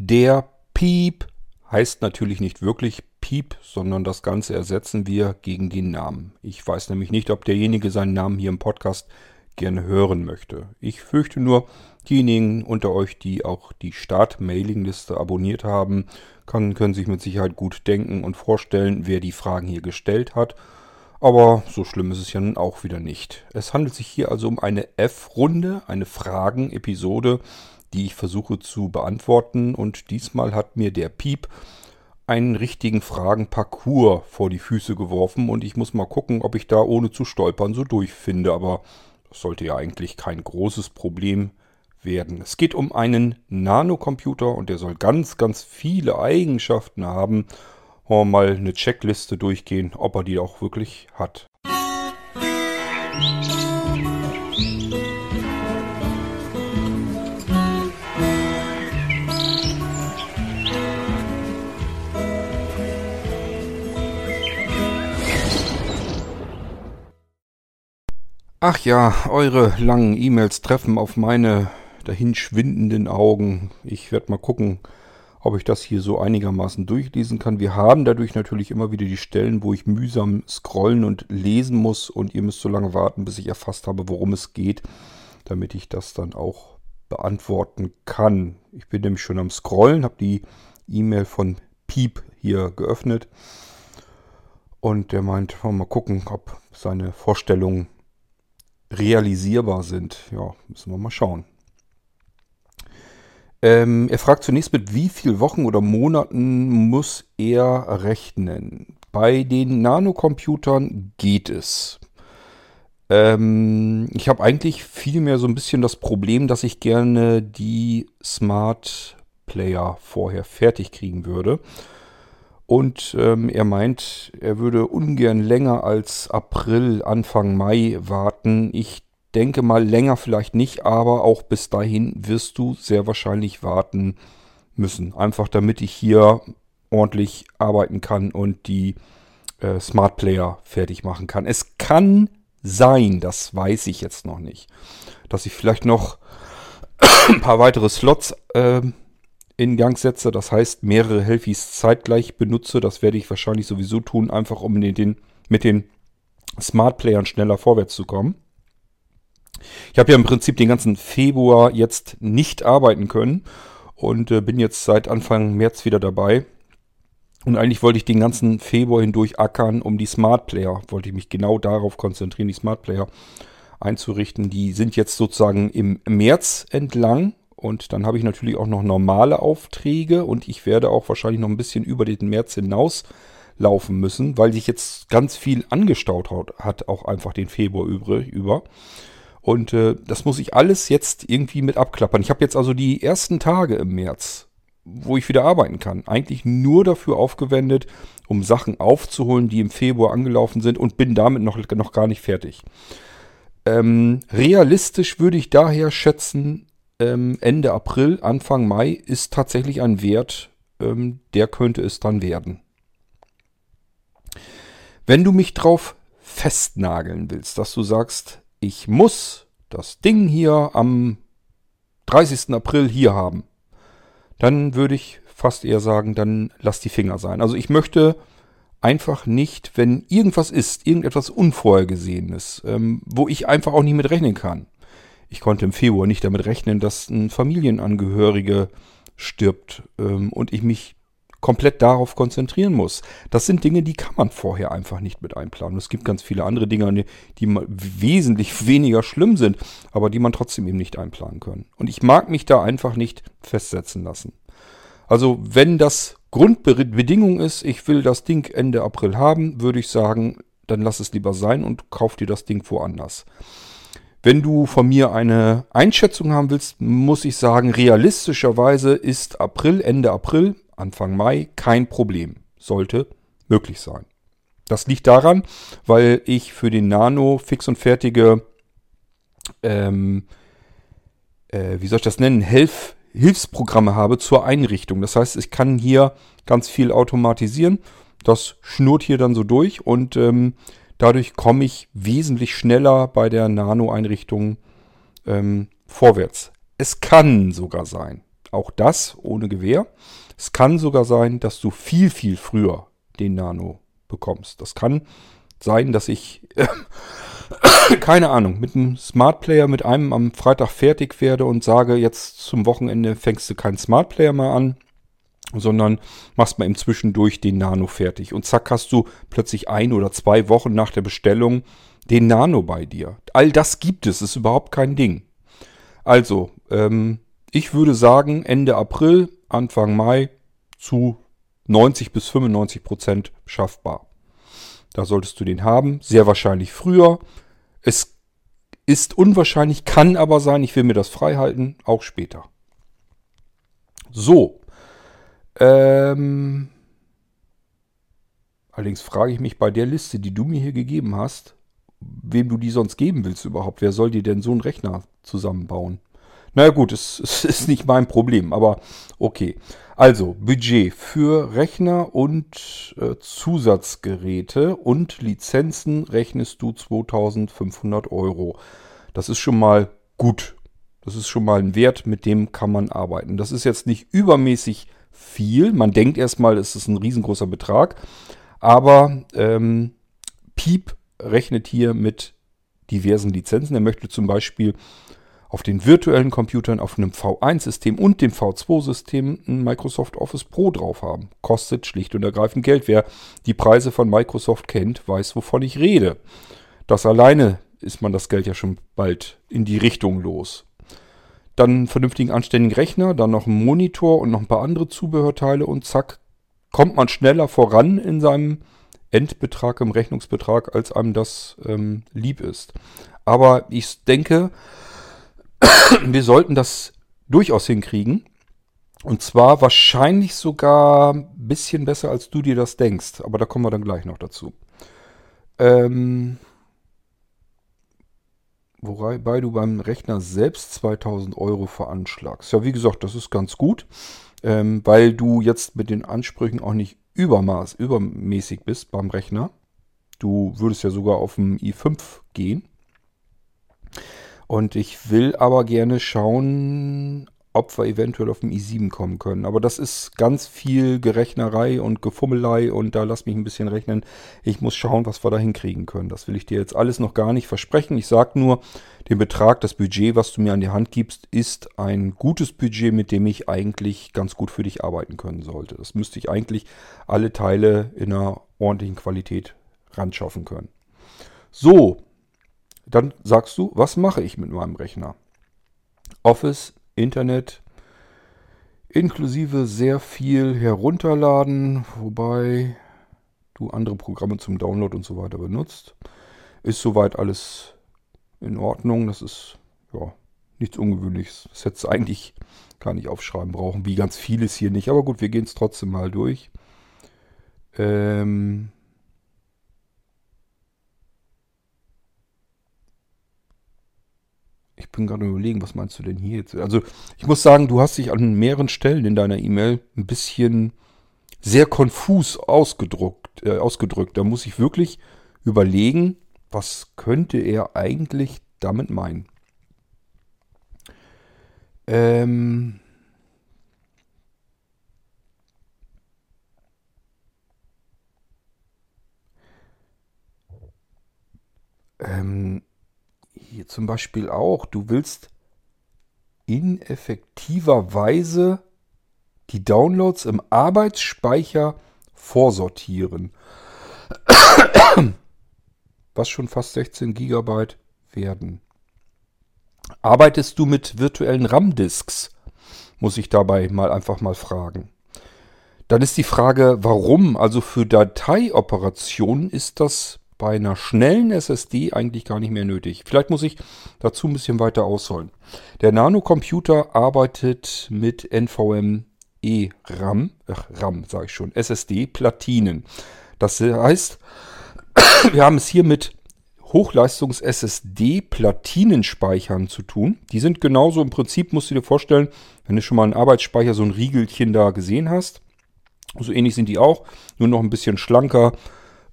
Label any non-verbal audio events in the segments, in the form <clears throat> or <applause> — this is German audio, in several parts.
Der Piep heißt natürlich nicht wirklich Piep, sondern das Ganze ersetzen wir gegen den Namen. Ich weiß nämlich nicht, ob derjenige seinen Namen hier im Podcast gerne hören möchte. Ich fürchte nur, diejenigen unter euch, die auch die Start-Mailing-Liste abonniert haben, kann, können sich mit Sicherheit gut denken und vorstellen, wer die Fragen hier gestellt hat. Aber so schlimm ist es ja nun auch wieder nicht. Es handelt sich hier also um eine F-Runde, eine Fragen-Episode, die ich versuche zu beantworten. Und diesmal hat mir der Piep einen richtigen Fragenparcours vor die Füße geworfen und ich muss mal gucken, ob ich da ohne zu stolpern so durchfinde. Aber das sollte ja eigentlich kein großes Problem werden. Es geht um einen Nanocomputer und der soll ganz, ganz viele Eigenschaften haben. Wollen wir mal eine Checkliste durchgehen, ob er die auch wirklich hat. Ach ja, eure langen E-Mails treffen auf meine dahinschwindenden Augen. Ich werde mal gucken, ob ich das hier so einigermaßen durchlesen kann. Wir haben dadurch natürlich immer wieder die Stellen, wo ich mühsam scrollen und lesen muss und ihr müsst so lange warten, bis ich erfasst habe, worum es geht, damit ich das dann auch beantworten kann. Ich bin nämlich schon am Scrollen, habe die E-Mail von Piep hier geöffnet und der meint, mal gucken, ob seine Vorstellungen realisierbar sind. Ja, müssen wir mal schauen. Ähm, er fragt zunächst, mit wie viel Wochen oder Monaten muss er rechnen? Bei den Nanocomputern geht es. Ähm, ich habe eigentlich vielmehr so ein bisschen das Problem, dass ich gerne die Smart Player vorher fertig kriegen würde. Und ähm, er meint, er würde ungern länger als April, Anfang Mai warten. Ich denke mal länger vielleicht nicht, aber auch bis dahin wirst du sehr wahrscheinlich warten müssen. Einfach damit ich hier ordentlich arbeiten kann und die äh, Smart Player fertig machen kann. Es kann sein, das weiß ich jetzt noch nicht, dass ich vielleicht noch ein paar weitere Slots äh, in Gang setze. Das heißt, mehrere Helfies zeitgleich benutze. Das werde ich wahrscheinlich sowieso tun, einfach um den, den, mit den Smart Playern schneller vorwärts zu kommen. Ich habe ja im Prinzip den ganzen Februar jetzt nicht arbeiten können und äh, bin jetzt seit Anfang März wieder dabei. Und eigentlich wollte ich den ganzen Februar hindurch ackern, um die Smart Player, wollte ich mich genau darauf konzentrieren, die Smart Player einzurichten. Die sind jetzt sozusagen im März entlang und dann habe ich natürlich auch noch normale Aufträge und ich werde auch wahrscheinlich noch ein bisschen über den März hinaus laufen müssen, weil sich jetzt ganz viel angestaut hat, auch einfach den Februar über. Und äh, das muss ich alles jetzt irgendwie mit abklappern. Ich habe jetzt also die ersten Tage im März, wo ich wieder arbeiten kann, eigentlich nur dafür aufgewendet, um Sachen aufzuholen, die im Februar angelaufen sind und bin damit noch, noch gar nicht fertig. Ähm, realistisch würde ich daher schätzen, ähm, Ende April, Anfang Mai ist tatsächlich ein Wert, ähm, der könnte es dann werden. Wenn du mich drauf festnageln willst, dass du sagst, ich muss das Ding hier am 30. April hier haben, dann würde ich fast eher sagen, dann lass die Finger sein. Also ich möchte einfach nicht, wenn irgendwas ist, irgendetwas Unvorhergesehenes, ähm, wo ich einfach auch nicht mit rechnen kann, ich konnte im Februar nicht damit rechnen, dass ein Familienangehörige stirbt ähm, und ich mich komplett darauf konzentrieren muss. Das sind Dinge, die kann man vorher einfach nicht mit einplanen. Es gibt ganz viele andere Dinge, die wesentlich <laughs> weniger schlimm sind, aber die man trotzdem eben nicht einplanen kann. Und ich mag mich da einfach nicht festsetzen lassen. Also wenn das Grundbedingung ist, ich will das Ding Ende April haben, würde ich sagen, dann lass es lieber sein und kauf dir das Ding woanders. Wenn du von mir eine Einschätzung haben willst, muss ich sagen, realistischerweise ist April, Ende April, Anfang Mai kein Problem. Sollte möglich sein. Das liegt daran, weil ich für den Nano fix und fertige, ähm, äh, wie soll ich das nennen, Hilf Hilfsprogramme habe zur Einrichtung. Das heißt, ich kann hier ganz viel automatisieren. Das schnurrt hier dann so durch und ähm, Dadurch komme ich wesentlich schneller bei der Nano-Einrichtung ähm, vorwärts. Es kann sogar sein, Auch das ohne Gewähr. Es kann sogar sein, dass du viel, viel früher den Nano bekommst. Das kann sein, dass ich, <coughs> keine Ahnung, mit einem Smart Player, mit einem am Freitag fertig werde und sage, jetzt zum Wochenende fängst du keinen Smart Player mehr an, sondern machst mal im Zwischendurch den Nano fertig. Und zack, hast du plötzlich ein oder zwei Wochen nach der Bestellung den Nano bei dir. All das gibt es, ist überhaupt kein Ding. Also, ähm, ich würde sagen, Ende April, Anfang Mai zu 90 bis 95 Prozent schaffbar. Da solltest du den haben, sehr wahrscheinlich früher. Es ist unwahrscheinlich, kann aber sein, ich will mir das frei halten, auch später. So, ähm, allerdings frage ich mich bei der Liste, die du mir hier gegeben hast, wem du die sonst geben willst überhaupt. Wer soll dir denn so einen Rechner zusammenbauen? Naja gut, es, <laughs> es ist nicht mein Problem, aber okay. Also, Budget für Rechner und äh, Zusatzgeräte und Lizenzen rechnest du 2500 Euro. Das ist schon mal gut. Das ist schon mal ein Wert, mit dem kann man arbeiten. Das ist jetzt nicht übermäßig viel. Man denkt erstmal, es ist ein riesengroßer Betrag. Aber ähm, Piep rechnet hier mit diversen Lizenzen. Er möchte zum Beispiel auf den virtuellen Computern auf einem V1-System und dem V2-System ein Microsoft Office Pro drauf haben. Kostet schlicht und ergreifend Geld. Wer die Preise von Microsoft kennt, weiß, wovon ich rede. Das alleine ist man das Geld ja schon bald in die Richtung los dann einen vernünftigen, anständigen Rechner, dann noch einen Monitor und noch ein paar andere Zubehörteile und zack, kommt man schneller voran in seinem Endbetrag, im Rechnungsbetrag, als einem das ähm, lieb ist. Aber ich denke, <coughs> wir sollten das durchaus hinkriegen. Und zwar wahrscheinlich sogar ein bisschen besser, als du dir das denkst. Aber da kommen wir dann gleich noch dazu. Ähm, Wobei du beim Rechner selbst 2000 Euro veranschlagst. Ja, wie gesagt, das ist ganz gut, ähm, weil du jetzt mit den Ansprüchen auch nicht übermaß, übermäßig bist beim Rechner. Du würdest ja sogar auf dem i5 gehen. Und ich will aber gerne schauen, wir eventuell auf dem i7 kommen können. Aber das ist ganz viel Gerechnerei und Gefummelei und da lass mich ein bisschen rechnen. Ich muss schauen, was wir da hinkriegen können. Das will ich dir jetzt alles noch gar nicht versprechen. Ich sage nur, den Betrag, das Budget, was du mir an die Hand gibst, ist ein gutes Budget, mit dem ich eigentlich ganz gut für dich arbeiten können sollte. Das müsste ich eigentlich alle Teile in einer ordentlichen Qualität ran schaffen können. So, dann sagst du, was mache ich mit meinem Rechner? Office Internet inklusive sehr viel herunterladen, wobei du andere Programme zum Download und so weiter benutzt. Ist soweit alles in Ordnung. Das ist ja nichts Ungewöhnliches. Das hätte eigentlich gar nicht aufschreiben brauchen, wie ganz vieles hier nicht. Aber gut, wir gehen es trotzdem mal durch. Ähm, Ich bin gerade überlegen, was meinst du denn hier jetzt? Also, ich muss sagen, du hast dich an mehreren Stellen in deiner E-Mail ein bisschen sehr konfus ausgedruckt, äh, ausgedrückt. Da muss ich wirklich überlegen, was könnte er eigentlich damit meinen? Ähm. Ähm, hier zum Beispiel auch, du willst ineffektiverweise die Downloads im Arbeitsspeicher vorsortieren. Was schon fast 16 GB werden. Arbeitest du mit virtuellen RAM-Disks? Muss ich dabei mal einfach mal fragen. Dann ist die Frage, warum? Also für Dateioperationen ist das bei einer schnellen SSD eigentlich gar nicht mehr nötig. Vielleicht muss ich dazu ein bisschen weiter ausholen. Der Nanocomputer arbeitet mit NVMe RAM, ach, RAM sage ich schon, SSD-Platinen. Das heißt, <coughs> wir haben es hier mit Hochleistungs-SSD-Platinenspeichern zu tun. Die sind genauso im Prinzip, musst du dir vorstellen, wenn du schon mal einen Arbeitsspeicher, so ein Riegelchen da gesehen hast. So ähnlich sind die auch, nur noch ein bisschen schlanker.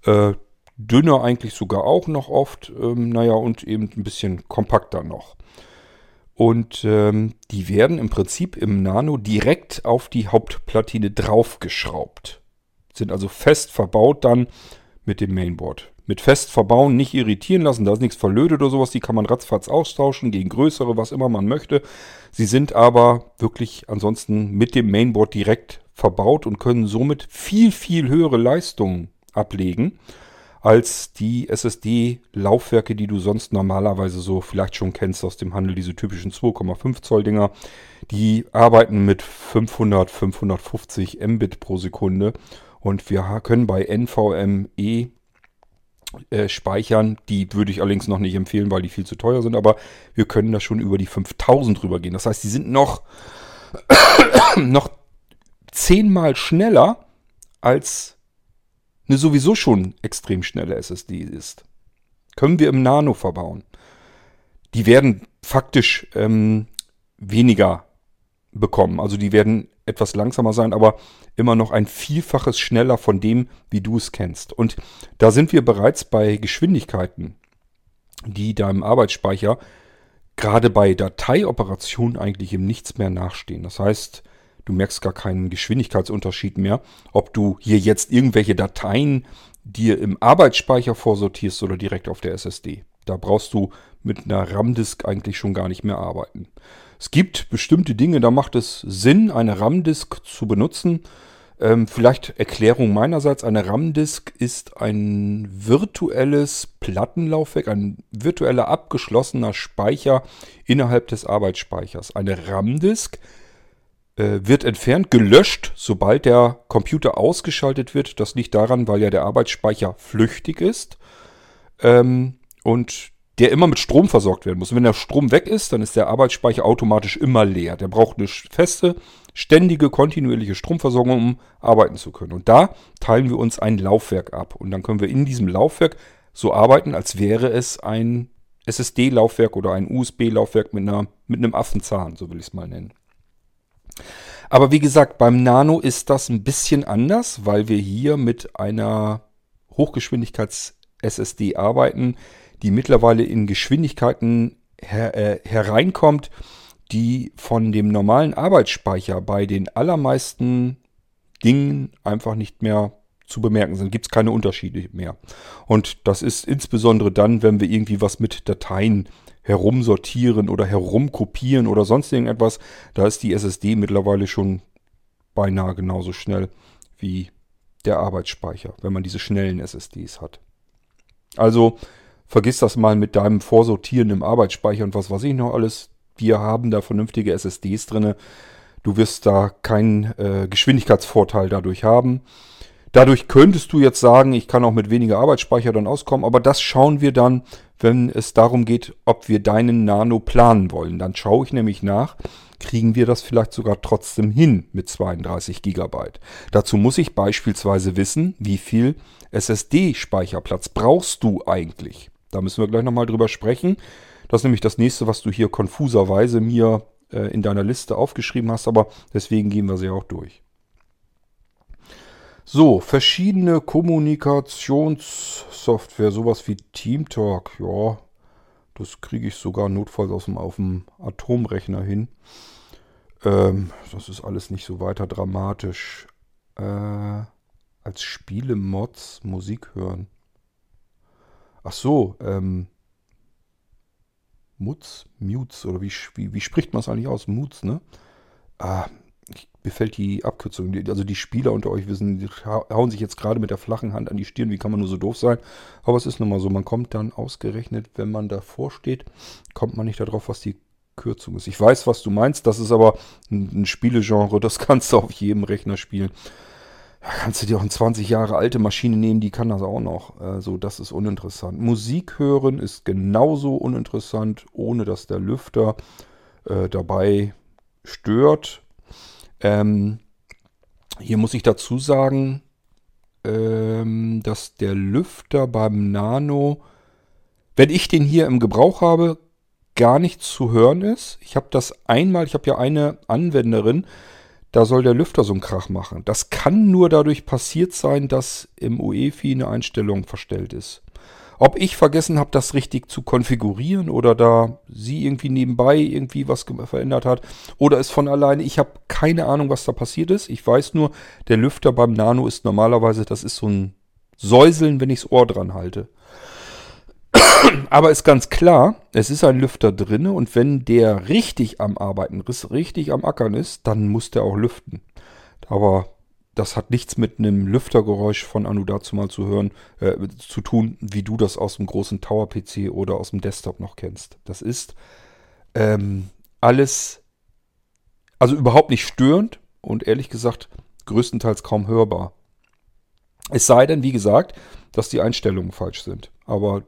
Äh, dünner eigentlich sogar auch noch oft, ähm, naja, und eben ein bisschen kompakter noch. Und ähm, die werden im Prinzip im Nano direkt auf die Hauptplatine draufgeschraubt. Sind also fest verbaut dann mit dem Mainboard. Mit fest verbauen, nicht irritieren lassen, da ist nichts verlötet oder sowas. Die kann man ratzfatz austauschen gegen größere, was immer man möchte. Sie sind aber wirklich ansonsten mit dem Mainboard direkt verbaut und können somit viel, viel höhere Leistungen ablegen als die SSD-Laufwerke, die du sonst normalerweise so vielleicht schon kennst aus dem Handel, diese typischen 2,5 Zoll Dinger. Die arbeiten mit 500, 550 Mbit pro Sekunde und wir können bei NVMe äh, speichern. Die würde ich allerdings noch nicht empfehlen, weil die viel zu teuer sind, aber wir können da schon über die 5000 drüber gehen. Das heißt, die sind noch, <coughs> noch zehnmal schneller als eine sowieso schon extrem schnelle SSD ist. Können wir im Nano verbauen. Die werden faktisch ähm, weniger bekommen. Also die werden etwas langsamer sein, aber immer noch ein Vielfaches schneller von dem, wie du es kennst. Und da sind wir bereits bei Geschwindigkeiten, die deinem Arbeitsspeicher gerade bei Dateioperationen eigentlich im Nichts mehr nachstehen. Das heißt, Du merkst gar keinen Geschwindigkeitsunterschied mehr, ob du hier jetzt irgendwelche Dateien dir im Arbeitsspeicher vorsortierst oder direkt auf der SSD. Da brauchst du mit einer RAM-Disk eigentlich schon gar nicht mehr arbeiten. Es gibt bestimmte Dinge, da macht es Sinn, eine RAM-Disk zu benutzen. Ähm, vielleicht Erklärung meinerseits. Eine RAM-Disk ist ein virtuelles Plattenlaufwerk, ein virtueller abgeschlossener Speicher innerhalb des Arbeitsspeichers. Eine RAM-Disk äh, wird entfernt, gelöscht, sobald der Computer ausgeschaltet wird. Das liegt daran, weil ja der Arbeitsspeicher flüchtig ist ähm, und der immer mit Strom versorgt werden muss. Und wenn der Strom weg ist, dann ist der Arbeitsspeicher automatisch immer leer. Der braucht eine feste, ständige, kontinuierliche Stromversorgung, um arbeiten zu können. Und da teilen wir uns ein Laufwerk ab. Und dann können wir in diesem Laufwerk so arbeiten, als wäre es ein SSD-Laufwerk oder ein USB-Laufwerk mit, mit einem Affenzahn, so will ich es mal nennen. Aber wie gesagt, beim Nano ist das ein bisschen anders, weil wir hier mit einer Hochgeschwindigkeits-SSD arbeiten, die mittlerweile in Geschwindigkeiten her äh, hereinkommt, die von dem normalen Arbeitsspeicher bei den allermeisten Dingen einfach nicht mehr zu bemerken sind. Gibt es keine Unterschiede mehr. Und das ist insbesondere dann, wenn wir irgendwie was mit Dateien herumsortieren oder herumkopieren oder sonst irgendetwas, da ist die SSD mittlerweile schon beinahe genauso schnell wie der Arbeitsspeicher, wenn man diese schnellen SSDs hat. Also vergiss das mal mit deinem Vorsortieren im Arbeitsspeicher und was weiß ich noch alles. Wir haben da vernünftige SSDs drin. Du wirst da keinen äh, Geschwindigkeitsvorteil dadurch haben. Dadurch könntest du jetzt sagen, ich kann auch mit weniger Arbeitsspeicher dann auskommen, aber das schauen wir dann, wenn es darum geht, ob wir deinen Nano planen wollen. Dann schaue ich nämlich nach, kriegen wir das vielleicht sogar trotzdem hin mit 32 GB. Dazu muss ich beispielsweise wissen, wie viel SSD-Speicherplatz brauchst du eigentlich. Da müssen wir gleich nochmal drüber sprechen. Das ist nämlich das nächste, was du hier konfuserweise mir äh, in deiner Liste aufgeschrieben hast, aber deswegen gehen wir sie auch durch. So, verschiedene Kommunikationssoftware, sowas wie TeamTalk, ja, das kriege ich sogar notfalls aus dem, auf dem Atomrechner hin. Ähm, das ist alles nicht so weiter dramatisch. Äh, als Spiele-Mods Musik hören. Ach so, ähm, Mutz, Mutes, oder wie, wie, wie spricht man es eigentlich aus? Mutz, ne? Ah, mir fällt die Abkürzung. Also die Spieler unter euch wissen, die hauen sich jetzt gerade mit der flachen Hand an die Stirn. Wie kann man nur so doof sein? Aber es ist nun mal so. Man kommt dann ausgerechnet, wenn man davor steht, kommt man nicht darauf, was die Kürzung ist. Ich weiß, was du meinst. Das ist aber ein, ein Spielegenre. Das kannst du auf jedem Rechner spielen. Da kannst du dir auch eine 20 Jahre alte Maschine nehmen, die kann das auch noch. Also das ist uninteressant. Musik hören ist genauso uninteressant, ohne dass der Lüfter äh, dabei stört ähm, hier muss ich dazu sagen, ähm, dass der Lüfter beim Nano, wenn ich den hier im Gebrauch habe, gar nicht zu hören ist. Ich habe das einmal, ich habe ja eine Anwenderin, da soll der Lüfter so einen Krach machen. Das kann nur dadurch passiert sein, dass im UEFI eine Einstellung verstellt ist. Ob ich vergessen habe, das richtig zu konfigurieren oder da sie irgendwie nebenbei irgendwie was verändert hat oder ist von alleine. Ich habe keine Ahnung, was da passiert ist. Ich weiß nur, der Lüfter beim Nano ist normalerweise, das ist so ein Säuseln, wenn ich das Ohr dran halte. Aber ist ganz klar, es ist ein Lüfter drinne und wenn der richtig am Arbeiten ist, richtig am Ackern ist, dann muss der auch lüften. Aber das hat nichts mit einem Lüftergeräusch von Anu dazu mal zu hören, äh, zu tun, wie du das aus dem großen Tower-PC oder aus dem Desktop noch kennst. Das ist ähm, alles, also überhaupt nicht störend und ehrlich gesagt größtenteils kaum hörbar. Es sei denn, wie gesagt, dass die Einstellungen falsch sind. Aber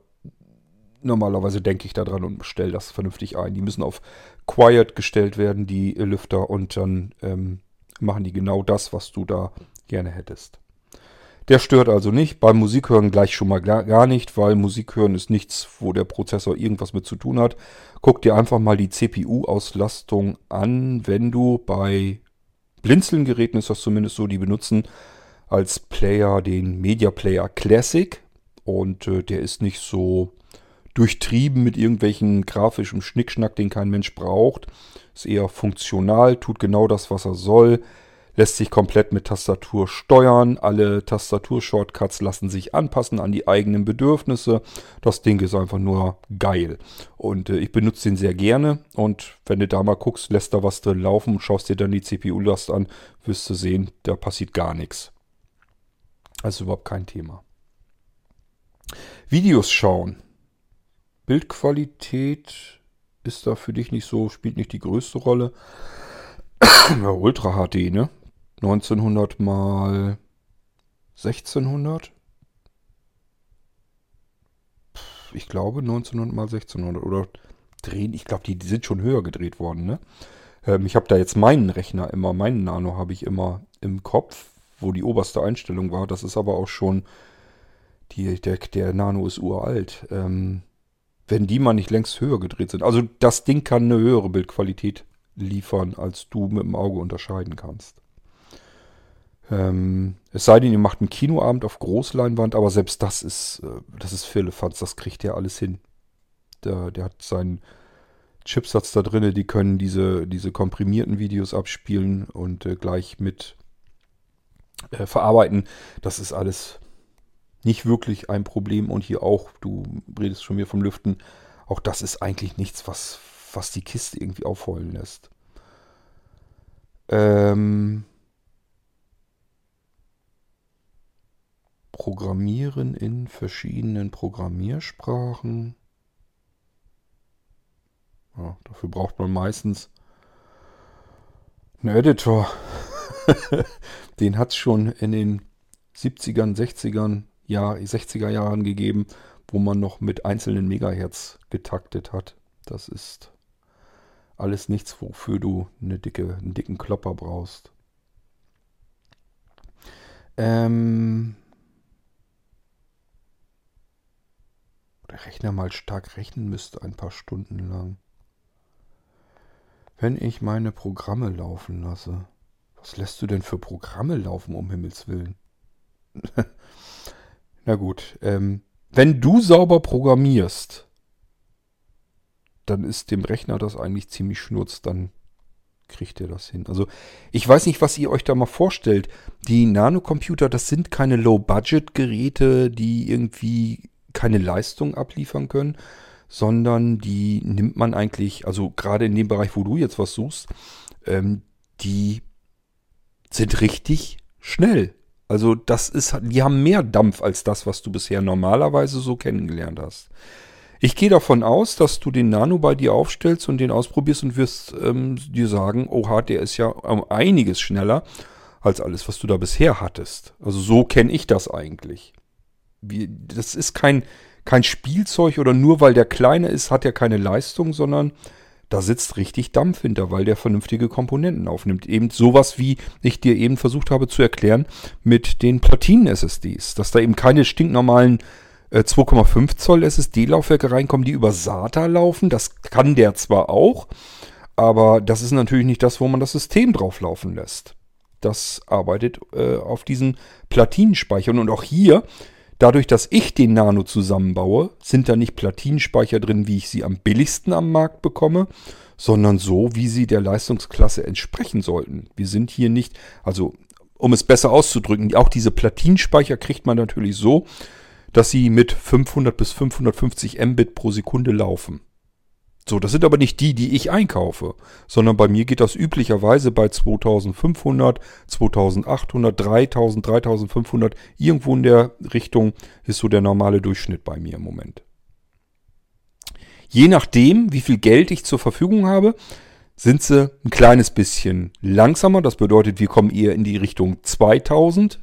normalerweise denke ich daran und stelle das vernünftig ein. Die müssen auf Quiet gestellt werden, die Lüfter, und dann ähm, machen die genau das, was du da gerne hättest. Der stört also nicht. Beim Musikhören gleich schon mal gar nicht, weil Musikhören ist nichts, wo der Prozessor irgendwas mit zu tun hat. Guck dir einfach mal die CPU-Auslastung an, wenn du bei Blinzeln-Geräten ist das zumindest so, die benutzen als Player den Media Player Classic und äh, der ist nicht so durchtrieben mit irgendwelchen grafischem Schnickschnack, den kein Mensch braucht. Ist eher funktional, tut genau das, was er soll. Lässt sich komplett mit Tastatur steuern. Alle Tastaturshortcuts lassen sich anpassen an die eigenen Bedürfnisse. Das Ding ist einfach nur geil. Und äh, ich benutze den sehr gerne. Und wenn du da mal guckst, lässt da was drin laufen und schaust dir dann die CPU-Last an, wirst du sehen, da passiert gar nichts. Also überhaupt kein Thema. Videos schauen. Bildqualität ist da für dich nicht so, spielt nicht die größte Rolle. <clears throat> ja, Ultra HD, ne? 1900 mal 1600? Ich glaube 1900 mal 1600 oder drehen. Ich glaube, die, die, sind schon höher gedreht worden, ne? Ähm, ich habe da jetzt meinen Rechner immer, meinen Nano habe ich immer im Kopf, wo die oberste Einstellung war. Das ist aber auch schon, die, der, der Nano ist uralt. Ähm, wenn die mal nicht längst höher gedreht sind. Also das Ding kann eine höhere Bildqualität liefern, als du mit dem Auge unterscheiden kannst. Ähm, es sei denn, ihr macht einen Kinoabend auf Großleinwand, aber selbst das ist, äh, das ist Firlefanz, das kriegt der alles hin. Der, der hat seinen Chipsatz da drin, die können diese, diese komprimierten Videos abspielen und äh, gleich mit äh, verarbeiten. Das ist alles nicht wirklich ein Problem. Und hier auch, du redest schon wieder vom Lüften, auch das ist eigentlich nichts, was, was die Kiste irgendwie aufheulen lässt. Ähm, Programmieren in verschiedenen Programmiersprachen. Ja, dafür braucht man meistens einen Editor. <laughs> Den hat es schon in den 70ern, 60ern Jahr, 60er Jahren gegeben, wo man noch mit einzelnen Megahertz getaktet hat. Das ist alles nichts, wofür du eine dicke, einen dicken Klopper brauchst. Ähm der Rechner mal stark rechnen müsste, ein paar Stunden lang. Wenn ich meine Programme laufen lasse. Was lässt du denn für Programme laufen, um Himmels Willen? <laughs> Na gut, ähm, wenn du sauber programmierst, dann ist dem Rechner das eigentlich ziemlich schnurz, dann kriegt er das hin. Also ich weiß nicht, was ihr euch da mal vorstellt. Die Nanocomputer, das sind keine Low-Budget-Geräte, die irgendwie keine Leistung abliefern können, sondern die nimmt man eigentlich, also gerade in dem Bereich, wo du jetzt was suchst, ähm, die sind richtig schnell. Also das ist, die haben mehr Dampf als das, was du bisher normalerweise so kennengelernt hast. Ich gehe davon aus, dass du den Nano bei dir aufstellst und den ausprobierst und wirst ähm, dir sagen, oha, der ist ja einiges schneller als alles, was du da bisher hattest. Also so kenne ich das eigentlich. Wie, das ist kein, kein Spielzeug oder nur weil der kleiner ist, hat er keine Leistung, sondern da sitzt richtig Dampf hinter, weil der vernünftige Komponenten aufnimmt. Eben sowas, wie ich dir eben versucht habe zu erklären mit den Platinen-SSDs. Dass da eben keine stinknormalen äh, 2,5 Zoll SSD-Laufwerke reinkommen, die über SATA laufen. Das kann der zwar auch, aber das ist natürlich nicht das, wo man das System drauf laufen lässt. Das arbeitet äh, auf diesen Platinenspeichern. Und auch hier, Dadurch, dass ich den Nano zusammenbaue, sind da nicht Platinenspeicher drin, wie ich sie am billigsten am Markt bekomme, sondern so, wie sie der Leistungsklasse entsprechen sollten. Wir sind hier nicht, also um es besser auszudrücken, auch diese Platinenspeicher kriegt man natürlich so, dass sie mit 500 bis 550 Mbit pro Sekunde laufen. So, das sind aber nicht die, die ich einkaufe, sondern bei mir geht das üblicherweise bei 2500, 2800, 3000, 3500, irgendwo in der Richtung ist so der normale Durchschnitt bei mir im Moment. Je nachdem, wie viel Geld ich zur Verfügung habe, sind sie ein kleines bisschen langsamer. Das bedeutet, wir kommen eher in die Richtung 2000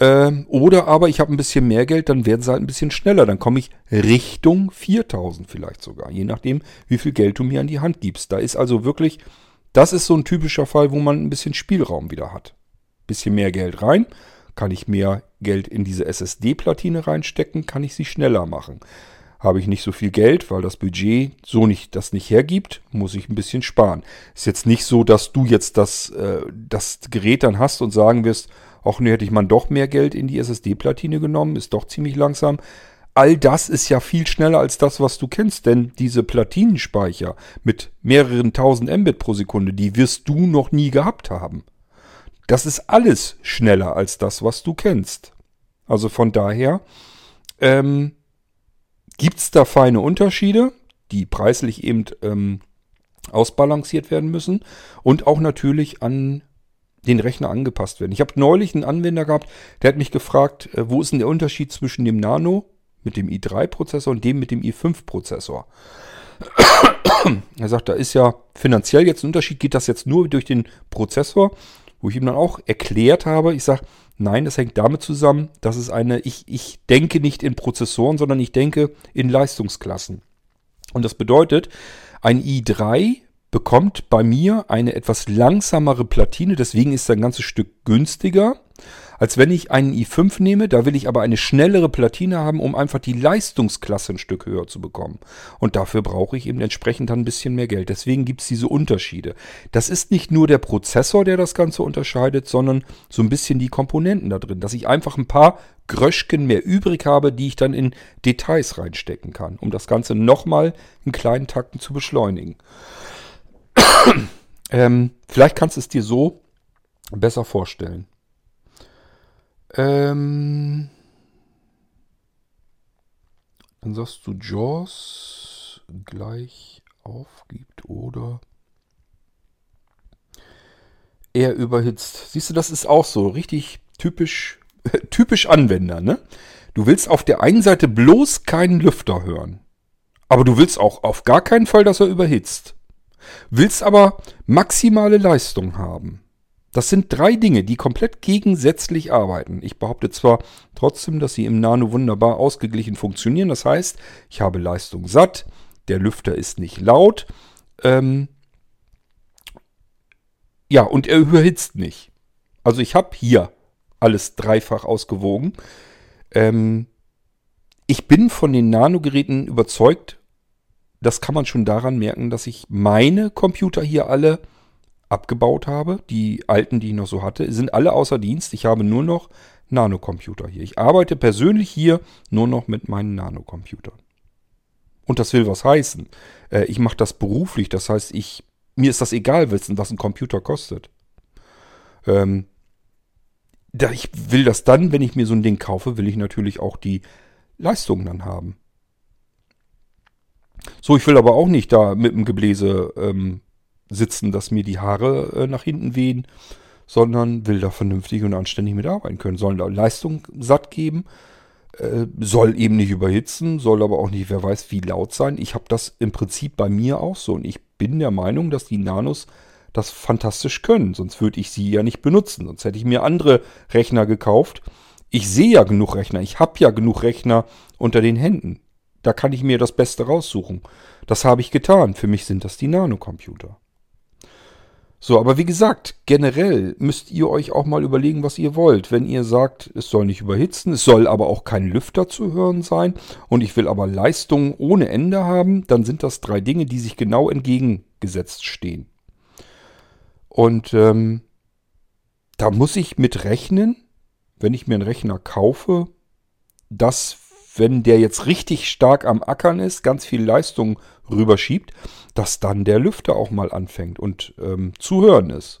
ähm, oder aber ich habe ein bisschen mehr Geld, dann werden sie halt ein bisschen schneller. Dann komme ich Richtung 4000 vielleicht sogar. Je nachdem, wie viel Geld du mir an die Hand gibst. Da ist also wirklich, das ist so ein typischer Fall, wo man ein bisschen Spielraum wieder hat. Bisschen mehr Geld rein, kann ich mehr Geld in diese SSD-Platine reinstecken, kann ich sie schneller machen. Habe ich nicht so viel Geld, weil das Budget so nicht das nicht hergibt, muss ich ein bisschen sparen. Ist jetzt nicht so, dass du jetzt das, äh, das Gerät dann hast und sagen wirst, auch ne, hätte ich man doch mehr Geld in die SSD-Platine genommen, ist doch ziemlich langsam. All das ist ja viel schneller als das, was du kennst, denn diese Platinenspeicher mit mehreren tausend Mbit pro Sekunde, die wirst du noch nie gehabt haben. Das ist alles schneller als das, was du kennst. Also von daher ähm, gibt es da feine Unterschiede, die preislich eben ähm, ausbalanciert werden müssen und auch natürlich an den Rechner angepasst werden. Ich habe neulich einen Anwender gehabt, der hat mich gefragt, äh, wo ist denn der Unterschied zwischen dem Nano mit dem i3-Prozessor und dem mit dem i5-Prozessor? er sagt, da ist ja finanziell jetzt ein Unterschied, geht das jetzt nur durch den Prozessor, wo ich ihm dann auch erklärt habe, ich sage, nein, das hängt damit zusammen, dass es eine, ich, ich denke nicht in Prozessoren, sondern ich denke in Leistungsklassen. Und das bedeutet, ein i3 bekommt bei mir eine etwas langsamere Platine, deswegen ist ein ganzes Stück günstiger, als wenn ich einen i5 nehme. Da will ich aber eine schnellere Platine haben, um einfach die Leistungsklasse ein Stück höher zu bekommen. Und dafür brauche ich eben entsprechend dann ein bisschen mehr Geld. Deswegen gibt es diese Unterschiede. Das ist nicht nur der Prozessor, der das Ganze unterscheidet, sondern so ein bisschen die Komponenten da drin, dass ich einfach ein paar Gröschken mehr übrig habe, die ich dann in Details reinstecken kann, um das Ganze nochmal in kleinen Takten zu beschleunigen. <coughs> ähm, vielleicht kannst du es dir so besser vorstellen. Ähm, dann sagst du, Jaws gleich aufgibt oder er überhitzt. Siehst du, das ist auch so richtig typisch, <laughs> typisch Anwender, ne? Du willst auf der einen Seite bloß keinen Lüfter hören. Aber du willst auch auf gar keinen Fall, dass er überhitzt willst aber maximale Leistung haben. Das sind drei Dinge, die komplett gegensätzlich arbeiten. Ich behaupte zwar trotzdem, dass sie im Nano wunderbar ausgeglichen funktionieren. Das heißt, ich habe Leistung satt, der Lüfter ist nicht laut. Ähm ja, und er überhitzt nicht. Also ich habe hier alles dreifach ausgewogen. Ähm ich bin von den Nano-Geräten überzeugt, das kann man schon daran merken, dass ich meine Computer hier alle abgebaut habe. Die alten, die ich noch so hatte, sind alle außer Dienst. Ich habe nur noch Nanocomputer hier. Ich arbeite persönlich hier nur noch mit meinen Nanocomputern. Und das will was heißen. Äh, ich mache das beruflich. Das heißt, ich, mir ist das egal, wissen, was ein Computer kostet. Ähm, ich will das dann, wenn ich mir so ein Ding kaufe, will ich natürlich auch die Leistungen dann haben. So, ich will aber auch nicht da mit dem Gebläse ähm, sitzen, dass mir die Haare äh, nach hinten wehen, sondern will da vernünftig und anständig mitarbeiten können. Sollen da Leistung satt geben, äh, soll eben nicht überhitzen, soll aber auch nicht, wer weiß, wie laut sein. Ich habe das im Prinzip bei mir auch so und ich bin der Meinung, dass die Nanos das fantastisch können, sonst würde ich sie ja nicht benutzen, sonst hätte ich mir andere Rechner gekauft. Ich sehe ja genug Rechner, ich habe ja genug Rechner unter den Händen. Da kann ich mir das Beste raussuchen. Das habe ich getan. Für mich sind das die Nanocomputer. So, aber wie gesagt, generell müsst ihr euch auch mal überlegen, was ihr wollt. Wenn ihr sagt, es soll nicht überhitzen, es soll aber auch kein Lüfter zu hören sein und ich will aber Leistung ohne Ende haben, dann sind das drei Dinge, die sich genau entgegengesetzt stehen. Und ähm, da muss ich mit rechnen, wenn ich mir einen Rechner kaufe, dass wenn der jetzt richtig stark am Ackern ist, ganz viel Leistung rüberschiebt, dass dann der Lüfter auch mal anfängt und ähm, zu hören ist.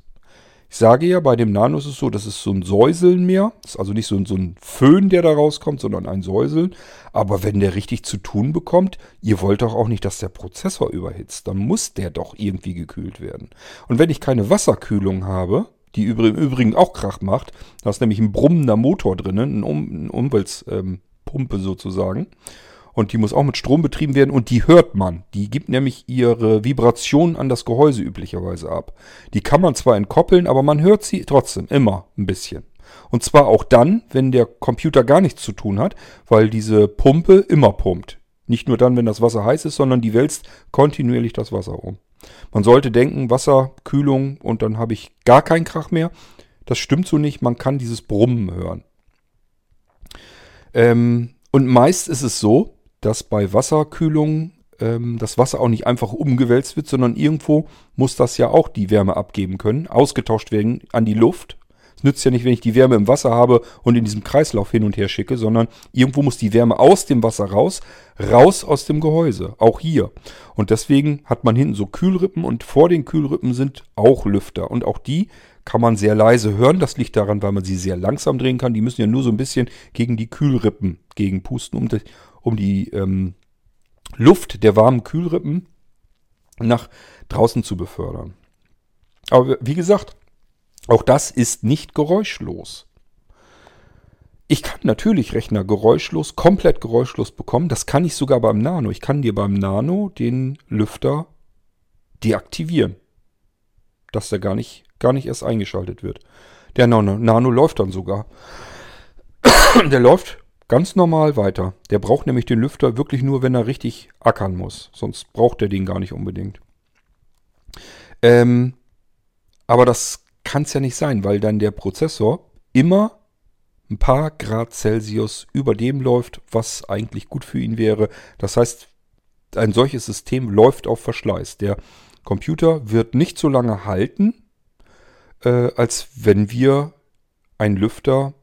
Ich sage ja, bei dem Nano ist es so, das ist so ein Säuseln mehr. Das ist also nicht so ein, so ein Föhn, der da rauskommt, sondern ein Säuseln. Aber wenn der richtig zu tun bekommt, ihr wollt doch auch nicht, dass der Prozessor überhitzt. Dann muss der doch irgendwie gekühlt werden. Und wenn ich keine Wasserkühlung habe, die im Übrigen auch Krach macht, da ist nämlich ein brummender Motor drin, eine, um eine Umweltpumpe sozusagen. Und die muss auch mit Strom betrieben werden und die hört man. Die gibt nämlich ihre Vibration an das Gehäuse üblicherweise ab. Die kann man zwar entkoppeln, aber man hört sie trotzdem immer ein bisschen. Und zwar auch dann, wenn der Computer gar nichts zu tun hat, weil diese Pumpe immer pumpt. Nicht nur dann, wenn das Wasser heiß ist, sondern die wälzt kontinuierlich das Wasser um. Man sollte denken, Wasserkühlung und dann habe ich gar keinen Krach mehr. Das stimmt so nicht, man kann dieses Brummen hören. Ähm, und meist ist es so, dass bei Wasserkühlung ähm, das Wasser auch nicht einfach umgewälzt wird, sondern irgendwo muss das ja auch die Wärme abgeben können, ausgetauscht werden an die Luft. Es nützt ja nicht, wenn ich die Wärme im Wasser habe und in diesem Kreislauf hin und her schicke, sondern irgendwo muss die Wärme aus dem Wasser raus, raus aus dem Gehäuse, auch hier. Und deswegen hat man hinten so Kühlrippen und vor den Kühlrippen sind auch Lüfter und auch die kann man sehr leise hören. Das liegt daran, weil man sie sehr langsam drehen kann. Die müssen ja nur so ein bisschen gegen die Kühlrippen gegenpusten, um, um die ähm, Luft der warmen Kühlrippen nach draußen zu befördern. Aber wie gesagt, auch das ist nicht geräuschlos. Ich kann natürlich Rechner geräuschlos, komplett geräuschlos bekommen. Das kann ich sogar beim Nano. Ich kann dir beim Nano den Lüfter deaktivieren. Dass der gar nicht, gar nicht erst eingeschaltet wird. Der Nano, Nano läuft dann sogar. <coughs> der läuft ganz normal weiter. Der braucht nämlich den Lüfter wirklich nur, wenn er richtig ackern muss. Sonst braucht er den gar nicht unbedingt. Ähm, aber das kann es ja nicht sein, weil dann der Prozessor immer ein paar Grad Celsius über dem läuft, was eigentlich gut für ihn wäre. Das heißt, ein solches System läuft auf Verschleiß. Der Computer wird nicht so lange halten, äh, als wenn wir einen Lüfter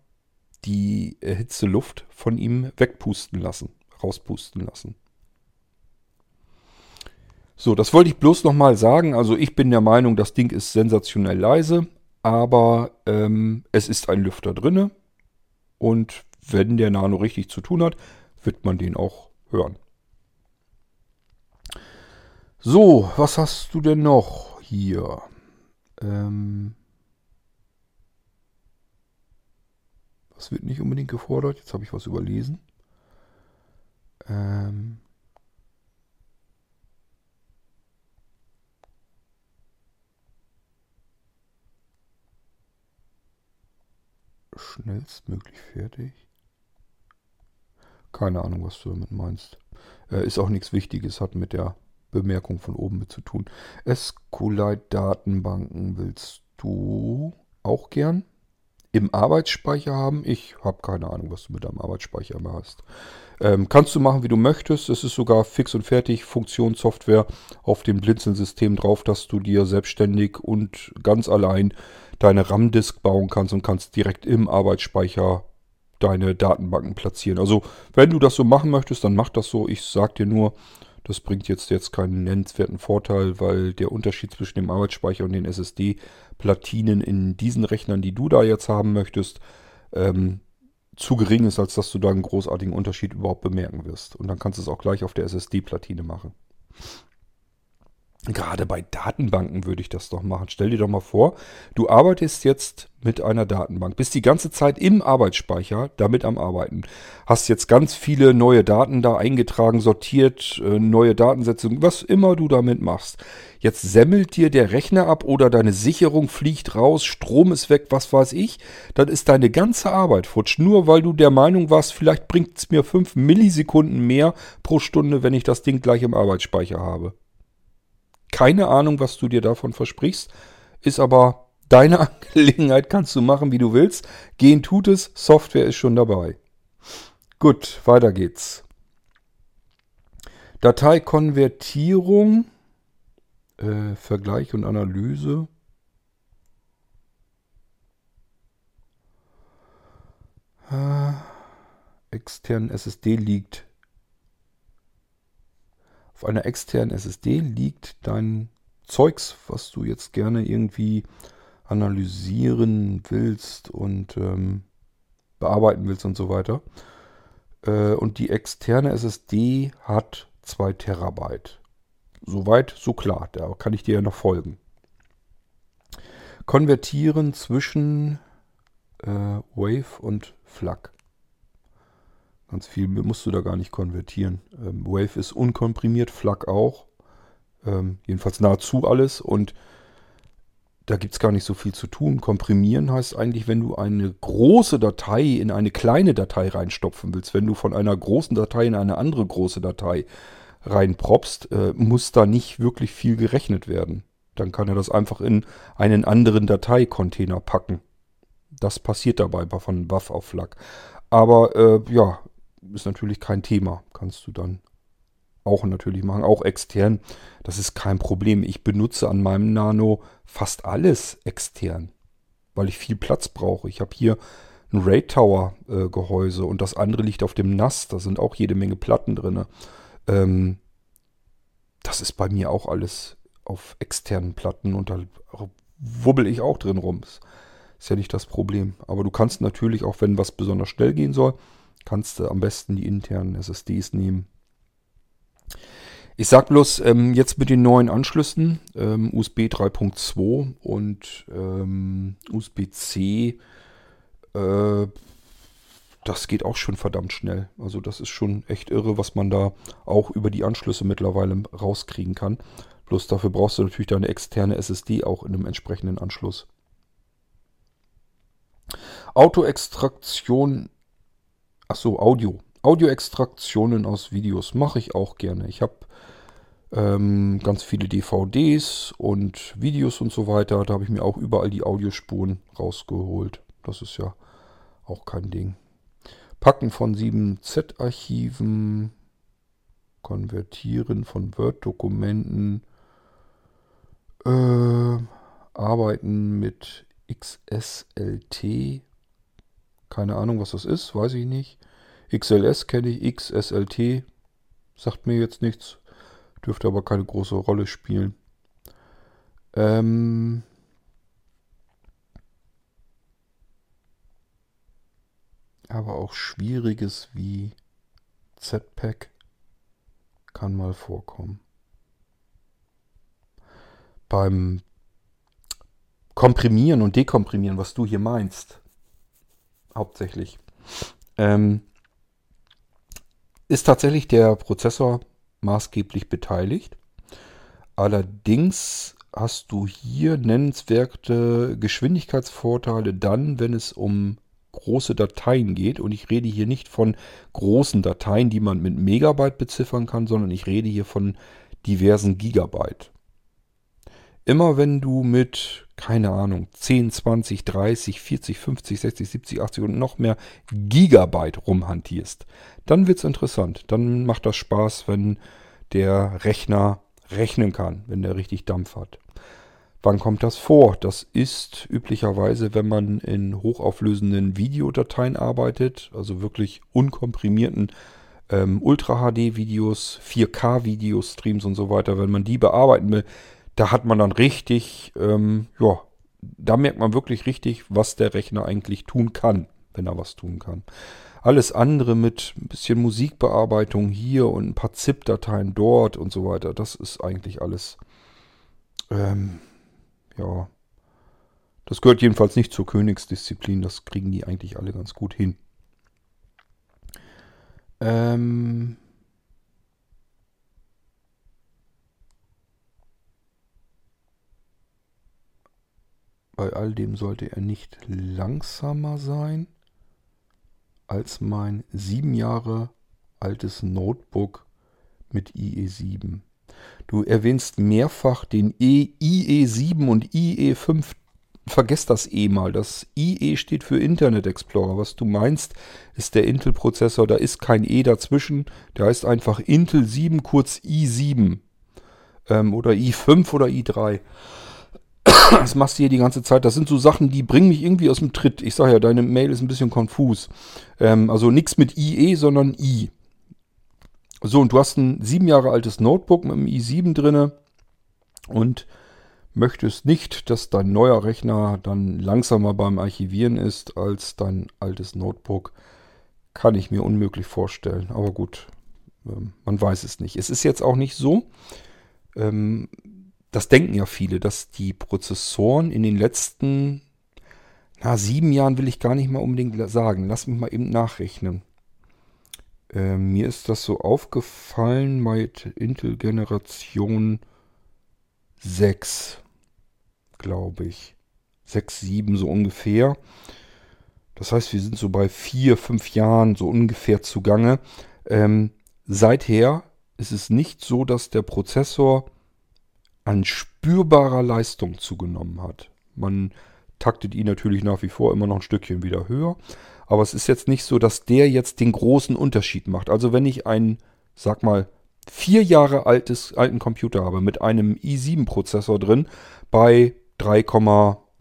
die erhitzte Luft von ihm wegpusten lassen, rauspusten lassen. So, das wollte ich bloß nochmal sagen. Also ich bin der Meinung, das Ding ist sensationell leise, aber ähm, es ist ein Lüfter drinne und wenn der Nano richtig zu tun hat, wird man den auch hören. So, was hast du denn noch hier? Ähm, Das wird nicht unbedingt gefordert. Jetzt habe ich was überlesen. Ähm schnellstmöglich fertig. Keine Ahnung, was du damit meinst. Äh, ist auch nichts Wichtiges, hat mit der Bemerkung von oben mit zu tun. SQLite-Datenbanken willst du auch gern? Im Arbeitsspeicher haben. Ich habe keine Ahnung, was du mit deinem Arbeitsspeicher immer hast. Ähm, kannst du machen, wie du möchtest. Es ist sogar fix und fertig Funktionssoftware auf dem Blinzeln-System drauf, dass du dir selbstständig und ganz allein deine RAM-Disk bauen kannst und kannst direkt im Arbeitsspeicher deine Datenbanken platzieren. Also wenn du das so machen möchtest, dann mach das so. Ich sag dir nur, das bringt jetzt, jetzt keinen nennenswerten Vorteil, weil der Unterschied zwischen dem Arbeitsspeicher und den SSD-Platinen in diesen Rechnern, die du da jetzt haben möchtest, ähm, zu gering ist, als dass du da einen großartigen Unterschied überhaupt bemerken wirst. Und dann kannst du es auch gleich auf der SSD-Platine machen. Gerade bei Datenbanken würde ich das doch machen. Stell dir doch mal vor, du arbeitest jetzt mit einer Datenbank, bist die ganze Zeit im Arbeitsspeicher damit am Arbeiten. Hast jetzt ganz viele neue Daten da eingetragen, sortiert, äh, neue Datensätze, was immer du damit machst. Jetzt semmelt dir der Rechner ab oder deine Sicherung fliegt raus, Strom ist weg, was weiß ich. Dann ist deine ganze Arbeit futsch. Nur weil du der Meinung warst, vielleicht bringt es mir 5 Millisekunden mehr pro Stunde, wenn ich das Ding gleich im Arbeitsspeicher habe. Keine Ahnung, was du dir davon versprichst, ist aber deine <laughs> Angelegenheit, kannst du machen, wie du willst. Gehen tut es, Software ist schon dabei. Gut, weiter geht's. Dateikonvertierung, äh, Vergleich und Analyse. Äh, externen SSD liegt. Auf einer externen SSD liegt dein Zeugs, was du jetzt gerne irgendwie analysieren willst und ähm, bearbeiten willst und so weiter. Äh, und die externe SSD hat 2 Terabyte. Soweit, so klar. Da kann ich dir ja noch folgen. Konvertieren zwischen äh, Wave und FLAC. Ganz viel musst du da gar nicht konvertieren. Ähm, Wave ist unkomprimiert, FLAC auch. Ähm, jedenfalls nahezu alles. Und da gibt es gar nicht so viel zu tun. Komprimieren heißt eigentlich, wenn du eine große Datei in eine kleine Datei reinstopfen willst, wenn du von einer großen Datei in eine andere große Datei reinpropst, äh, muss da nicht wirklich viel gerechnet werden. Dann kann er das einfach in einen anderen Dateicontainer packen. Das passiert dabei von Buff auf FLAC. Aber äh, ja, ist natürlich kein Thema. Kannst du dann auch natürlich machen, auch extern. Das ist kein Problem. Ich benutze an meinem Nano fast alles extern, weil ich viel Platz brauche. Ich habe hier ein RAID Tower äh, Gehäuse und das andere liegt auf dem NAS. Da sind auch jede Menge Platten drin. Ähm, das ist bei mir auch alles auf externen Platten und da wubbel ich auch drin rum. Ist ja nicht das Problem. Aber du kannst natürlich auch, wenn was besonders schnell gehen soll, kannst du am besten die internen SSDs nehmen. Ich sag bloß, ähm, jetzt mit den neuen Anschlüssen, ähm, USB 3.2 und ähm, USB-C, äh, das geht auch schon verdammt schnell. Also das ist schon echt irre, was man da auch über die Anschlüsse mittlerweile rauskriegen kann. Bloß dafür brauchst du natürlich deine externe SSD auch in einem entsprechenden Anschluss. Autoextraktion, achso, Audio. Audioextraktionen aus Videos mache ich auch gerne. Ich habe ähm, ganz viele DVDs und Videos und so weiter. Da habe ich mir auch überall die Audiospuren rausgeholt. Das ist ja auch kein Ding. Packen von 7Z-Archiven, Konvertieren von Word-Dokumenten, äh, Arbeiten mit XSLT, keine Ahnung, was das ist, weiß ich nicht. XLS kenne ich, XSLT sagt mir jetzt nichts, dürfte aber keine große Rolle spielen. Ähm, aber auch Schwieriges wie Z-Pack kann mal vorkommen. Beim Komprimieren und Dekomprimieren, was du hier meinst, hauptsächlich, ähm, ist tatsächlich der Prozessor maßgeblich beteiligt. Allerdings hast du hier nennenswerte Geschwindigkeitsvorteile dann, wenn es um große Dateien geht. Und ich rede hier nicht von großen Dateien, die man mit Megabyte beziffern kann, sondern ich rede hier von diversen Gigabyte. Immer wenn du mit, keine Ahnung, 10, 20, 30, 40, 50, 60, 70, 80 und noch mehr Gigabyte rumhantierst, dann wird es interessant. Dann macht das Spaß, wenn der Rechner rechnen kann, wenn der richtig Dampf hat. Wann kommt das vor? Das ist üblicherweise, wenn man in hochauflösenden Videodateien arbeitet, also wirklich unkomprimierten ähm, Ultra-HD-Videos, 4K-Videos, Streams und so weiter. Wenn man die bearbeiten will, da hat man dann richtig, ähm, ja, da merkt man wirklich richtig, was der Rechner eigentlich tun kann, wenn er was tun kann. Alles andere mit ein bisschen Musikbearbeitung hier und ein paar ZIP-Dateien dort und so weiter, das ist eigentlich alles ähm, ja, das gehört jedenfalls nicht zur Königsdisziplin. Das kriegen die eigentlich alle ganz gut hin. Ähm Bei all dem sollte er nicht langsamer sein als mein sieben Jahre altes Notebook mit IE7. Du erwähnst mehrfach den e, IE7 und IE5. Vergesst das E mal. Das IE steht für Internet Explorer. Was du meinst, ist der Intel-Prozessor. Da ist kein E dazwischen. Der heißt einfach Intel 7, kurz i7. Ähm, oder i5 oder i3. Das machst du hier die ganze Zeit. Das sind so Sachen, die bringen mich irgendwie aus dem Tritt. Ich sage ja, deine Mail ist ein bisschen konfus. Ähm, also nichts mit IE, sondern I. So, und du hast ein sieben Jahre altes Notebook mit einem i7 drinne und möchtest nicht, dass dein neuer Rechner dann langsamer beim Archivieren ist als dein altes Notebook. Kann ich mir unmöglich vorstellen. Aber gut, ähm, man weiß es nicht. Es ist jetzt auch nicht so. Ähm, das denken ja viele, dass die Prozessoren in den letzten na, sieben Jahren will ich gar nicht mal unbedingt sagen. Lass mich mal eben nachrechnen. Äh, mir ist das so aufgefallen bei Intel Generation 6, glaube ich. 6, 7 so ungefähr. Das heißt, wir sind so bei 4, 5 Jahren so ungefähr zugange. Ähm, seither ist es nicht so, dass der Prozessor an spürbarer Leistung zugenommen hat. Man taktet ihn natürlich nach wie vor immer noch ein Stückchen wieder höher. Aber es ist jetzt nicht so, dass der jetzt den großen Unterschied macht. Also wenn ich einen, sag mal, vier Jahre altes, alten Computer habe mit einem i7-Prozessor drin bei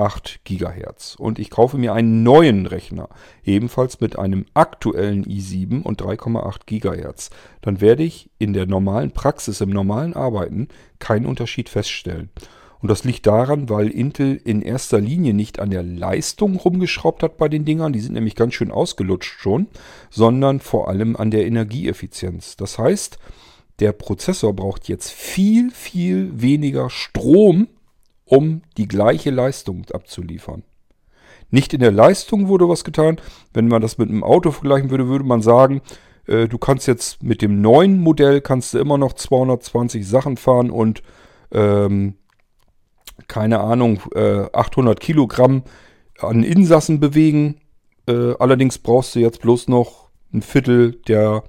3,8 Gigahertz und ich kaufe mir einen neuen Rechner, ebenfalls mit einem aktuellen i7 und 3,8 Gigahertz, dann werde ich in der normalen Praxis, im normalen Arbeiten keinen Unterschied feststellen. Und das liegt daran, weil Intel in erster Linie nicht an der Leistung rumgeschraubt hat bei den Dingern, die sind nämlich ganz schön ausgelutscht schon, sondern vor allem an der Energieeffizienz. Das heißt, der Prozessor braucht jetzt viel, viel weniger Strom, um die gleiche Leistung abzuliefern. Nicht in der Leistung wurde was getan. Wenn man das mit einem Auto vergleichen würde, würde man sagen, äh, du kannst jetzt mit dem neuen Modell kannst du immer noch 220 Sachen fahren und ähm, keine Ahnung, äh, 800 Kilogramm an Insassen bewegen. Äh, allerdings brauchst du jetzt bloß noch ein Viertel der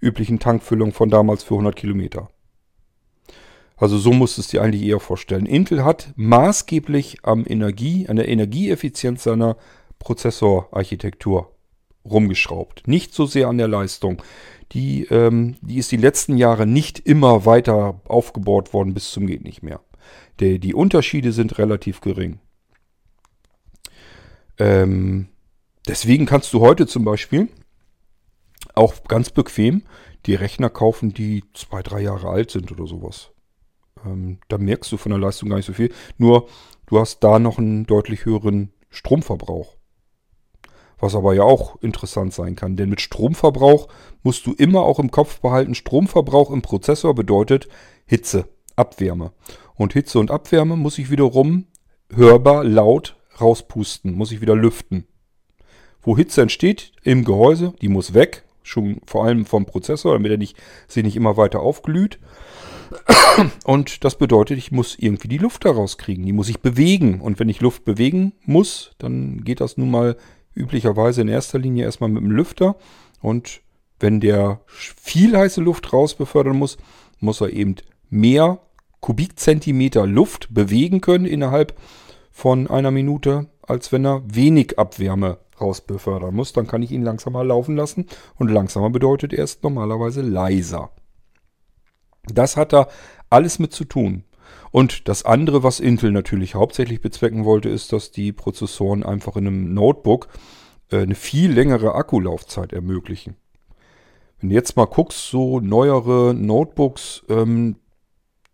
üblichen Tankfüllung von damals für 100 Kilometer. Also so musst du es dir eigentlich eher vorstellen. Intel hat maßgeblich am Energie, an der Energieeffizienz seiner Prozessorarchitektur rumgeschraubt. Nicht so sehr an der Leistung. Die, ähm, die ist die letzten Jahre nicht immer weiter aufgebaut worden bis zum geht nicht mehr. Die, die Unterschiede sind relativ gering. Ähm, deswegen kannst du heute zum Beispiel auch ganz bequem die Rechner kaufen, die zwei, drei Jahre alt sind oder sowas. Ähm, da merkst du von der Leistung gar nicht so viel. Nur du hast da noch einen deutlich höheren Stromverbrauch. Was aber ja auch interessant sein kann, denn mit Stromverbrauch musst du immer auch im Kopf behalten, Stromverbrauch im Prozessor bedeutet Hitze, Abwärme. Und Hitze und Abwärme muss ich wiederum hörbar laut rauspusten, muss ich wieder lüften. Wo Hitze entsteht im Gehäuse, die muss weg, schon vor allem vom Prozessor, damit er nicht, sich nicht immer weiter aufglüht. Und das bedeutet, ich muss irgendwie die Luft da rauskriegen. Die muss ich bewegen. Und wenn ich Luft bewegen muss, dann geht das nun mal üblicherweise in erster Linie erstmal mit dem Lüfter. Und wenn der viel heiße Luft raus befördern muss, muss er eben mehr Kubikzentimeter Luft bewegen können innerhalb von einer Minute, als wenn er wenig Abwärme rausbefördern muss. Dann kann ich ihn langsamer laufen lassen und langsamer bedeutet er ist normalerweise leiser. Das hat da alles mit zu tun. Und das andere, was Intel natürlich hauptsächlich bezwecken wollte, ist, dass die Prozessoren einfach in einem Notebook äh, eine viel längere Akkulaufzeit ermöglichen. Wenn du jetzt mal guckst, so neuere Notebooks, ähm,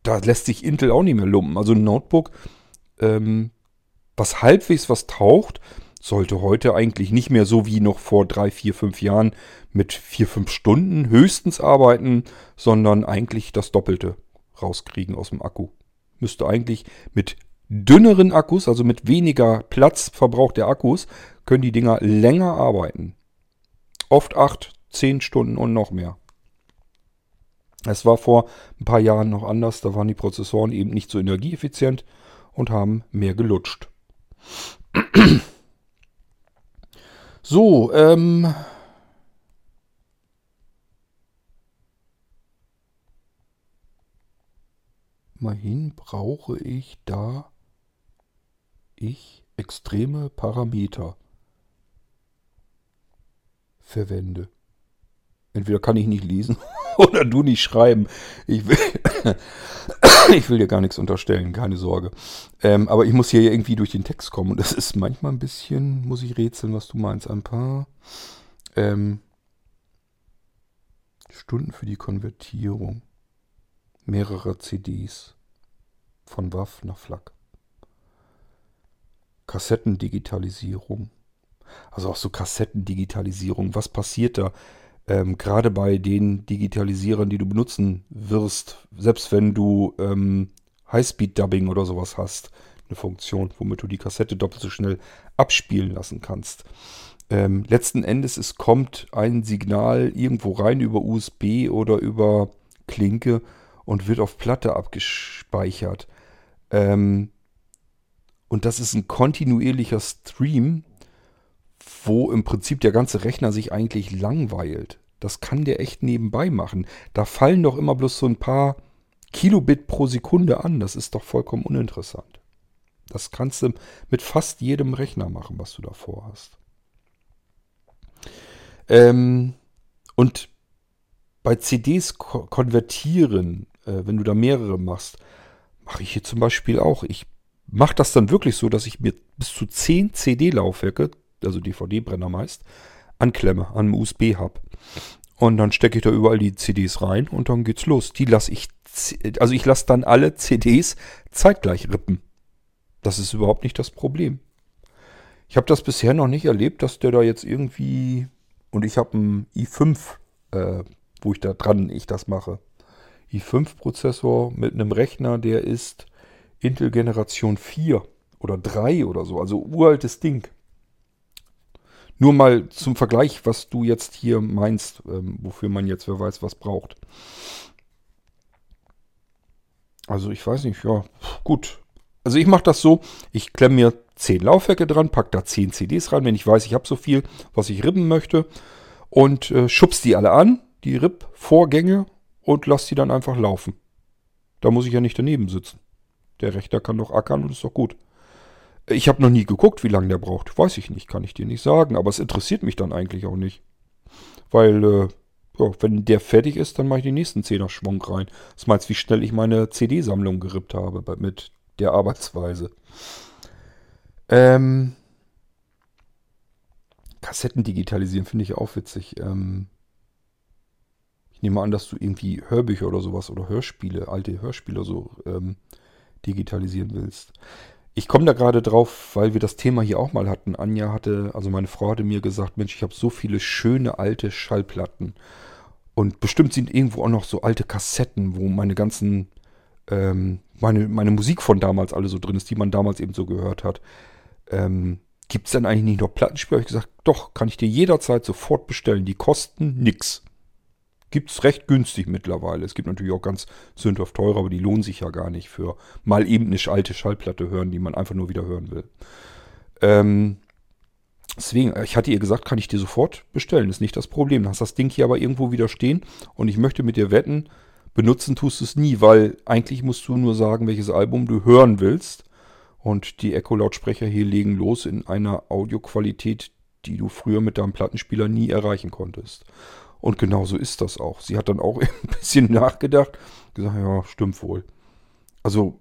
da lässt sich Intel auch nicht mehr lumpen. Also ein Notebook, ähm, was halbwegs was taucht, sollte heute eigentlich nicht mehr so wie noch vor drei, vier, fünf Jahren mit vier, fünf Stunden höchstens arbeiten, sondern eigentlich das Doppelte rauskriegen aus dem Akku. Müsste eigentlich mit dünneren Akkus, also mit weniger Platzverbrauch der Akkus, können die Dinger länger arbeiten. Oft acht, zehn Stunden und noch mehr. Es war vor ein paar Jahren noch anders, da waren die Prozessoren eben nicht so energieeffizient und haben mehr gelutscht. So, ähm. Immerhin brauche ich da ich extreme Parameter verwende. Entweder kann ich nicht lesen <laughs> <laughs> oder du nicht schreiben. Ich will, <coughs> ich will dir gar nichts unterstellen, keine Sorge. Ähm, aber ich muss hier irgendwie durch den Text kommen und das ist manchmal ein bisschen, muss ich rätseln, was du meinst. Ein paar ähm, Stunden für die Konvertierung mehrerer CDs von WAF nach FLAC. Kassettendigitalisierung. Also auch so Kassettendigitalisierung. Was passiert da? Ähm, Gerade bei den Digitalisierern, die du benutzen wirst, selbst wenn du ähm, Highspeed-Dubbing oder sowas hast, eine Funktion, womit du die Kassette doppelt so schnell abspielen lassen kannst. Ähm, letzten Endes, es kommt ein Signal irgendwo rein über USB oder über Klinke und wird auf Platte abgespeichert. Ähm, und das ist ein kontinuierlicher Stream, wo im Prinzip der ganze Rechner sich eigentlich langweilt. Das kann der echt nebenbei machen. Da fallen doch immer bloß so ein paar Kilobit pro Sekunde an. Das ist doch vollkommen uninteressant. Das kannst du mit fast jedem Rechner machen, was du davor hast. Ähm, und bei CDs ko konvertieren, äh, wenn du da mehrere machst, mache ich hier zum Beispiel auch. Ich mache das dann wirklich so, dass ich mir bis zu 10 CD-Laufwerke also DVD-Brenner meist, anklemme an einem USB-Hub. Und dann stecke ich da überall die CDs rein und dann geht's los. Die lasse ich, also ich lasse dann alle CDs zeitgleich rippen. Das ist überhaupt nicht das Problem. Ich habe das bisher noch nicht erlebt, dass der da jetzt irgendwie und ich habe einen i5, äh, wo ich da dran ich das mache. i5-Prozessor mit einem Rechner, der ist Intel Generation 4 oder 3 oder so, also uraltes Ding. Nur mal zum Vergleich, was du jetzt hier meinst, ähm, wofür man jetzt wer weiß was braucht. Also ich weiß nicht, ja, gut. Also ich mache das so, ich klemme mir 10 Laufwerke dran, packe da 10 CDs rein, wenn ich weiß, ich habe so viel, was ich rippen möchte und äh, schubs die alle an, die Ripp-Vorgänge und lass die dann einfach laufen. Da muss ich ja nicht daneben sitzen. Der Rechner kann doch ackern und ist doch gut. Ich habe noch nie geguckt, wie lange der braucht. Weiß ich nicht, kann ich dir nicht sagen. Aber es interessiert mich dann eigentlich auch nicht. Weil, äh, ja, wenn der fertig ist, dann mache ich den nächsten Zehner-Schwung rein. Das meinst, wie schnell ich meine CD-Sammlung gerippt habe mit der Arbeitsweise. Ähm, Kassetten digitalisieren finde ich auch witzig. Ähm, ich nehme an, dass du irgendwie Hörbücher oder sowas oder Hörspiele, alte Hörspiele so ähm, digitalisieren willst. Ich komme da gerade drauf, weil wir das Thema hier auch mal hatten. Anja hatte, also meine Frau hatte mir gesagt, Mensch, ich habe so viele schöne alte Schallplatten. Und bestimmt sind irgendwo auch noch so alte Kassetten, wo meine ganzen, ähm, meine, meine Musik von damals alle so drin ist, die man damals eben so gehört hat. Ähm, Gibt es denn eigentlich nicht noch Plattenspieler? Habe ich gesagt, doch, kann ich dir jederzeit sofort bestellen. Die kosten nix. Gibt es recht günstig mittlerweile. Es gibt natürlich auch ganz sündhaft teure, aber die lohnen sich ja gar nicht für mal eben eine alte Schallplatte hören, die man einfach nur wieder hören will. Ähm, deswegen, ich hatte ihr gesagt, kann ich dir sofort bestellen. Ist nicht das Problem. Dann hast das Ding hier aber irgendwo wieder stehen und ich möchte mit dir wetten, benutzen tust du es nie, weil eigentlich musst du nur sagen, welches Album du hören willst. Und die Echo-Lautsprecher hier legen los in einer Audioqualität, die du früher mit deinem Plattenspieler nie erreichen konntest. Und genau so ist das auch. Sie hat dann auch <laughs> ein bisschen nachgedacht, gesagt, ja, stimmt wohl. Also,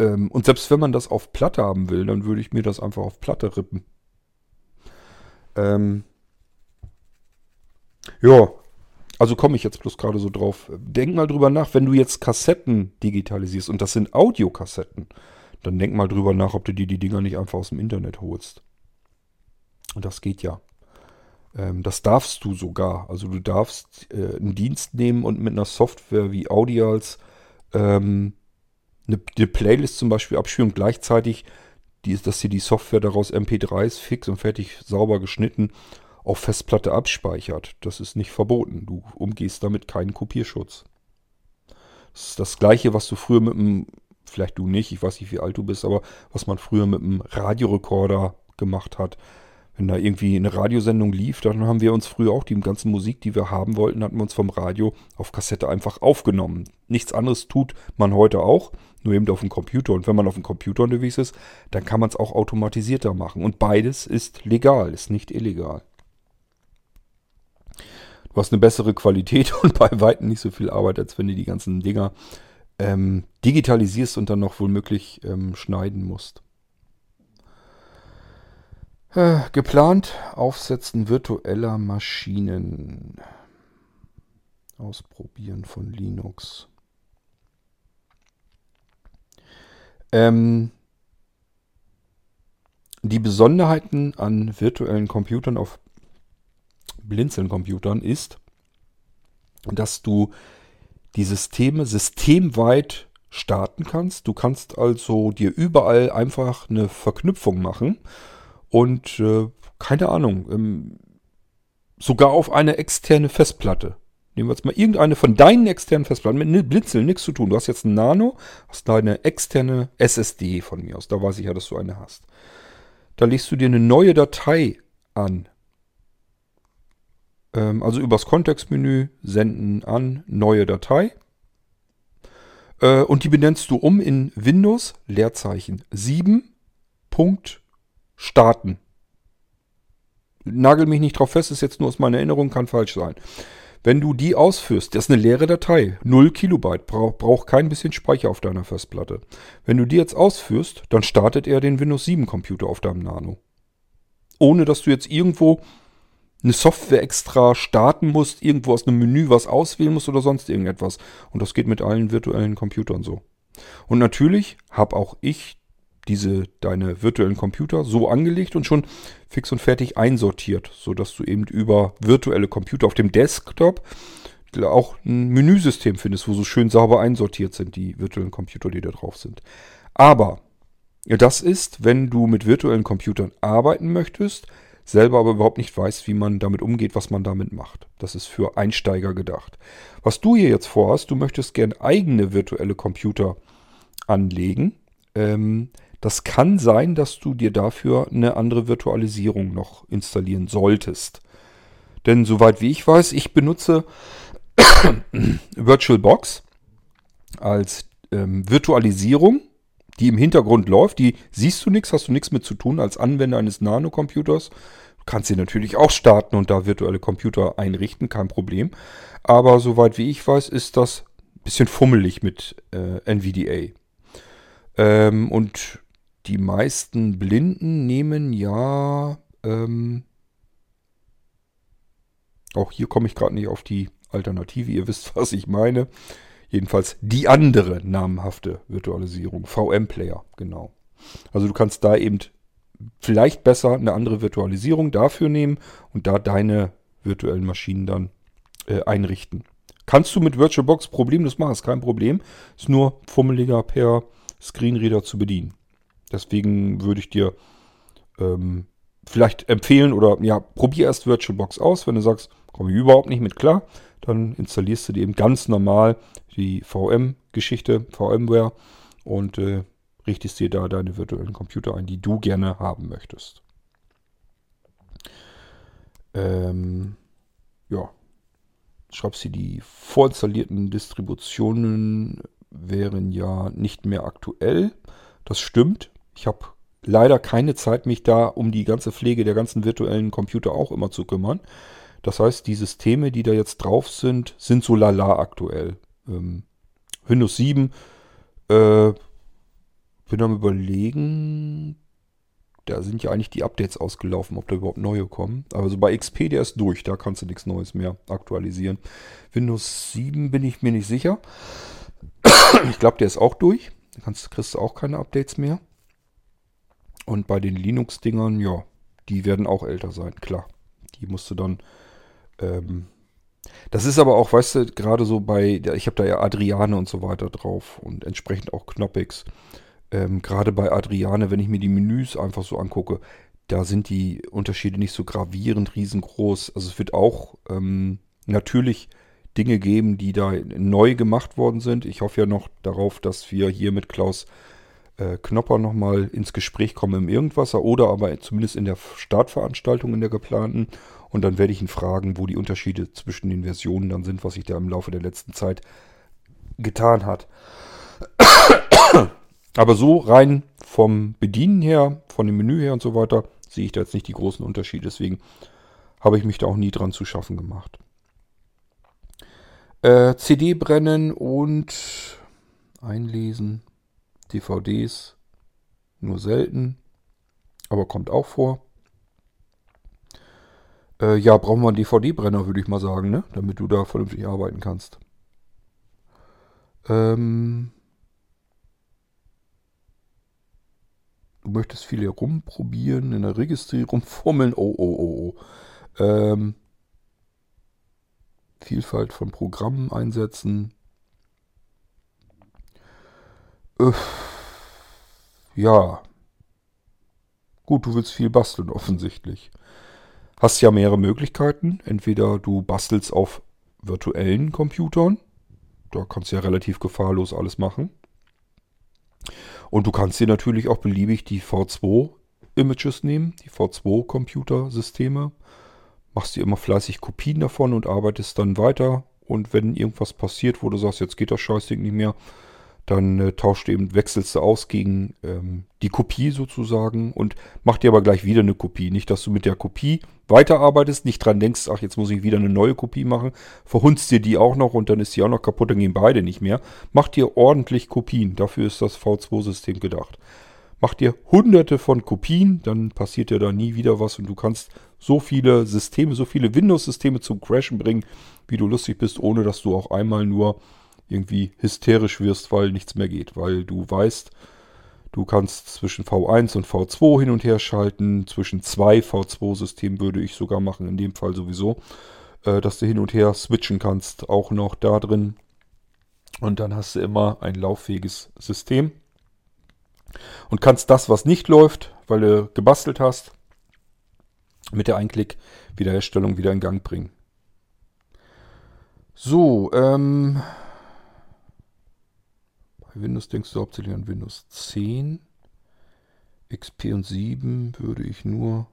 ähm, und selbst wenn man das auf Platte haben will, dann würde ich mir das einfach auf Platte rippen. Ähm, ja, also komme ich jetzt bloß gerade so drauf. Denk mal drüber nach, wenn du jetzt Kassetten digitalisierst und das sind Audiokassetten, dann denk mal drüber nach, ob du dir die Dinger nicht einfach aus dem Internet holst. Und das geht ja. Ähm, das darfst du sogar. Also du darfst äh, einen Dienst nehmen und mit einer Software wie Audials ähm, eine, eine, Playlist zum Beispiel abspielen und gleichzeitig, die, dass dir die Software daraus MP3s fix und fertig sauber geschnitten auf Festplatte abspeichert. Das ist nicht verboten. Du umgehst damit keinen Kopierschutz. Das ist das gleiche, was du früher mit einem, vielleicht du nicht, ich weiß nicht, wie alt du bist, aber was man früher mit einem Radiorekorder gemacht hat wenn da irgendwie eine Radiosendung lief, dann haben wir uns früher auch die ganze Musik, die wir haben wollten, hatten wir uns vom Radio auf Kassette einfach aufgenommen. Nichts anderes tut man heute auch, nur eben auf dem Computer. Und wenn man auf dem Computer unterwegs ist, dann kann man es auch automatisierter machen. Und beides ist legal, ist nicht illegal. Du hast eine bessere Qualität <laughs> und bei weitem nicht so viel Arbeit, als wenn du die ganzen Dinger ähm, digitalisierst und dann noch womöglich ähm, schneiden musst. Äh, geplant Aufsetzen virtueller Maschinen. Ausprobieren von Linux. Ähm, die Besonderheiten an virtuellen Computern auf Blinzeln-Computern ist, dass du die Systeme systemweit starten kannst. Du kannst also dir überall einfach eine Verknüpfung machen und äh, keine Ahnung, ähm, sogar auf eine externe Festplatte. Nehmen wir jetzt mal irgendeine von deinen externen Festplatten mit Blinzeln nichts zu tun. Du hast jetzt ein Nano, hast da eine externe SSD von mir aus. Da weiß ich ja, dass du eine hast. Da legst du dir eine neue Datei an. Ähm, also übers Kontextmenü senden an, neue Datei. Äh, und die benennst du um in Windows Leerzeichen 7. Punkt starten. Nagel mich nicht drauf fest, ist jetzt nur aus meiner Erinnerung, kann falsch sein. Wenn du die ausführst, das ist eine leere Datei, 0 Kilobyte, braucht brauch kein bisschen Speicher auf deiner Festplatte. Wenn du die jetzt ausführst, dann startet er den Windows 7 Computer auf deinem Nano. Ohne dass du jetzt irgendwo eine Software extra starten musst, irgendwo aus einem Menü was auswählen musst oder sonst irgendetwas. Und das geht mit allen virtuellen Computern so. Und natürlich habe auch ich diese deine virtuellen Computer so angelegt und schon fix und fertig einsortiert, sodass du eben über virtuelle Computer auf dem Desktop auch ein Menüsystem findest, wo so schön sauber einsortiert sind, die virtuellen Computer, die da drauf sind. Aber das ist, wenn du mit virtuellen Computern arbeiten möchtest, selber aber überhaupt nicht weißt, wie man damit umgeht, was man damit macht. Das ist für Einsteiger gedacht. Was du hier jetzt vorhast, du möchtest gern eigene virtuelle Computer anlegen. Ähm, das kann sein, dass du dir dafür eine andere Virtualisierung noch installieren solltest. Denn soweit wie ich weiß, ich benutze <coughs> VirtualBox als ähm, Virtualisierung, die im Hintergrund läuft. Die siehst du nichts, hast du nichts mit zu tun als Anwender eines Nano-Computers. Du kannst sie natürlich auch starten und da virtuelle Computer einrichten, kein Problem. Aber soweit wie ich weiß, ist das ein bisschen fummelig mit äh, NVDA. Ähm, und die meisten Blinden nehmen ja, ähm, auch hier komme ich gerade nicht auf die Alternative, ihr wisst, <laughs> was ich meine. Jedenfalls die andere namhafte Virtualisierung, VM-Player, genau. Also du kannst da eben vielleicht besser eine andere Virtualisierung dafür nehmen und da deine virtuellen Maschinen dann äh, einrichten. Kannst du mit VirtualBox problemlos machen, ist kein Problem. Ist nur fummeliger per Screenreader zu bedienen. Deswegen würde ich dir ähm, vielleicht empfehlen oder ja, probier erst VirtualBox aus. Wenn du sagst, komme ich überhaupt nicht mit klar, dann installierst du dir eben ganz normal die VM-Geschichte, VMware und äh, richtest dir da deine virtuellen Computer ein, die du gerne haben möchtest. Ähm, ja, schreibst du die vorinstallierten Distributionen wären ja nicht mehr aktuell. Das stimmt. Ich habe leider keine Zeit, mich da um die ganze Pflege der ganzen virtuellen Computer auch immer zu kümmern. Das heißt, die Systeme, die da jetzt drauf sind, sind so lala aktuell. Ähm, Windows 7, äh, bin am überlegen, da sind ja eigentlich die Updates ausgelaufen, ob da überhaupt neue kommen. Aber so bei XP, der ist durch, da kannst du nichts Neues mehr aktualisieren. Windows 7 bin ich mir nicht sicher. ich glaube, der ist auch durch. Da kannst, kriegst du auch keine Updates mehr. Und bei den Linux-Dingern, ja, die werden auch älter sein, klar. Die musst du dann. Ähm, das ist aber auch, weißt du, gerade so bei, ich habe da ja Adriane und so weiter drauf und entsprechend auch Knoppix. Ähm, gerade bei Adriane, wenn ich mir die Menüs einfach so angucke, da sind die Unterschiede nicht so gravierend riesengroß. Also es wird auch ähm, natürlich Dinge geben, die da neu gemacht worden sind. Ich hoffe ja noch darauf, dass wir hier mit Klaus äh, Knopper nochmal ins Gespräch kommen im Irgendwasser oder aber zumindest in der Startveranstaltung in der geplanten. Und dann werde ich ihn fragen, wo die Unterschiede zwischen den Versionen dann sind, was sich da im Laufe der letzten Zeit getan hat. <coughs> Aber so rein vom Bedienen her, von dem Menü her und so weiter, sehe ich da jetzt nicht die großen Unterschiede. Deswegen habe ich mich da auch nie dran zu schaffen gemacht. Äh, CD brennen und einlesen. DVDs nur selten, aber kommt auch vor. Äh, ja, brauchen wir einen DVD-Brenner, würde ich mal sagen, ne? damit du da vernünftig arbeiten kannst. Ähm, du möchtest viel herumprobieren, in der Registrierung fummeln. Oh, oh, oh, oh. Ähm, Vielfalt von Programmen einsetzen. Äh, ja. Gut, du willst viel basteln offensichtlich. Hast ja mehrere Möglichkeiten. Entweder du bastelst auf virtuellen Computern. Da kannst du ja relativ gefahrlos alles machen. Und du kannst dir natürlich auch beliebig die V2-Images nehmen, die V2-Computersysteme. Machst dir immer fleißig Kopien davon und arbeitest dann weiter. Und wenn irgendwas passiert, wo du sagst, jetzt geht das Scheißding nicht mehr, dann äh, tauscht du eben, wechselst du aus gegen ähm, die Kopie sozusagen und mach dir aber gleich wieder eine Kopie. Nicht, dass du mit der Kopie weiterarbeitest, nicht dran denkst, ach, jetzt muss ich wieder eine neue Kopie machen, verhunzt dir die auch noch und dann ist die auch noch kaputt, dann gehen beide nicht mehr. Mach dir ordentlich Kopien, dafür ist das V2-System gedacht. Mach dir hunderte von Kopien, dann passiert dir da nie wieder was und du kannst so viele Systeme, so viele Windows-Systeme zum Crashen bringen, wie du lustig bist, ohne dass du auch einmal nur irgendwie hysterisch wirst, weil nichts mehr geht. Weil du weißt, du kannst zwischen V1 und V2 hin und her schalten. Zwischen zwei V2-Systemen würde ich sogar machen, in dem Fall sowieso, äh, dass du hin und her switchen kannst, auch noch da drin. Und dann hast du immer ein lauffähiges System. Und kannst das, was nicht läuft, weil du gebastelt hast, mit der Einklick-Wiederherstellung wieder in Gang bringen. So, ähm, Windows denkst du hauptsächlich an Windows 10. XP und 7 würde ich nur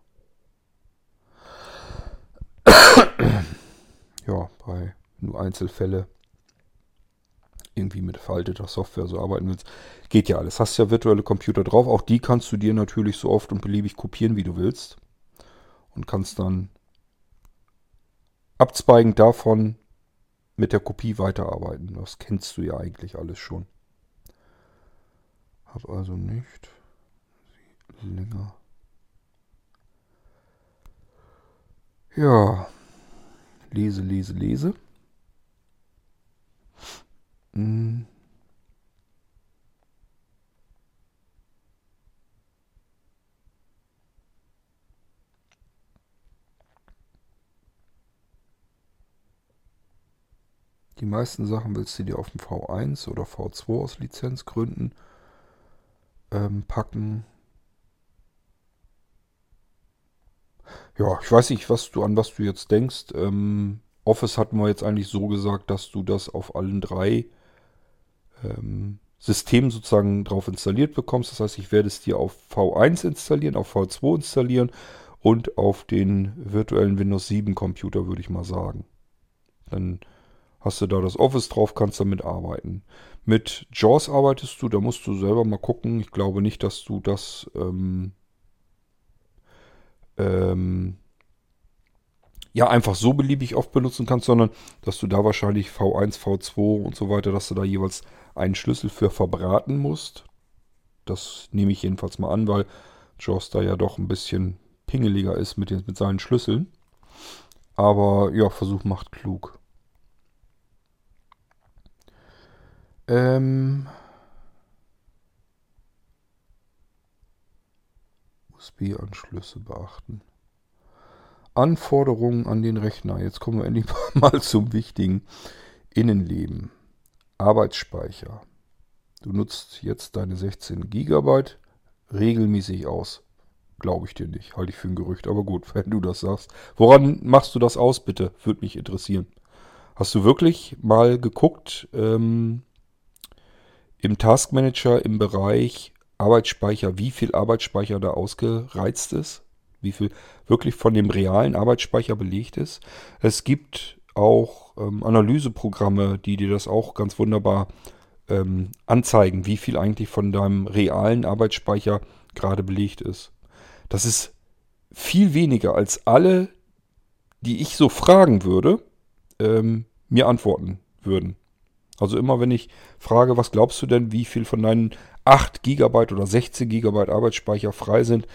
<coughs> ja, bei nur Einzelfälle irgendwie mit veralteter Software so arbeiten willst. Geht ja alles. Hast ja virtuelle Computer drauf. Auch die kannst du dir natürlich so oft und beliebig kopieren, wie du willst. Und kannst dann abzweigend davon mit der Kopie weiterarbeiten. Das kennst du ja eigentlich alles schon. Hab also nicht länger. Ja, lese, lese, lese. Hm. Die meisten Sachen willst du dir auf dem V1 oder V2 aus Lizenzgründen ähm, packen. Ja, ich weiß nicht, was du an was du jetzt denkst. Ähm, Office hatten wir jetzt eigentlich so gesagt, dass du das auf allen drei ähm, Systemen sozusagen drauf installiert bekommst. Das heißt, ich werde es dir auf V1 installieren, auf V2 installieren und auf den virtuellen Windows 7 Computer, würde ich mal sagen. Dann hast du da das Office drauf, kannst damit arbeiten. Mit JAWS arbeitest du, da musst du selber mal gucken. Ich glaube nicht, dass du das ähm, ähm, ja einfach so beliebig oft benutzen kannst, sondern dass du da wahrscheinlich V1, V2 und so weiter, dass du da jeweils einen Schlüssel für verbraten musst. Das nehme ich jedenfalls mal an, weil JAWS da ja doch ein bisschen pingeliger ist mit, den, mit seinen Schlüsseln. Aber ja, Versuch macht klug. Ähm, USB-Anschlüsse beachten. Anforderungen an den Rechner. Jetzt kommen wir endlich <laughs> mal zum wichtigen Innenleben. Arbeitsspeicher. Du nutzt jetzt deine 16 GB regelmäßig aus. Glaube ich dir nicht. Halte ich für ein Gerücht. Aber gut, <laughs> wenn du das sagst. Woran machst du das aus, bitte? Würde mich interessieren. Hast du wirklich mal geguckt, ähm, im Taskmanager im Bereich Arbeitsspeicher, wie viel Arbeitsspeicher da ausgereizt ist, wie viel wirklich von dem realen Arbeitsspeicher belegt ist. Es gibt auch ähm, Analyseprogramme, die dir das auch ganz wunderbar ähm, anzeigen, wie viel eigentlich von deinem realen Arbeitsspeicher gerade belegt ist. Das ist viel weniger als alle, die ich so fragen würde, ähm, mir antworten würden. Also immer wenn ich frage, was glaubst du denn, wie viel von deinen 8 GB oder 16 GB Arbeitsspeicher frei sind,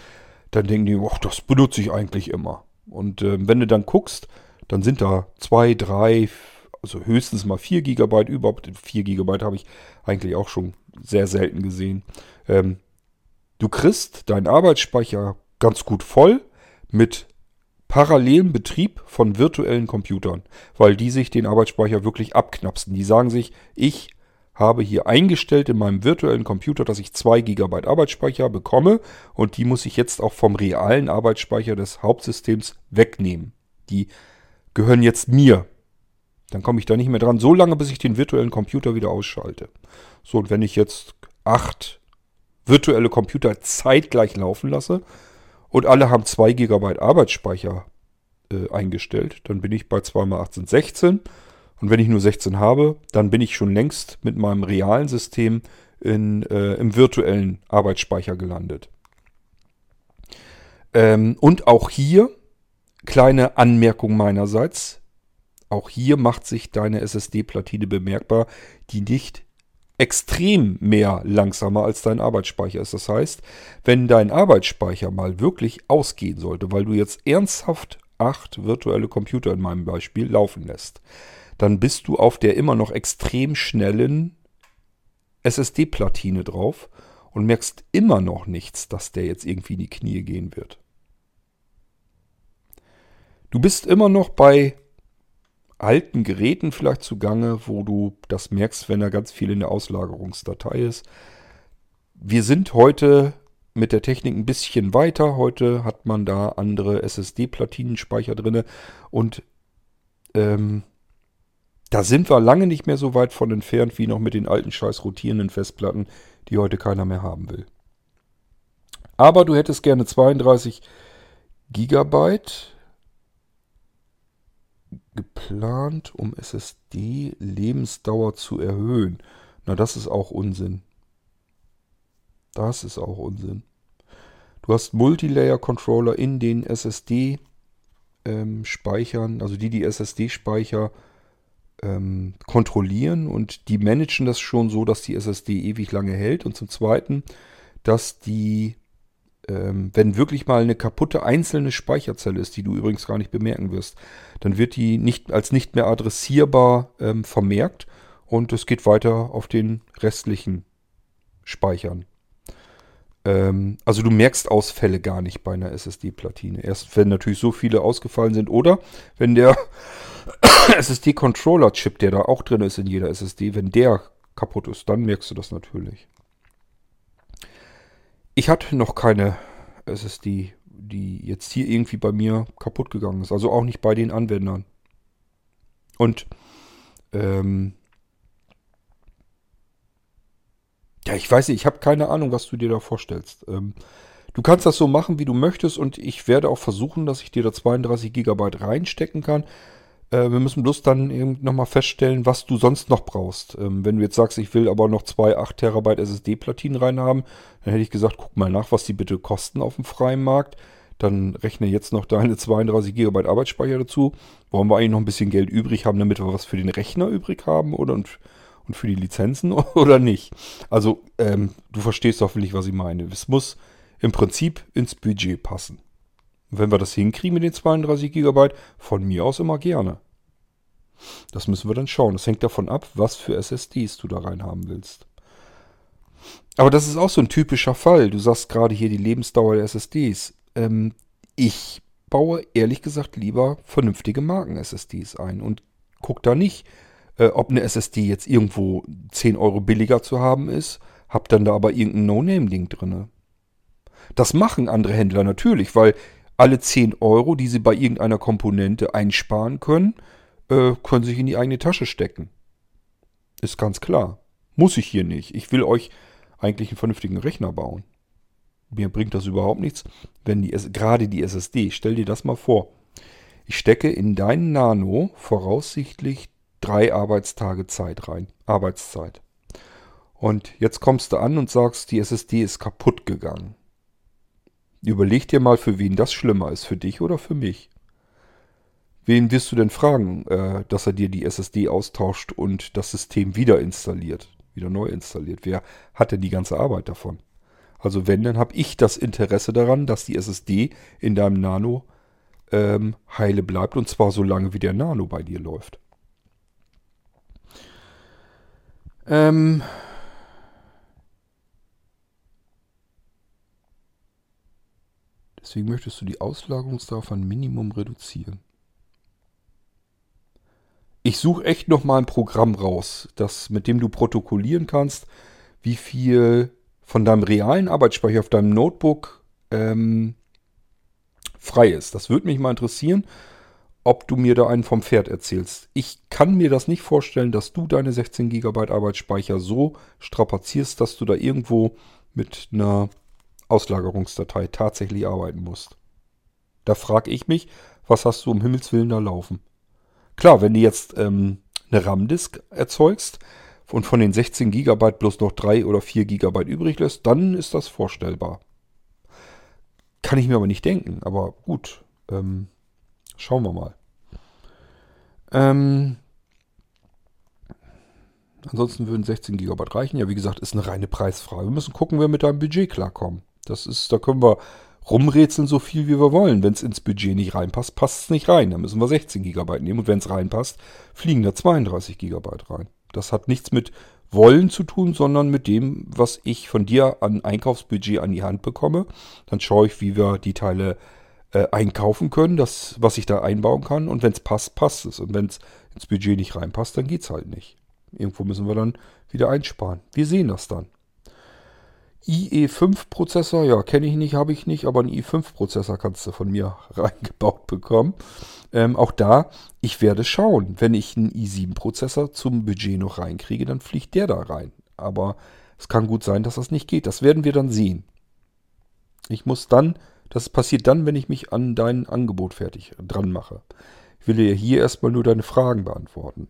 dann denken die, oh, das benutze ich eigentlich immer. Und äh, wenn du dann guckst, dann sind da 2, 3, also höchstens mal 4 GB, überhaupt 4 GB habe ich eigentlich auch schon sehr selten gesehen. Ähm, du kriegst deinen Arbeitsspeicher ganz gut voll mit parallelen Betrieb von virtuellen Computern, weil die sich den Arbeitsspeicher wirklich abknapsen. Die sagen sich, ich habe hier eingestellt in meinem virtuellen Computer, dass ich 2 GB Arbeitsspeicher bekomme und die muss ich jetzt auch vom realen Arbeitsspeicher des Hauptsystems wegnehmen. Die gehören jetzt mir. Dann komme ich da nicht mehr dran, so lange, bis ich den virtuellen Computer wieder ausschalte. So, und wenn ich jetzt acht virtuelle Computer zeitgleich laufen lasse, und alle haben 2 GB Arbeitsspeicher äh, eingestellt, dann bin ich bei 2 mal 8 sind 16. Und wenn ich nur 16 habe, dann bin ich schon längst mit meinem realen System in, äh, im virtuellen Arbeitsspeicher gelandet. Ähm, und auch hier, kleine Anmerkung meinerseits, auch hier macht sich deine SSD-Platine bemerkbar, die nicht extrem mehr langsamer als dein Arbeitsspeicher ist. Das heißt, wenn dein Arbeitsspeicher mal wirklich ausgehen sollte, weil du jetzt ernsthaft acht virtuelle Computer in meinem Beispiel laufen lässt, dann bist du auf der immer noch extrem schnellen SSD-Platine drauf und merkst immer noch nichts, dass der jetzt irgendwie in die Knie gehen wird. Du bist immer noch bei alten Geräten vielleicht zugange, wo du das merkst, wenn da ganz viel in der Auslagerungsdatei ist. Wir sind heute mit der Technik ein bisschen weiter. Heute hat man da andere SSD-Platinenspeicher drin und ähm, da sind wir lange nicht mehr so weit von entfernt wie noch mit den alten scheiß rotierenden Festplatten, die heute keiner mehr haben will. Aber du hättest gerne 32 Gigabyte geplant, um SSD-Lebensdauer zu erhöhen. Na, das ist auch Unsinn. Das ist auch Unsinn. Du hast Multilayer-Controller in den SSD-Speichern, ähm, also die die SSD-Speicher ähm, kontrollieren und die managen das schon so, dass die SSD ewig lange hält. Und zum Zweiten, dass die ähm, wenn wirklich mal eine kaputte einzelne Speicherzelle ist, die du übrigens gar nicht bemerken wirst, dann wird die nicht als nicht mehr adressierbar ähm, vermerkt und es geht weiter auf den restlichen Speichern. Ähm, also du merkst Ausfälle gar nicht bei einer SSD-Platine. Erst wenn natürlich so viele ausgefallen sind oder wenn der <coughs> SSD-Controller-Chip, der da auch drin ist in jeder SSD, wenn der kaputt ist, dann merkst du das natürlich. Ich hatte noch keine SSD, die jetzt hier irgendwie bei mir kaputt gegangen ist. Also auch nicht bei den Anwendern. Und ähm, ja, ich weiß nicht, ich habe keine Ahnung, was du dir da vorstellst. Ähm, du kannst das so machen, wie du möchtest und ich werde auch versuchen, dass ich dir da 32 GB reinstecken kann. Äh, wir müssen bloß dann eben nochmal feststellen, was du sonst noch brauchst. Ähm, wenn du jetzt sagst, ich will aber noch zwei 8 Terabyte SSD-Platinen reinhaben, dann hätte ich gesagt, guck mal nach, was die bitte kosten auf dem freien Markt. Dann rechne jetzt noch deine 32 GB Arbeitsspeicher dazu. Wollen wir eigentlich noch ein bisschen Geld übrig haben, damit wir was für den Rechner übrig haben oder und, und für die Lizenzen <laughs> oder nicht? Also, ähm, du verstehst hoffentlich, was ich meine. Es muss im Prinzip ins Budget passen. Wenn wir das hinkriegen mit den 32 GB, von mir aus immer gerne. Das müssen wir dann schauen. Das hängt davon ab, was für SSDs du da rein haben willst. Aber das ist auch so ein typischer Fall. Du sagst gerade hier die Lebensdauer der SSDs. Ähm, ich baue ehrlich gesagt lieber vernünftige Marken-SSDs ein und gucke da nicht, äh, ob eine SSD jetzt irgendwo 10 Euro billiger zu haben ist, hab dann da aber irgendein No-Name-Ding drin. Das machen andere Händler natürlich, weil alle 10 Euro, die sie bei irgendeiner Komponente einsparen können, äh, können sich in die eigene Tasche stecken. Ist ganz klar. Muss ich hier nicht. Ich will euch eigentlich einen vernünftigen Rechner bauen. Mir bringt das überhaupt nichts, wenn die gerade die SSD, stell dir das mal vor. Ich stecke in deinen Nano voraussichtlich drei Arbeitstage Zeit rein. Arbeitszeit. Und jetzt kommst du an und sagst, die SSD ist kaputt gegangen. Überleg dir mal, für wen das schlimmer ist, für dich oder für mich. Wen wirst du denn fragen, äh, dass er dir die SSD austauscht und das System wieder installiert, wieder neu installiert? Wer hat denn die ganze Arbeit davon? Also wenn, dann habe ich das Interesse daran, dass die SSD in deinem Nano ähm, heile bleibt und zwar so lange, wie der Nano bei dir läuft. Ähm, Deswegen möchtest du die Auslagerungsdauer von Minimum reduzieren. Ich suche echt noch mal ein Programm raus, das, mit dem du protokollieren kannst, wie viel von deinem realen Arbeitsspeicher auf deinem Notebook ähm, frei ist. Das würde mich mal interessieren, ob du mir da einen vom Pferd erzählst. Ich kann mir das nicht vorstellen, dass du deine 16 GB Arbeitsspeicher so strapazierst, dass du da irgendwo mit einer Auslagerungsdatei tatsächlich arbeiten musst. Da frage ich mich, was hast du um Himmels Willen da laufen? Klar, wenn du jetzt ähm, eine RAM-Disk erzeugst und von den 16 GB bloß noch 3 oder 4 GB übrig lässt, dann ist das vorstellbar. Kann ich mir aber nicht denken, aber gut. Ähm, schauen wir mal. Ähm, ansonsten würden 16 GB reichen. Ja, wie gesagt, ist eine reine Preisfrage. Wir müssen gucken, wie wir mit deinem Budget klarkommen. Das ist, da können wir rumrätseln so viel wie wir wollen. Wenn es ins Budget nicht reinpasst, passt es nicht rein. Dann müssen wir 16 GB nehmen und wenn es reinpasst, fliegen da 32 GB rein. Das hat nichts mit wollen zu tun, sondern mit dem, was ich von dir an Einkaufsbudget an die Hand bekomme. Dann schaue ich, wie wir die Teile äh, einkaufen können, das, was ich da einbauen kann. Und wenn es passt, passt es. Und wenn es ins Budget nicht reinpasst, dann geht es halt nicht. Irgendwo müssen wir dann wieder einsparen. Wir sehen das dann. IE5-Prozessor, ja, kenne ich nicht, habe ich nicht, aber einen i5-Prozessor kannst du von mir <laughs> reingebaut bekommen. Ähm, auch da, ich werde schauen. Wenn ich einen i7-Prozessor zum Budget noch reinkriege, dann fliegt der da rein. Aber es kann gut sein, dass das nicht geht. Das werden wir dann sehen. Ich muss dann, das passiert dann, wenn ich mich an dein Angebot fertig dran mache. Ich will dir hier erstmal nur deine Fragen beantworten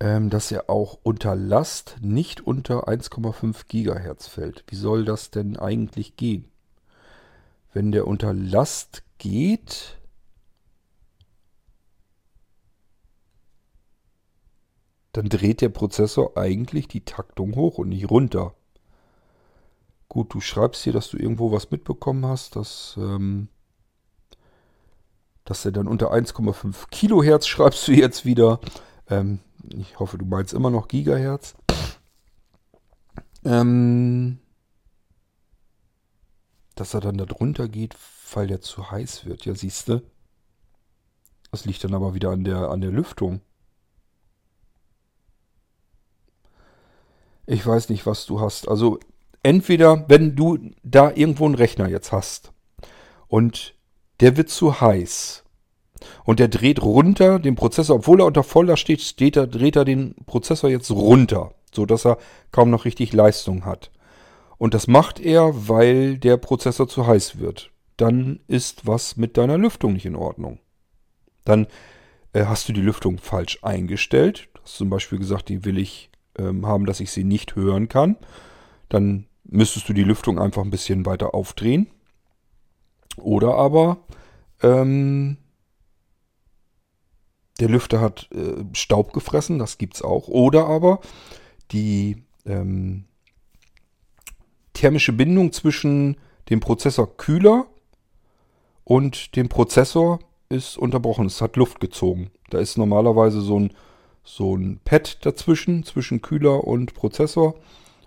dass er auch unter Last nicht unter 1,5 Gigahertz fällt. Wie soll das denn eigentlich gehen? Wenn der unter Last geht, dann dreht der Prozessor eigentlich die Taktung hoch und nicht runter. Gut, du schreibst hier, dass du irgendwo was mitbekommen hast, dass, ähm, dass er dann unter 1,5 Kilohertz <laughs> schreibst du jetzt wieder. Ähm, ich hoffe, du meinst immer noch Gigahertz. Ähm, dass er dann da drunter geht, weil der zu heiß wird. Ja, siehst du. Das liegt dann aber wieder an der, an der Lüftung. Ich weiß nicht, was du hast. Also entweder, wenn du da irgendwo einen Rechner jetzt hast und der wird zu heiß und der dreht runter den Prozessor, obwohl er unter Volllast steht, steht er, dreht er den Prozessor jetzt runter, sodass er kaum noch richtig Leistung hat. Und das macht er, weil der Prozessor zu heiß wird. Dann ist was mit deiner Lüftung nicht in Ordnung. Dann äh, hast du die Lüftung falsch eingestellt. Du hast zum Beispiel gesagt, die will ich ähm, haben, dass ich sie nicht hören kann. Dann müsstest du die Lüftung einfach ein bisschen weiter aufdrehen. Oder aber ähm, der Lüfter hat äh, Staub gefressen, das gibt es auch. Oder aber die ähm, thermische Bindung zwischen dem Prozessorkühler und dem Prozessor ist unterbrochen. Es hat Luft gezogen. Da ist normalerweise so ein, so ein Pad dazwischen, zwischen Kühler und Prozessor.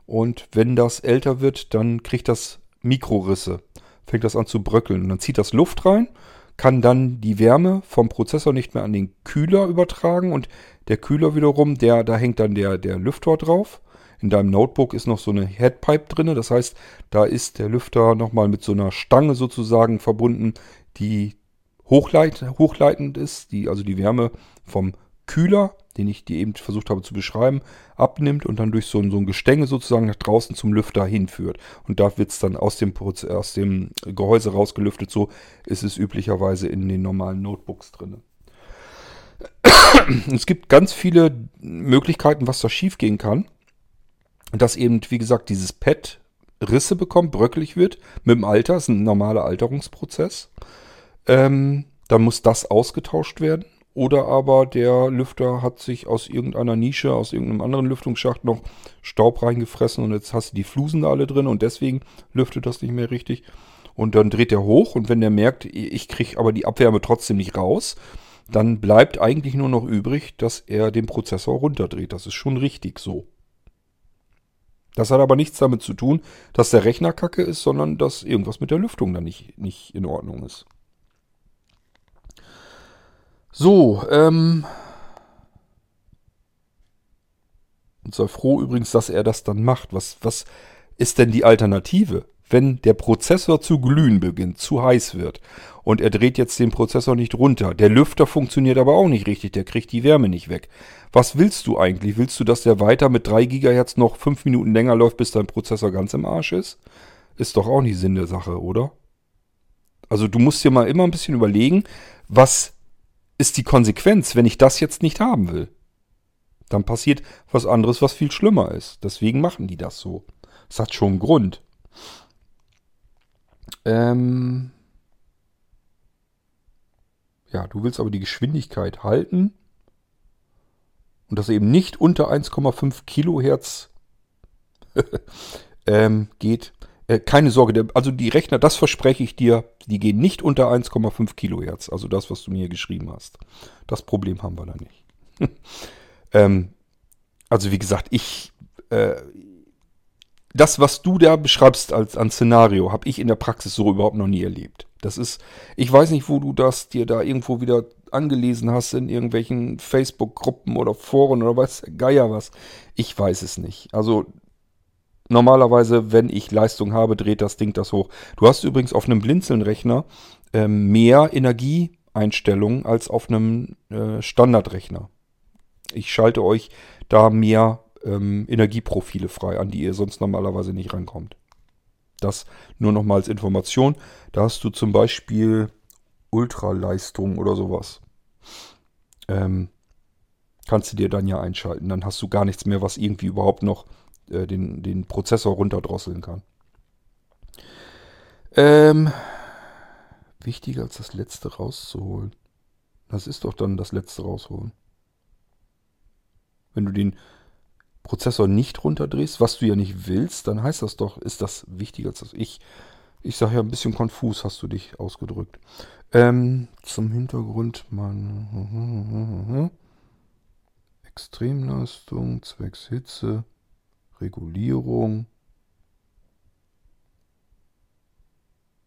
Und wenn das älter wird, dann kriegt das Mikrorisse. Fängt das an zu bröckeln. Und dann zieht das Luft rein kann dann die Wärme vom Prozessor nicht mehr an den Kühler übertragen und der Kühler wiederum, der, da hängt dann der, der Lüfter drauf. In deinem Notebook ist noch so eine Headpipe drin, das heißt, da ist der Lüfter nochmal mit so einer Stange sozusagen verbunden, die hochleit, hochleitend ist, die also die Wärme vom Kühler den ich dir eben versucht habe zu beschreiben, abnimmt und dann durch so ein, so ein Gestänge sozusagen nach draußen zum Lüfter hinführt. Und da wird es dann aus dem, aus dem Gehäuse rausgelüftet. So ist es üblicherweise in den normalen Notebooks drin. <coughs> Es gibt ganz viele Möglichkeiten, was da schiefgehen kann. Dass eben, wie gesagt, dieses Pad Risse bekommt, bröckelig wird. Mit dem Alter, das ist ein normaler Alterungsprozess. Ähm, dann muss das ausgetauscht werden. Oder aber der Lüfter hat sich aus irgendeiner Nische, aus irgendeinem anderen Lüftungsschacht noch Staub reingefressen und jetzt hast du die Flusen da alle drin und deswegen lüftet das nicht mehr richtig. Und dann dreht er hoch und wenn der merkt, ich kriege aber die Abwärme trotzdem nicht raus, dann bleibt eigentlich nur noch übrig, dass er den Prozessor runterdreht. Das ist schon richtig so. Das hat aber nichts damit zu tun, dass der Rechner kacke ist, sondern dass irgendwas mit der Lüftung dann nicht, nicht in Ordnung ist. So, ähm. Und sei froh übrigens, dass er das dann macht. Was, was ist denn die Alternative? Wenn der Prozessor zu glühen beginnt, zu heiß wird und er dreht jetzt den Prozessor nicht runter, der Lüfter funktioniert aber auch nicht richtig, der kriegt die Wärme nicht weg. Was willst du eigentlich? Willst du, dass der weiter mit 3 GHz noch 5 Minuten länger läuft, bis dein Prozessor ganz im Arsch ist? Ist doch auch nicht Sinn der Sache, oder? Also du musst dir mal immer ein bisschen überlegen, was ist die Konsequenz, wenn ich das jetzt nicht haben will? Dann passiert was anderes, was viel schlimmer ist. Deswegen machen die das so. Das hat schon einen Grund. Ähm ja, du willst aber die Geschwindigkeit halten und das eben nicht unter 1,5 Kilohertz <laughs> ähm, geht. Äh, keine Sorge, also die Rechner, das verspreche ich dir, die gehen nicht unter 1,5 Kilohertz. Also das, was du mir geschrieben hast. Das Problem haben wir da nicht. <laughs> ähm, also wie gesagt, ich... Äh, das, was du da beschreibst als an Szenario, habe ich in der Praxis so überhaupt noch nie erlebt. Das ist, ich weiß nicht, wo du das dir da irgendwo wieder angelesen hast in irgendwelchen Facebook-Gruppen oder Foren oder was, Geier was. Ich weiß es nicht. Also normalerweise, wenn ich Leistung habe, dreht das Ding das hoch. Du hast übrigens auf einem Blinzeln-Rechner äh, mehr Energieeinstellungen als auf einem äh, Standardrechner. Ich schalte euch da mehr ähm, Energieprofile frei, an die ihr sonst normalerweise nicht rankommt. Das nur noch mal als Information. Da hast du zum Beispiel Ultraleistung oder sowas. Ähm, kannst du dir dann ja einschalten. Dann hast du gar nichts mehr, was irgendwie überhaupt noch äh, den, den Prozessor runterdrosseln kann. Ähm, wichtiger als das letzte rauszuholen. Das ist doch dann das letzte rausholen. Wenn du den Prozessor nicht runterdrehst, was du ja nicht willst, dann heißt das doch, ist das wichtiger als das. Ich, ich sage ja ein bisschen konfus, hast du dich ausgedrückt. Ähm, zum Hintergrund mal. <laughs> Extremleistung, zwecks Hitze, Regulierung.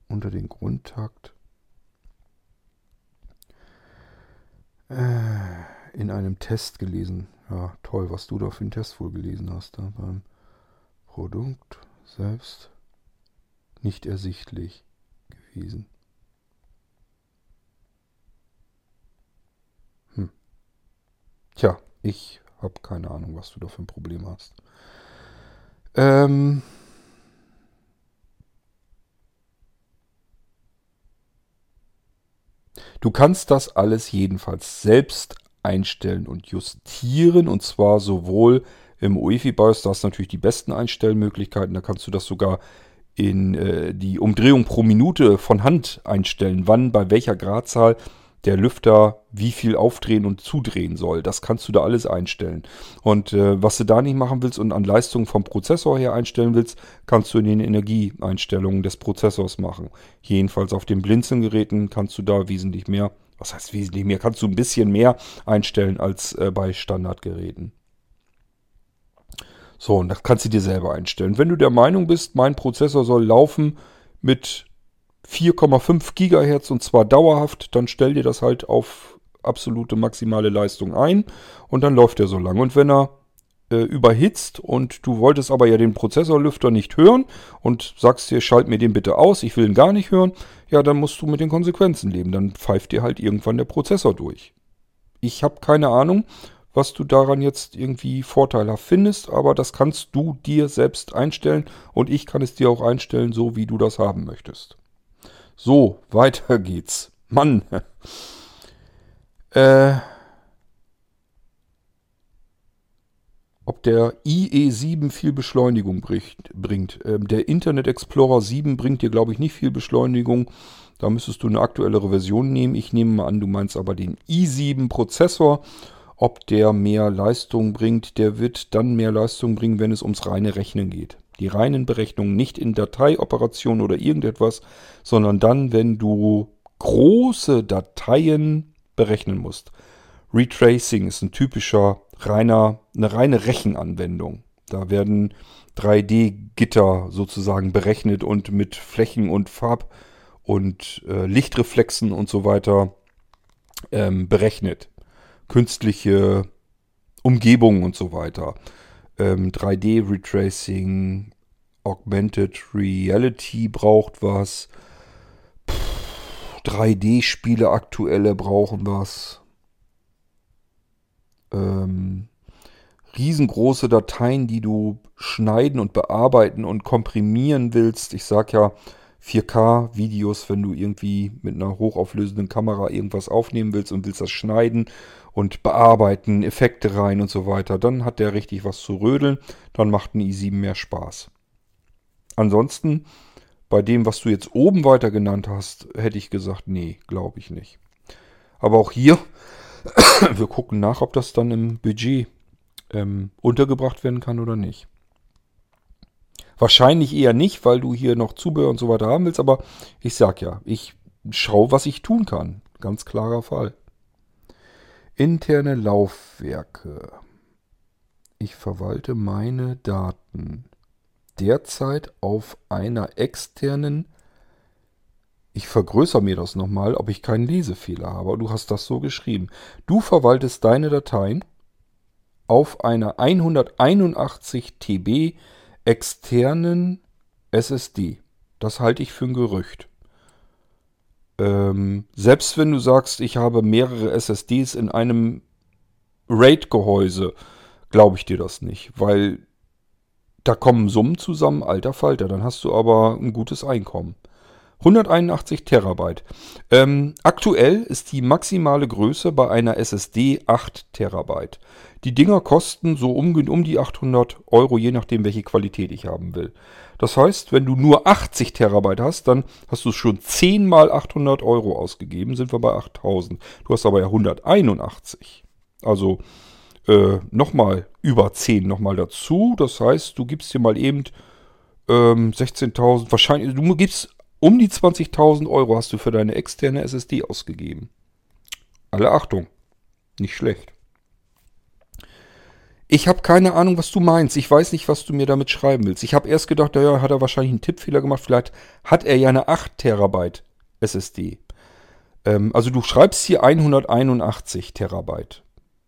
Unter den Grundtakt. Äh, in einem Test gelesen. Ja, toll, was du da für einen Test wohl gelesen hast. Da beim Produkt selbst nicht ersichtlich gewesen. Hm. Tja, ich habe keine Ahnung, was du da für ein Problem hast. Ähm. Du kannst das alles jedenfalls selbst einstellen und justieren. Und zwar sowohl im UEFI-BIOS, da hast du natürlich die besten Einstellmöglichkeiten. Da kannst du das sogar in äh, die Umdrehung pro Minute von Hand einstellen, wann bei welcher Gradzahl der Lüfter wie viel aufdrehen und zudrehen soll. Das kannst du da alles einstellen. Und äh, was du da nicht machen willst und an Leistung vom Prozessor her einstellen willst, kannst du in den Energieeinstellungen des Prozessors machen. Jedenfalls auf den Blinzelgeräten kannst du da wesentlich mehr was heißt wesentlich mehr, kannst du ein bisschen mehr einstellen als äh, bei Standardgeräten. So, und das kannst du dir selber einstellen. Wenn du der Meinung bist, mein Prozessor soll laufen mit 4,5 Gigahertz und zwar dauerhaft, dann stell dir das halt auf absolute maximale Leistung ein und dann läuft er so lang. Und wenn er äh, überhitzt und du wolltest aber ja den Prozessorlüfter nicht hören und sagst dir, schalt mir den bitte aus, ich will ihn gar nicht hören, ja, dann musst du mit den Konsequenzen leben. Dann pfeift dir halt irgendwann der Prozessor durch. Ich habe keine Ahnung, was du daran jetzt irgendwie vorteilhaft findest, aber das kannst du dir selbst einstellen und ich kann es dir auch einstellen, so wie du das haben möchtest. So, weiter geht's. Mann. <laughs> äh, ob der IE7 viel Beschleunigung bringt. Ähm, der Internet Explorer 7 bringt dir, glaube ich, nicht viel Beschleunigung. Da müsstest du eine aktuellere Version nehmen. Ich nehme mal an, du meinst aber den i7-Prozessor. Ob der mehr Leistung bringt, der wird dann mehr Leistung bringen, wenn es ums reine Rechnen geht. Die reinen Berechnungen nicht in Dateioperationen oder irgendetwas, sondern dann, wenn du große Dateien berechnen musst. Retracing ist ein typischer reiner, eine reine Rechenanwendung. Da werden 3D-Gitter sozusagen berechnet und mit Flächen und Farb- und äh, Lichtreflexen und so weiter ähm, berechnet. Künstliche Umgebungen und so weiter. Ähm, 3D-Retracing, Augmented Reality braucht was. 3D-Spiele aktuelle brauchen was. Ähm, riesengroße Dateien, die du schneiden und bearbeiten und komprimieren willst. Ich sag ja 4K-Videos, wenn du irgendwie mit einer hochauflösenden Kamera irgendwas aufnehmen willst und willst das schneiden und bearbeiten, Effekte rein und so weiter, dann hat der richtig was zu rödeln. Dann macht ein i7 mehr Spaß. Ansonsten, bei dem, was du jetzt oben weiter genannt hast, hätte ich gesagt, nee, glaube ich nicht. Aber auch hier, <coughs> wir gucken nach, ob das dann im Budget ähm, untergebracht werden kann oder nicht. Wahrscheinlich eher nicht, weil du hier noch Zubehör und so weiter haben willst, aber ich sag ja, ich schaue, was ich tun kann. Ganz klarer Fall. Interne Laufwerke. Ich verwalte meine Daten derzeit auf einer externen. Ich vergrößere mir das nochmal, ob ich keinen Lesefehler habe. Du hast das so geschrieben. Du verwaltest deine Dateien auf einer 181 TB externen SSD. Das halte ich für ein Gerücht. Ähm, selbst wenn du sagst, ich habe mehrere SSDs in einem RAID-Gehäuse, glaube ich dir das nicht, weil da kommen Summen zusammen, alter Falter, dann hast du aber ein gutes Einkommen. 181 Terabyte. Ähm, aktuell ist die maximale Größe bei einer SSD 8 Terabyte. Die Dinger kosten so um, um die 800 Euro, je nachdem, welche Qualität ich haben will. Das heißt, wenn du nur 80 Terabyte hast, dann hast du schon 10 mal 800 Euro ausgegeben, sind wir bei 8000. Du hast aber ja 181. Also äh, nochmal über 10 nochmal dazu. Das heißt, du gibst dir mal eben ähm, 16.000, wahrscheinlich, du gibst um die 20.000 Euro hast du für deine externe SSD ausgegeben. Alle Achtung, nicht schlecht. Ich habe keine Ahnung, was du meinst. Ich weiß nicht, was du mir damit schreiben willst. Ich habe erst gedacht, naja, hat er wahrscheinlich einen Tippfehler gemacht. Vielleicht hat er ja eine 8 Terabyte SSD. Ähm, also du schreibst hier 181 Terabyte.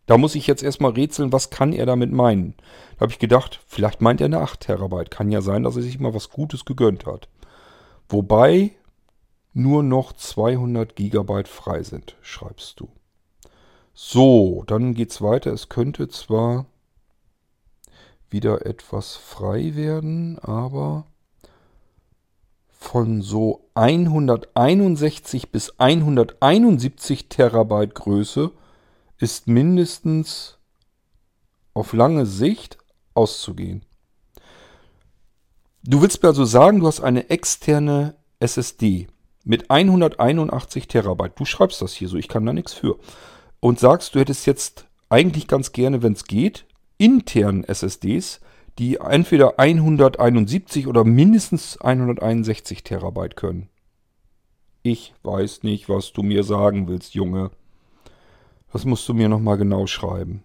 Da muss ich jetzt erstmal rätseln, was kann er damit meinen. Da habe ich gedacht, vielleicht meint er eine 8 Terabyte. Kann ja sein, dass er sich mal was Gutes gegönnt hat. Wobei nur noch 200 Gigabyte frei sind, schreibst du. So, dann geht's weiter. Es könnte zwar wieder etwas frei werden, aber von so 161 bis 171 Terabyte Größe ist mindestens auf lange Sicht auszugehen. Du willst mir also sagen, du hast eine externe SSD mit 181 Terabyte. Du schreibst das hier so, ich kann da nichts für. Und sagst, du hättest jetzt eigentlich ganz gerne, wenn es geht, internen SSDs, die entweder 171 oder mindestens 161 Terabyte können. Ich weiß nicht, was du mir sagen willst, Junge. Das musst du mir nochmal genau schreiben.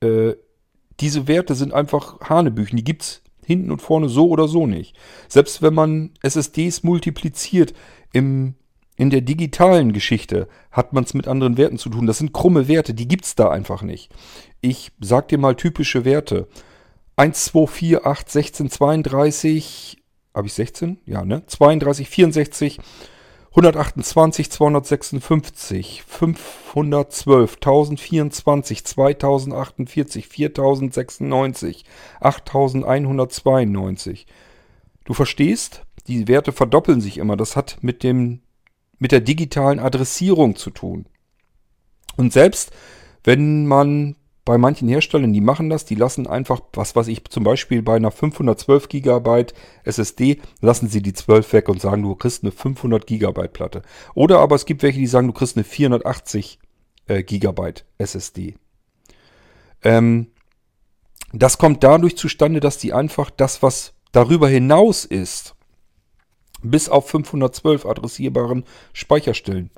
Äh, diese Werte sind einfach Hanebüchen. Die gibt's hinten und vorne so oder so nicht. Selbst wenn man SSDs multipliziert im, in der digitalen Geschichte, hat man es mit anderen Werten zu tun. Das sind krumme Werte, die gibt's da einfach nicht. Ich sag dir mal typische Werte. 1, 2, 4, 8, 16, 32, habe ich 16? Ja, ne? 32, 64, 128, 256, 512, 1024, 2048, 4096, 8192. Du verstehst? Die Werte verdoppeln sich immer. Das hat mit dem, mit der digitalen Adressierung zu tun. Und selbst wenn man bei manchen Herstellern, die machen das, die lassen einfach, was weiß ich, zum Beispiel bei einer 512 GB SSD, lassen sie die 12 weg und sagen, du kriegst eine 500 GB Platte. Oder aber es gibt welche, die sagen, du kriegst eine 480 äh, GB SSD. Ähm, das kommt dadurch zustande, dass die einfach das, was darüber hinaus ist, bis auf 512 adressierbaren Speicherstellen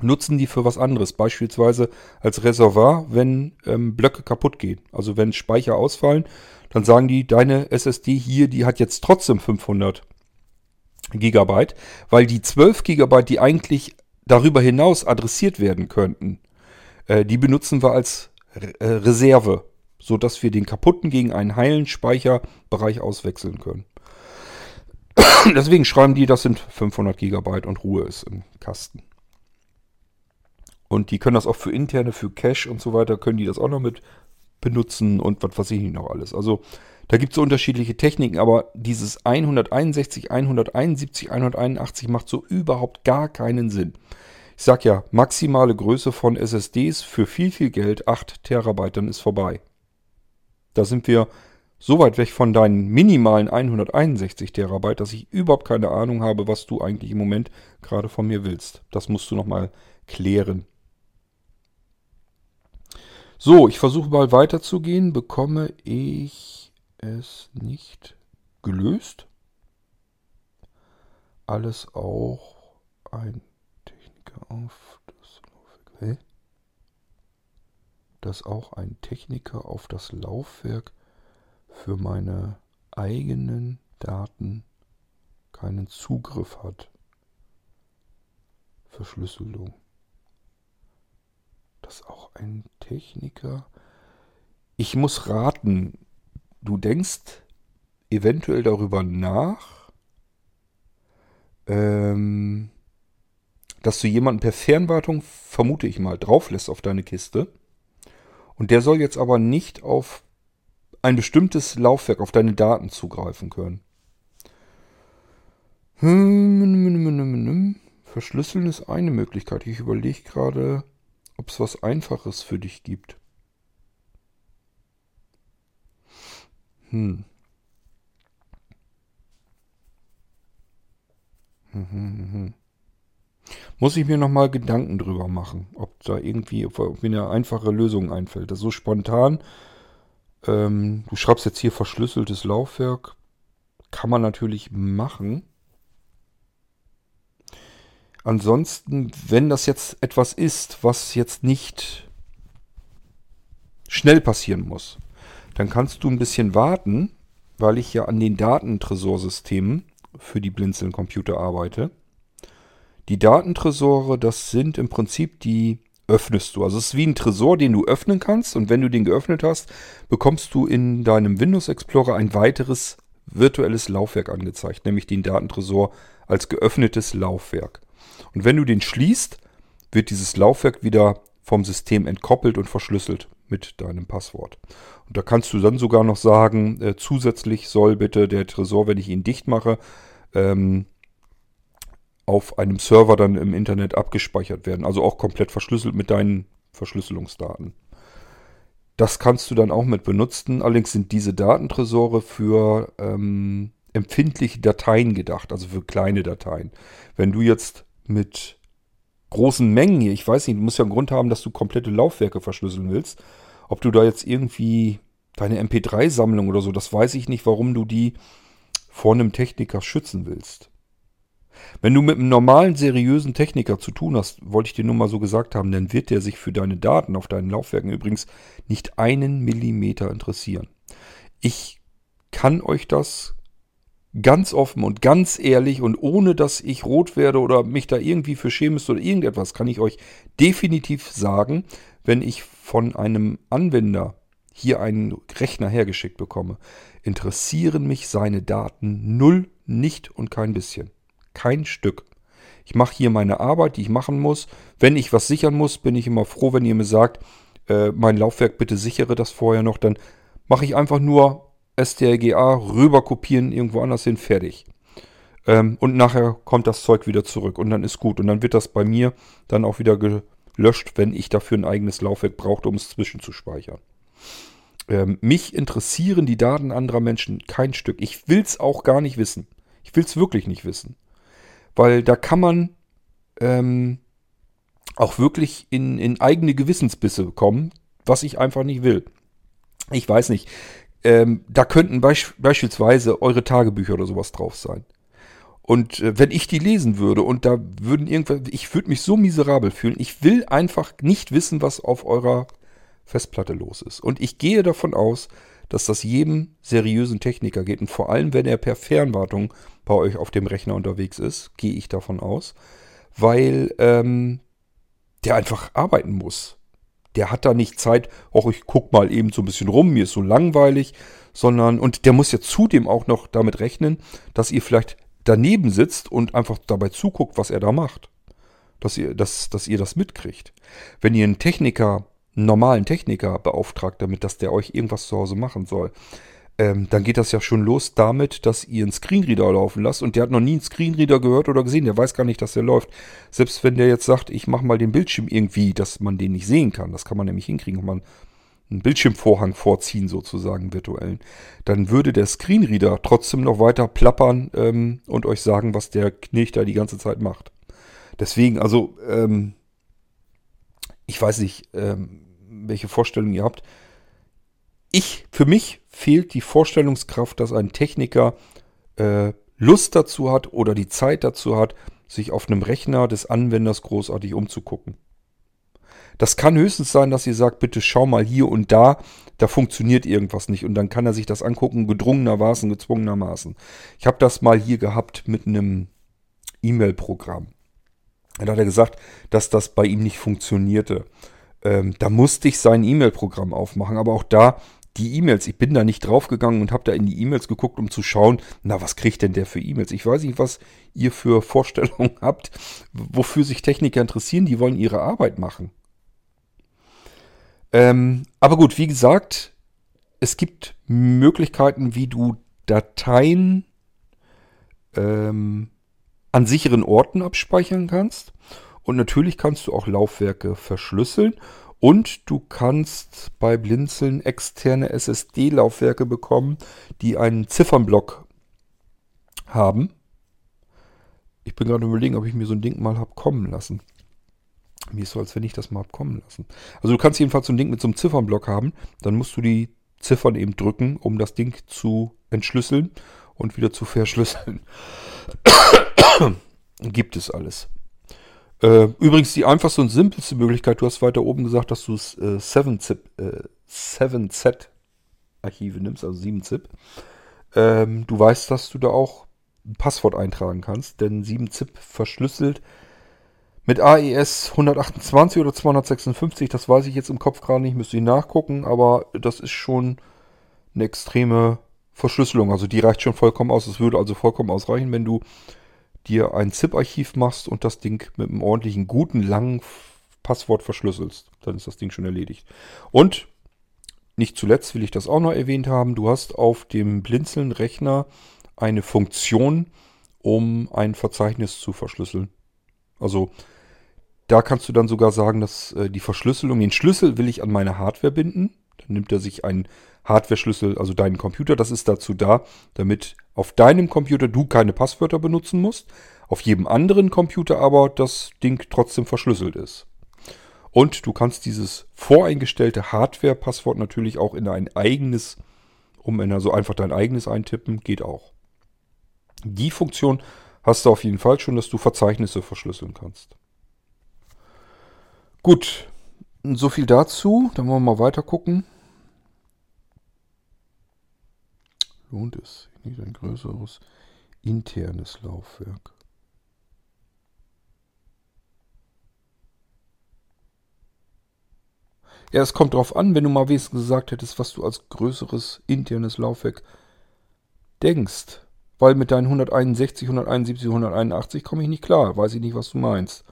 nutzen die für was anderes. Beispielsweise als Reservoir, wenn ähm, Blöcke kaputt gehen. Also wenn Speicher ausfallen, dann sagen die, deine SSD hier, die hat jetzt trotzdem 500 Gigabyte, weil die 12 Gigabyte, die eigentlich darüber hinaus adressiert werden könnten, äh, die benutzen wir als äh, Reserve, sodass wir den kaputten gegen einen heilen Speicherbereich auswechseln können. <clears throat> Deswegen schreiben die, das sind 500 Gigabyte und Ruhe ist im Kasten. Und die können das auch für interne, für Cache und so weiter, können die das auch noch mit benutzen und was weiß ich nicht noch alles. Also da gibt es so unterschiedliche Techniken, aber dieses 161, 171, 181 macht so überhaupt gar keinen Sinn. Ich sag ja, maximale Größe von SSDs für viel, viel Geld, 8 Terabyte, dann ist vorbei. Da sind wir so weit weg von deinen minimalen 161 Terabyte, dass ich überhaupt keine Ahnung habe, was du eigentlich im Moment gerade von mir willst. Das musst du nochmal klären. So, ich versuche mal weiterzugehen. Bekomme ich es nicht gelöst? Alles auch ein Techniker auf das Laufwerk. Dass auch ein Techniker auf das Laufwerk für meine eigenen Daten keinen Zugriff hat. Verschlüsselung das auch ein Techniker? Ich muss raten, du denkst eventuell darüber nach, ähm, dass du jemanden per Fernwartung, vermute ich mal, drauflässt auf deine Kiste. Und der soll jetzt aber nicht auf ein bestimmtes Laufwerk, auf deine Daten zugreifen können. Verschlüsseln ist eine Möglichkeit. Ich überlege gerade ob es was Einfaches für dich gibt. Hm. Hm, hm. Muss ich mir nochmal Gedanken drüber machen, ob da irgendwie, ob mir eine einfache Lösung einfällt. Das ist so spontan. Ähm, du schreibst jetzt hier verschlüsseltes Laufwerk. Kann man natürlich machen. Ansonsten, wenn das jetzt etwas ist, was jetzt nicht schnell passieren muss, dann kannst du ein bisschen warten, weil ich ja an den Datentresorsystemen für die Blinzeln-Computer arbeite. Die Datentresore, das sind im Prinzip die öffnest du. Also es ist wie ein Tresor, den du öffnen kannst und wenn du den geöffnet hast, bekommst du in deinem Windows Explorer ein weiteres virtuelles Laufwerk angezeigt, nämlich den Datentresor als geöffnetes Laufwerk. Und wenn du den schließt, wird dieses Laufwerk wieder vom System entkoppelt und verschlüsselt mit deinem Passwort. Und da kannst du dann sogar noch sagen, äh, zusätzlich soll bitte der Tresor, wenn ich ihn dicht mache, ähm, auf einem Server dann im Internet abgespeichert werden. Also auch komplett verschlüsselt mit deinen Verschlüsselungsdaten. Das kannst du dann auch mit benutzen. Allerdings sind diese Datentresore für ähm, empfindliche Dateien gedacht, also für kleine Dateien. Wenn du jetzt mit großen Mengen hier, ich weiß nicht, du musst ja einen Grund haben, dass du komplette Laufwerke verschlüsseln willst. Ob du da jetzt irgendwie deine MP3-Sammlung oder so, das weiß ich nicht, warum du die vor einem Techniker schützen willst. Wenn du mit einem normalen, seriösen Techniker zu tun hast, wollte ich dir nur mal so gesagt haben, dann wird der sich für deine Daten auf deinen Laufwerken übrigens nicht einen Millimeter interessieren. Ich kann euch das ganz offen und ganz ehrlich und ohne dass ich rot werde oder mich da irgendwie für schämen müsste oder irgendetwas, kann ich euch definitiv sagen, wenn ich von einem Anwender hier einen Rechner hergeschickt bekomme, interessieren mich seine Daten null, nicht und kein bisschen. Kein Stück. Ich mache hier meine Arbeit, die ich machen muss. Wenn ich was sichern muss, bin ich immer froh, wenn ihr mir sagt, äh, mein Laufwerk bitte sichere das vorher noch. Dann mache ich einfach nur STRGA rüber kopieren, irgendwo anders hin, fertig. Ähm, und nachher kommt das Zeug wieder zurück und dann ist gut. Und dann wird das bei mir dann auch wieder löscht, wenn ich dafür ein eigenes Laufwerk brauchte, um es zwischenzuspeichern. Ähm, mich interessieren die Daten anderer Menschen kein Stück. Ich will es auch gar nicht wissen. Ich will es wirklich nicht wissen. Weil da kann man ähm, auch wirklich in, in eigene Gewissensbisse kommen, was ich einfach nicht will. Ich weiß nicht. Ähm, da könnten beisch beispielsweise eure Tagebücher oder sowas drauf sein. Und äh, wenn ich die lesen würde und da würden irgendwas, ich würde mich so miserabel fühlen. Ich will einfach nicht wissen, was auf eurer Festplatte los ist. Und ich gehe davon aus, dass das jedem seriösen Techniker geht. Und vor allem, wenn er per Fernwartung bei euch auf dem Rechner unterwegs ist, gehe ich davon aus. Weil ähm, der einfach arbeiten muss. Der hat da nicht Zeit, auch ich guck mal eben so ein bisschen rum, mir ist so langweilig, sondern, und der muss ja zudem auch noch damit rechnen, dass ihr vielleicht daneben sitzt und einfach dabei zuguckt, was er da macht. Dass ihr, dass, dass ihr das mitkriegt. Wenn ihr einen Techniker, einen normalen Techniker beauftragt damit, dass der euch irgendwas zu Hause machen soll, ähm, dann geht das ja schon los damit, dass ihr einen Screenreader laufen lasst und der hat noch nie einen Screenreader gehört oder gesehen, der weiß gar nicht, dass der läuft. Selbst wenn der jetzt sagt, ich mache mal den Bildschirm irgendwie, dass man den nicht sehen kann, das kann man nämlich hinkriegen, wenn man einen Bildschirmvorhang vorziehen, sozusagen virtuellen, dann würde der Screenreader trotzdem noch weiter plappern ähm, und euch sagen, was der Knecht da die ganze Zeit macht. Deswegen, also, ähm, ich weiß nicht, ähm, welche Vorstellung ihr habt. Ich, für mich fehlt die Vorstellungskraft, dass ein Techniker äh, Lust dazu hat oder die Zeit dazu hat, sich auf einem Rechner des Anwenders großartig umzugucken. Das kann höchstens sein, dass ihr sagt, bitte schau mal hier und da, da funktioniert irgendwas nicht. Und dann kann er sich das angucken, gedrungenermaßen, gezwungenermaßen. Ich habe das mal hier gehabt mit einem E-Mail-Programm. Da hat er gesagt, dass das bei ihm nicht funktionierte. Ähm, da musste ich sein E-Mail-Programm aufmachen. Aber auch da die E-Mails, ich bin da nicht draufgegangen und habe da in die E-Mails geguckt, um zu schauen, na, was kriegt denn der für E-Mails? Ich weiß nicht, was ihr für <laughs> Vorstellungen habt, wofür sich Techniker interessieren, die wollen ihre Arbeit machen. Ähm, aber gut, wie gesagt, es gibt Möglichkeiten, wie du Dateien ähm, an sicheren Orten abspeichern kannst. Und natürlich kannst du auch Laufwerke verschlüsseln. Und du kannst bei Blinzeln externe SSD-Laufwerke bekommen, die einen Ziffernblock haben. Ich bin gerade überlegen, ob ich mir so ein Ding mal habe kommen lassen. Mir ist so, als wenn ich das mal habe kommen lassen. Also du kannst jedenfalls so ein Ding mit so einem Ziffernblock haben. Dann musst du die Ziffern eben drücken, um das Ding zu entschlüsseln und wieder zu verschlüsseln. <coughs> Gibt es alles. Äh, übrigens die einfachste und simpelste Möglichkeit, du hast weiter oben gesagt, dass du äh, 7-Zip, äh, 7Z-Archive nimmst, also 7-Zip. Ähm, du weißt, dass du da auch ein Passwort eintragen kannst, denn 7-Zip verschlüsselt mit AES 128 oder 256, das weiß ich jetzt im Kopf gerade nicht, müsste ich nachgucken, aber das ist schon eine extreme Verschlüsselung. Also die reicht schon vollkommen aus. Es würde also vollkommen ausreichen, wenn du dir ein ZIP-Archiv machst und das Ding mit einem ordentlichen, guten, langen Passwort verschlüsselst. Dann ist das Ding schon erledigt. Und nicht zuletzt will ich das auch noch erwähnt haben. Du hast auf dem Blinzeln-Rechner eine Funktion, um ein Verzeichnis zu verschlüsseln. Also da kannst du dann sogar sagen, dass äh, die Verschlüsselung, den Schlüssel will ich an meine Hardware binden. Dann nimmt er sich einen Hardware-Schlüssel, also deinen Computer. Das ist dazu da, damit auf deinem Computer du keine Passwörter benutzen musst. Auf jedem anderen Computer aber das Ding trotzdem verschlüsselt ist. Und du kannst dieses voreingestellte Hardware-Passwort natürlich auch in ein eigenes, um in also einfach dein eigenes eintippen, geht auch. Die Funktion hast du auf jeden Fall schon, dass du Verzeichnisse verschlüsseln kannst. Gut, so viel dazu. Dann wollen wir mal weiter gucken. Lohnt es nicht ein größeres internes Laufwerk. Ja, es kommt darauf an, wenn du mal wenigstens gesagt hättest, was du als größeres internes Laufwerk denkst. Weil mit deinen 161, 171, 181 komme ich nicht klar. Weiß ich nicht, was du meinst.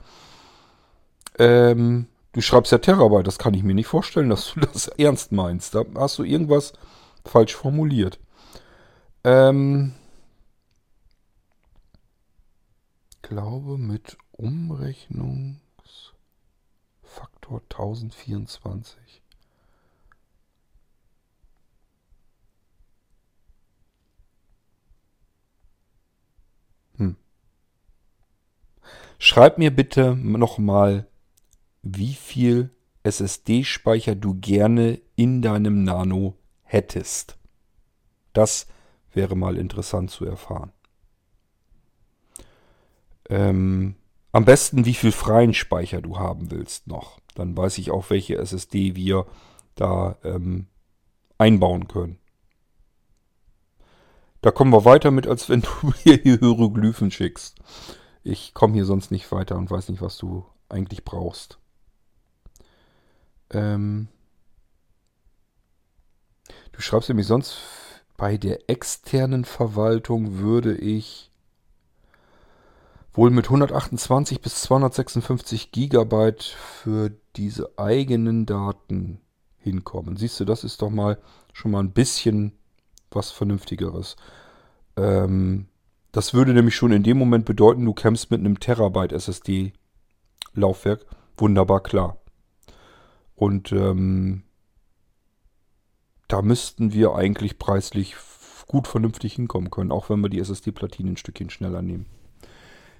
Ähm, du schreibst ja Terabyte. Das kann ich mir nicht vorstellen, dass du <laughs> das ernst meinst. Da hast du irgendwas falsch formuliert. Ähm, glaube mit Umrechnungsfaktor Faktor 1024. Hm. Schreib mir bitte nochmal, wie viel SSD-Speicher du gerne in deinem Nano hättest. Das wäre mal interessant zu erfahren. Ähm, am besten, wie viel freien Speicher du haben willst noch. Dann weiß ich auch, welche SSD wir da ähm, einbauen können. Da kommen wir weiter mit, als wenn <laughs> du mir hier Hieroglyphen schickst. Ich komme hier sonst nicht weiter und weiß nicht, was du eigentlich brauchst. Ähm du schreibst nämlich sonst, bei der externen Verwaltung würde ich wohl mit 128 bis 256 Gigabyte für diese eigenen Daten hinkommen. Siehst du, das ist doch mal schon mal ein bisschen was Vernünftigeres. Ähm, das würde nämlich schon in dem Moment bedeuten, du kämpfst mit einem Terabyte SSD-Laufwerk wunderbar klar. Und ähm, da müssten wir eigentlich preislich gut vernünftig hinkommen können, auch wenn wir die SSD-Platine ein Stückchen schneller nehmen.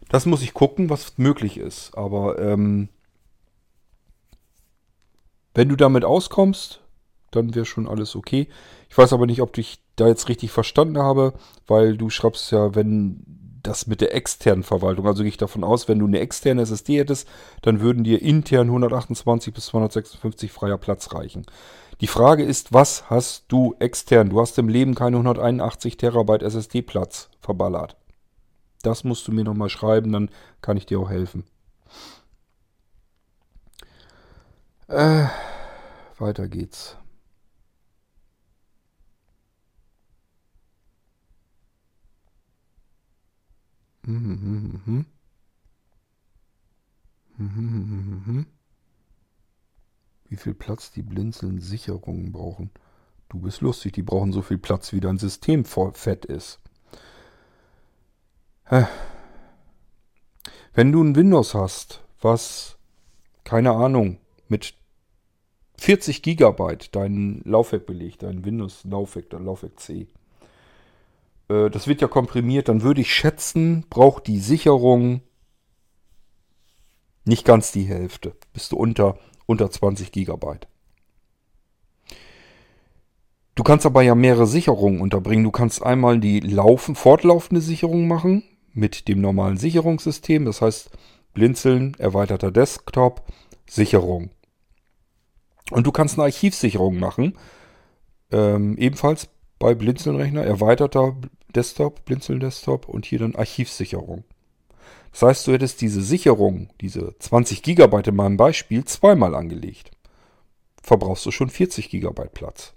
Das muss ich gucken, was möglich ist. Aber ähm, wenn du damit auskommst, dann wäre schon alles okay. Ich weiß aber nicht, ob ich da jetzt richtig verstanden habe, weil du schreibst ja, wenn das mit der externen Verwaltung, also gehe ich davon aus, wenn du eine externe SSD hättest, dann würden dir intern 128 bis 256 freier Platz reichen. Die Frage ist, was hast du extern? Du hast im Leben keine 181 Terabyte SSD-Platz verballert. Das musst du mir nochmal schreiben, dann kann ich dir auch helfen. Äh, weiter geht's. Wie viel Platz die Blinzeln-Sicherungen brauchen. Du bist lustig, die brauchen so viel Platz, wie dein System voll fett ist. Wenn du ein Windows hast, was, keine Ahnung, mit 40 Gigabyte dein Laufwerk belegt, dein Windows-Laufwerk, dein Laufwerk C, äh, das wird ja komprimiert, dann würde ich schätzen, braucht die Sicherung nicht ganz die Hälfte. Bist du unter, unter 20 Gigabyte. Du kannst aber ja mehrere Sicherungen unterbringen. Du kannst einmal die laufen, fortlaufende Sicherung machen mit dem normalen Sicherungssystem. Das heißt, Blinzeln, erweiterter Desktop, Sicherung. Und du kannst eine Archivsicherung machen. Ähm, ebenfalls bei Blinzeln-Rechner, erweiterter Desktop, Blinzeln-Desktop und hier dann Archivsicherung. Das heißt, du hättest diese Sicherung, diese 20 GB in meinem Beispiel, zweimal angelegt. Verbrauchst du schon 40 GB Platz.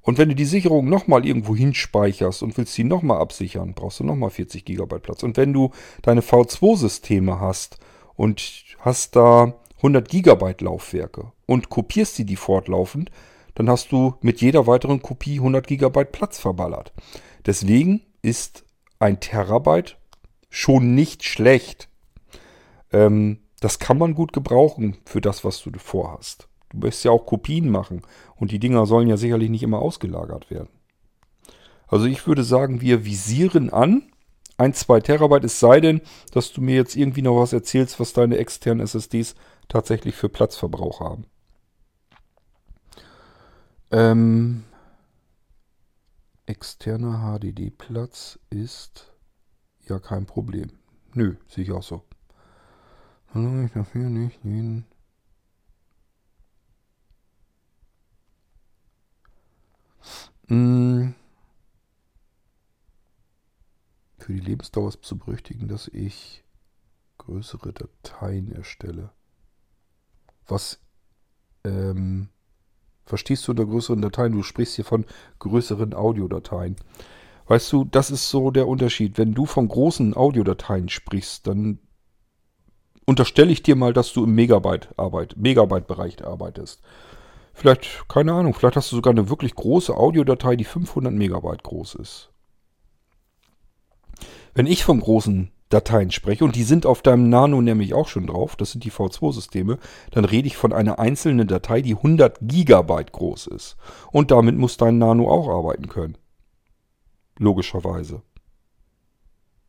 Und wenn du die Sicherung nochmal irgendwo hinspeicherst und willst sie nochmal absichern, brauchst du nochmal 40 GB Platz. Und wenn du deine V2-Systeme hast und hast da 100 GB Laufwerke und kopierst sie die fortlaufend, dann hast du mit jeder weiteren Kopie 100 GB Platz verballert. Deswegen ist ein Terabyte schon nicht schlecht. Ähm, das kann man gut gebrauchen für das, was du vorhast. Du möchtest ja auch Kopien machen und die Dinger sollen ja sicherlich nicht immer ausgelagert werden. Also ich würde sagen, wir visieren an 1, 2 Terabyte, es sei denn, dass du mir jetzt irgendwie noch was erzählst, was deine externen SSDs tatsächlich für Platzverbrauch haben. Ähm, externer HDD-Platz ist ja kein Problem. Nö, sehe ich auch so. Solange ich dafür nicht jeden. Hm. Für die Lebensdauer ist zu berüchtigen, dass ich größere Dateien erstelle. Was ähm, Verstehst du unter größeren Dateien? Du sprichst hier von größeren Audiodateien. Weißt du, das ist so der Unterschied. Wenn du von großen Audiodateien sprichst, dann unterstelle ich dir mal, dass du im Megabyte-Bereich Megabyte arbeitest. Vielleicht, keine Ahnung, vielleicht hast du sogar eine wirklich große Audiodatei, die 500 Megabyte groß ist. Wenn ich von großen Dateien spreche, und die sind auf deinem Nano nämlich auch schon drauf, das sind die V2-Systeme, dann rede ich von einer einzelnen Datei, die 100 Gigabyte groß ist. Und damit muss dein Nano auch arbeiten können. Logischerweise.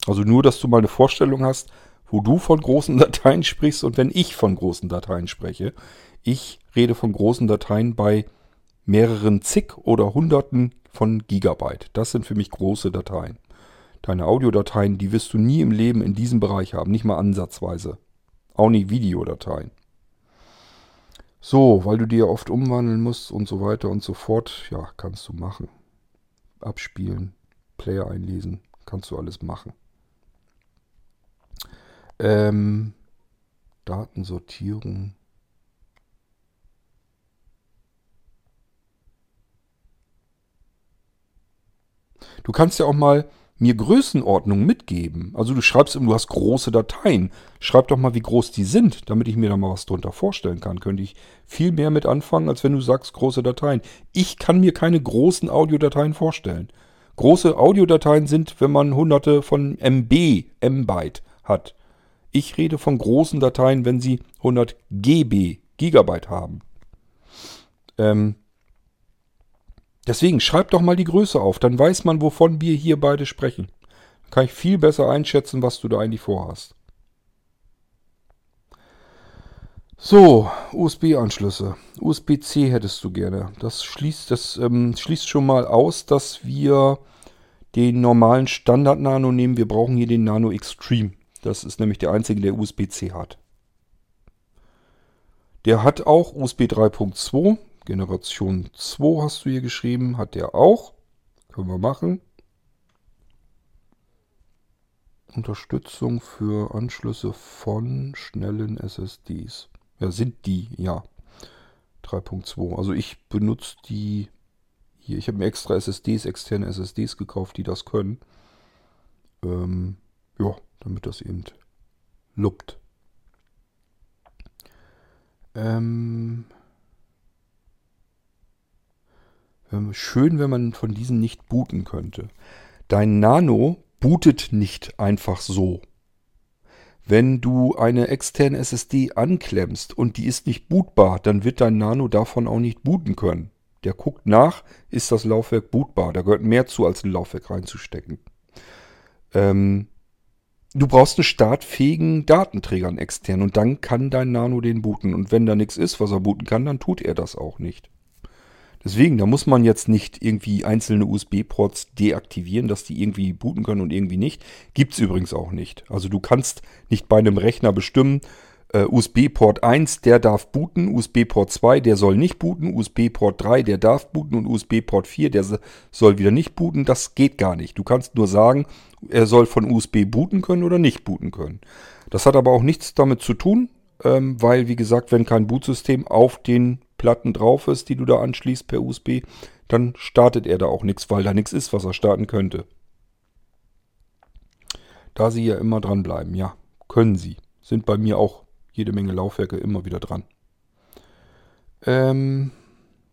Also nur, dass du mal eine Vorstellung hast, wo du von großen <laughs> Dateien sprichst und wenn ich von großen Dateien spreche. Ich rede von großen Dateien bei mehreren zig oder hunderten von Gigabyte. Das sind für mich große Dateien. Deine Audiodateien, die wirst du nie im Leben in diesem Bereich haben, nicht mal ansatzweise. Auch nicht Videodateien. So, weil du dir oft umwandeln musst und so weiter und so fort, ja, kannst du machen. Abspielen, Player einlesen, kannst du alles machen. Ähm, Datensortierung. Du kannst ja auch mal mir Größenordnung mitgeben. Also du schreibst, du hast große Dateien. Schreib doch mal, wie groß die sind, damit ich mir da mal was drunter vorstellen kann. Könnte ich viel mehr mit anfangen, als wenn du sagst große Dateien. Ich kann mir keine großen Audiodateien vorstellen. Große Audiodateien sind, wenn man hunderte von MB, M-Byte hat. Ich rede von großen Dateien, wenn sie 100 GB, Gigabyte haben. Ähm, Deswegen schreib doch mal die Größe auf, dann weiß man, wovon wir hier beide sprechen. Dann kann ich viel besser einschätzen, was du da eigentlich vorhast. So, USB-Anschlüsse. USB-C hättest du gerne. Das schließt, das, ähm, schließt schon mal aus, dass wir den normalen Standard-Nano nehmen. Wir brauchen hier den Nano Extreme. Das ist nämlich der einzige, der USB-C hat. Der hat auch USB 3.2. Generation 2 hast du hier geschrieben. Hat der auch. Können wir machen. Unterstützung für Anschlüsse von schnellen SSDs. Ja, sind die, ja. 3.2. Also ich benutze die hier. Ich habe mir extra SSDs, externe SSDs gekauft, die das können. Ähm, ja, damit das eben luppt. Ähm, Schön, wenn man von diesen nicht booten könnte. Dein Nano bootet nicht einfach so. Wenn du eine externe SSD anklemmst und die ist nicht bootbar, dann wird dein Nano davon auch nicht booten können. Der guckt nach, ist das Laufwerk bootbar. Da gehört mehr zu, als ein Laufwerk reinzustecken. Ähm, du brauchst einen startfähigen Datenträger, externen, und dann kann dein Nano den booten. Und wenn da nichts ist, was er booten kann, dann tut er das auch nicht. Deswegen, da muss man jetzt nicht irgendwie einzelne USB-Ports deaktivieren, dass die irgendwie booten können und irgendwie nicht. Gibt es übrigens auch nicht. Also du kannst nicht bei einem Rechner bestimmen, äh, USB-Port 1, der darf booten, USB-Port 2, der soll nicht booten, USB-Port 3, der darf booten und USB-Port 4, der soll wieder nicht booten. Das geht gar nicht. Du kannst nur sagen, er soll von USB booten können oder nicht booten können. Das hat aber auch nichts damit zu tun, ähm, weil, wie gesagt, wenn kein Bootsystem auf den Platten drauf ist, die du da anschließt per USB, dann startet er da auch nichts, weil da nichts ist, was er starten könnte. Da sie ja immer dranbleiben, ja, können sie. Sind bei mir auch jede Menge Laufwerke immer wieder dran. Ähm,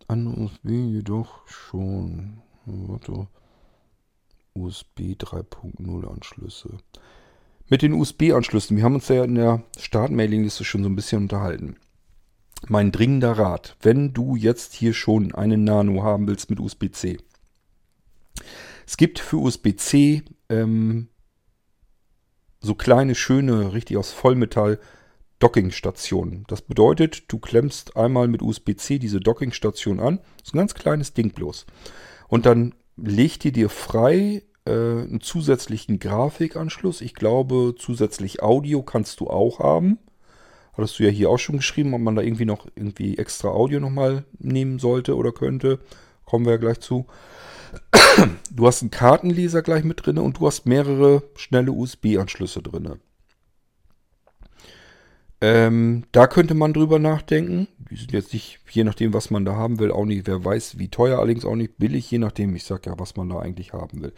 an USB jedoch schon. Warte. USB 3.0 Anschlüsse. Mit den USB-Anschlüssen, wir haben uns ja in der Start-Mailing-Liste schon so ein bisschen unterhalten mein dringender Rat, wenn du jetzt hier schon einen Nano haben willst mit USB-C. Es gibt für USB-C ähm, so kleine, schöne, richtig aus Vollmetall Dockingstationen. Das bedeutet, du klemmst einmal mit USB-C diese Dockingstation an. Ist ein ganz kleines Ding bloß. Und dann legt ihr dir frei äh, einen zusätzlichen Grafikanschluss. Ich glaube, zusätzlich Audio kannst du auch haben. Hattest du ja hier auch schon geschrieben, ob man da irgendwie noch irgendwie extra Audio nochmal nehmen sollte oder könnte. Kommen wir ja gleich zu. Du hast einen Kartenleser gleich mit drin und du hast mehrere schnelle USB-Anschlüsse drin. Ähm, da könnte man drüber nachdenken. Die sind jetzt nicht, je nachdem, was man da haben will, auch nicht, wer weiß, wie teuer, allerdings auch nicht billig, je nachdem, ich sag ja, was man da eigentlich haben will.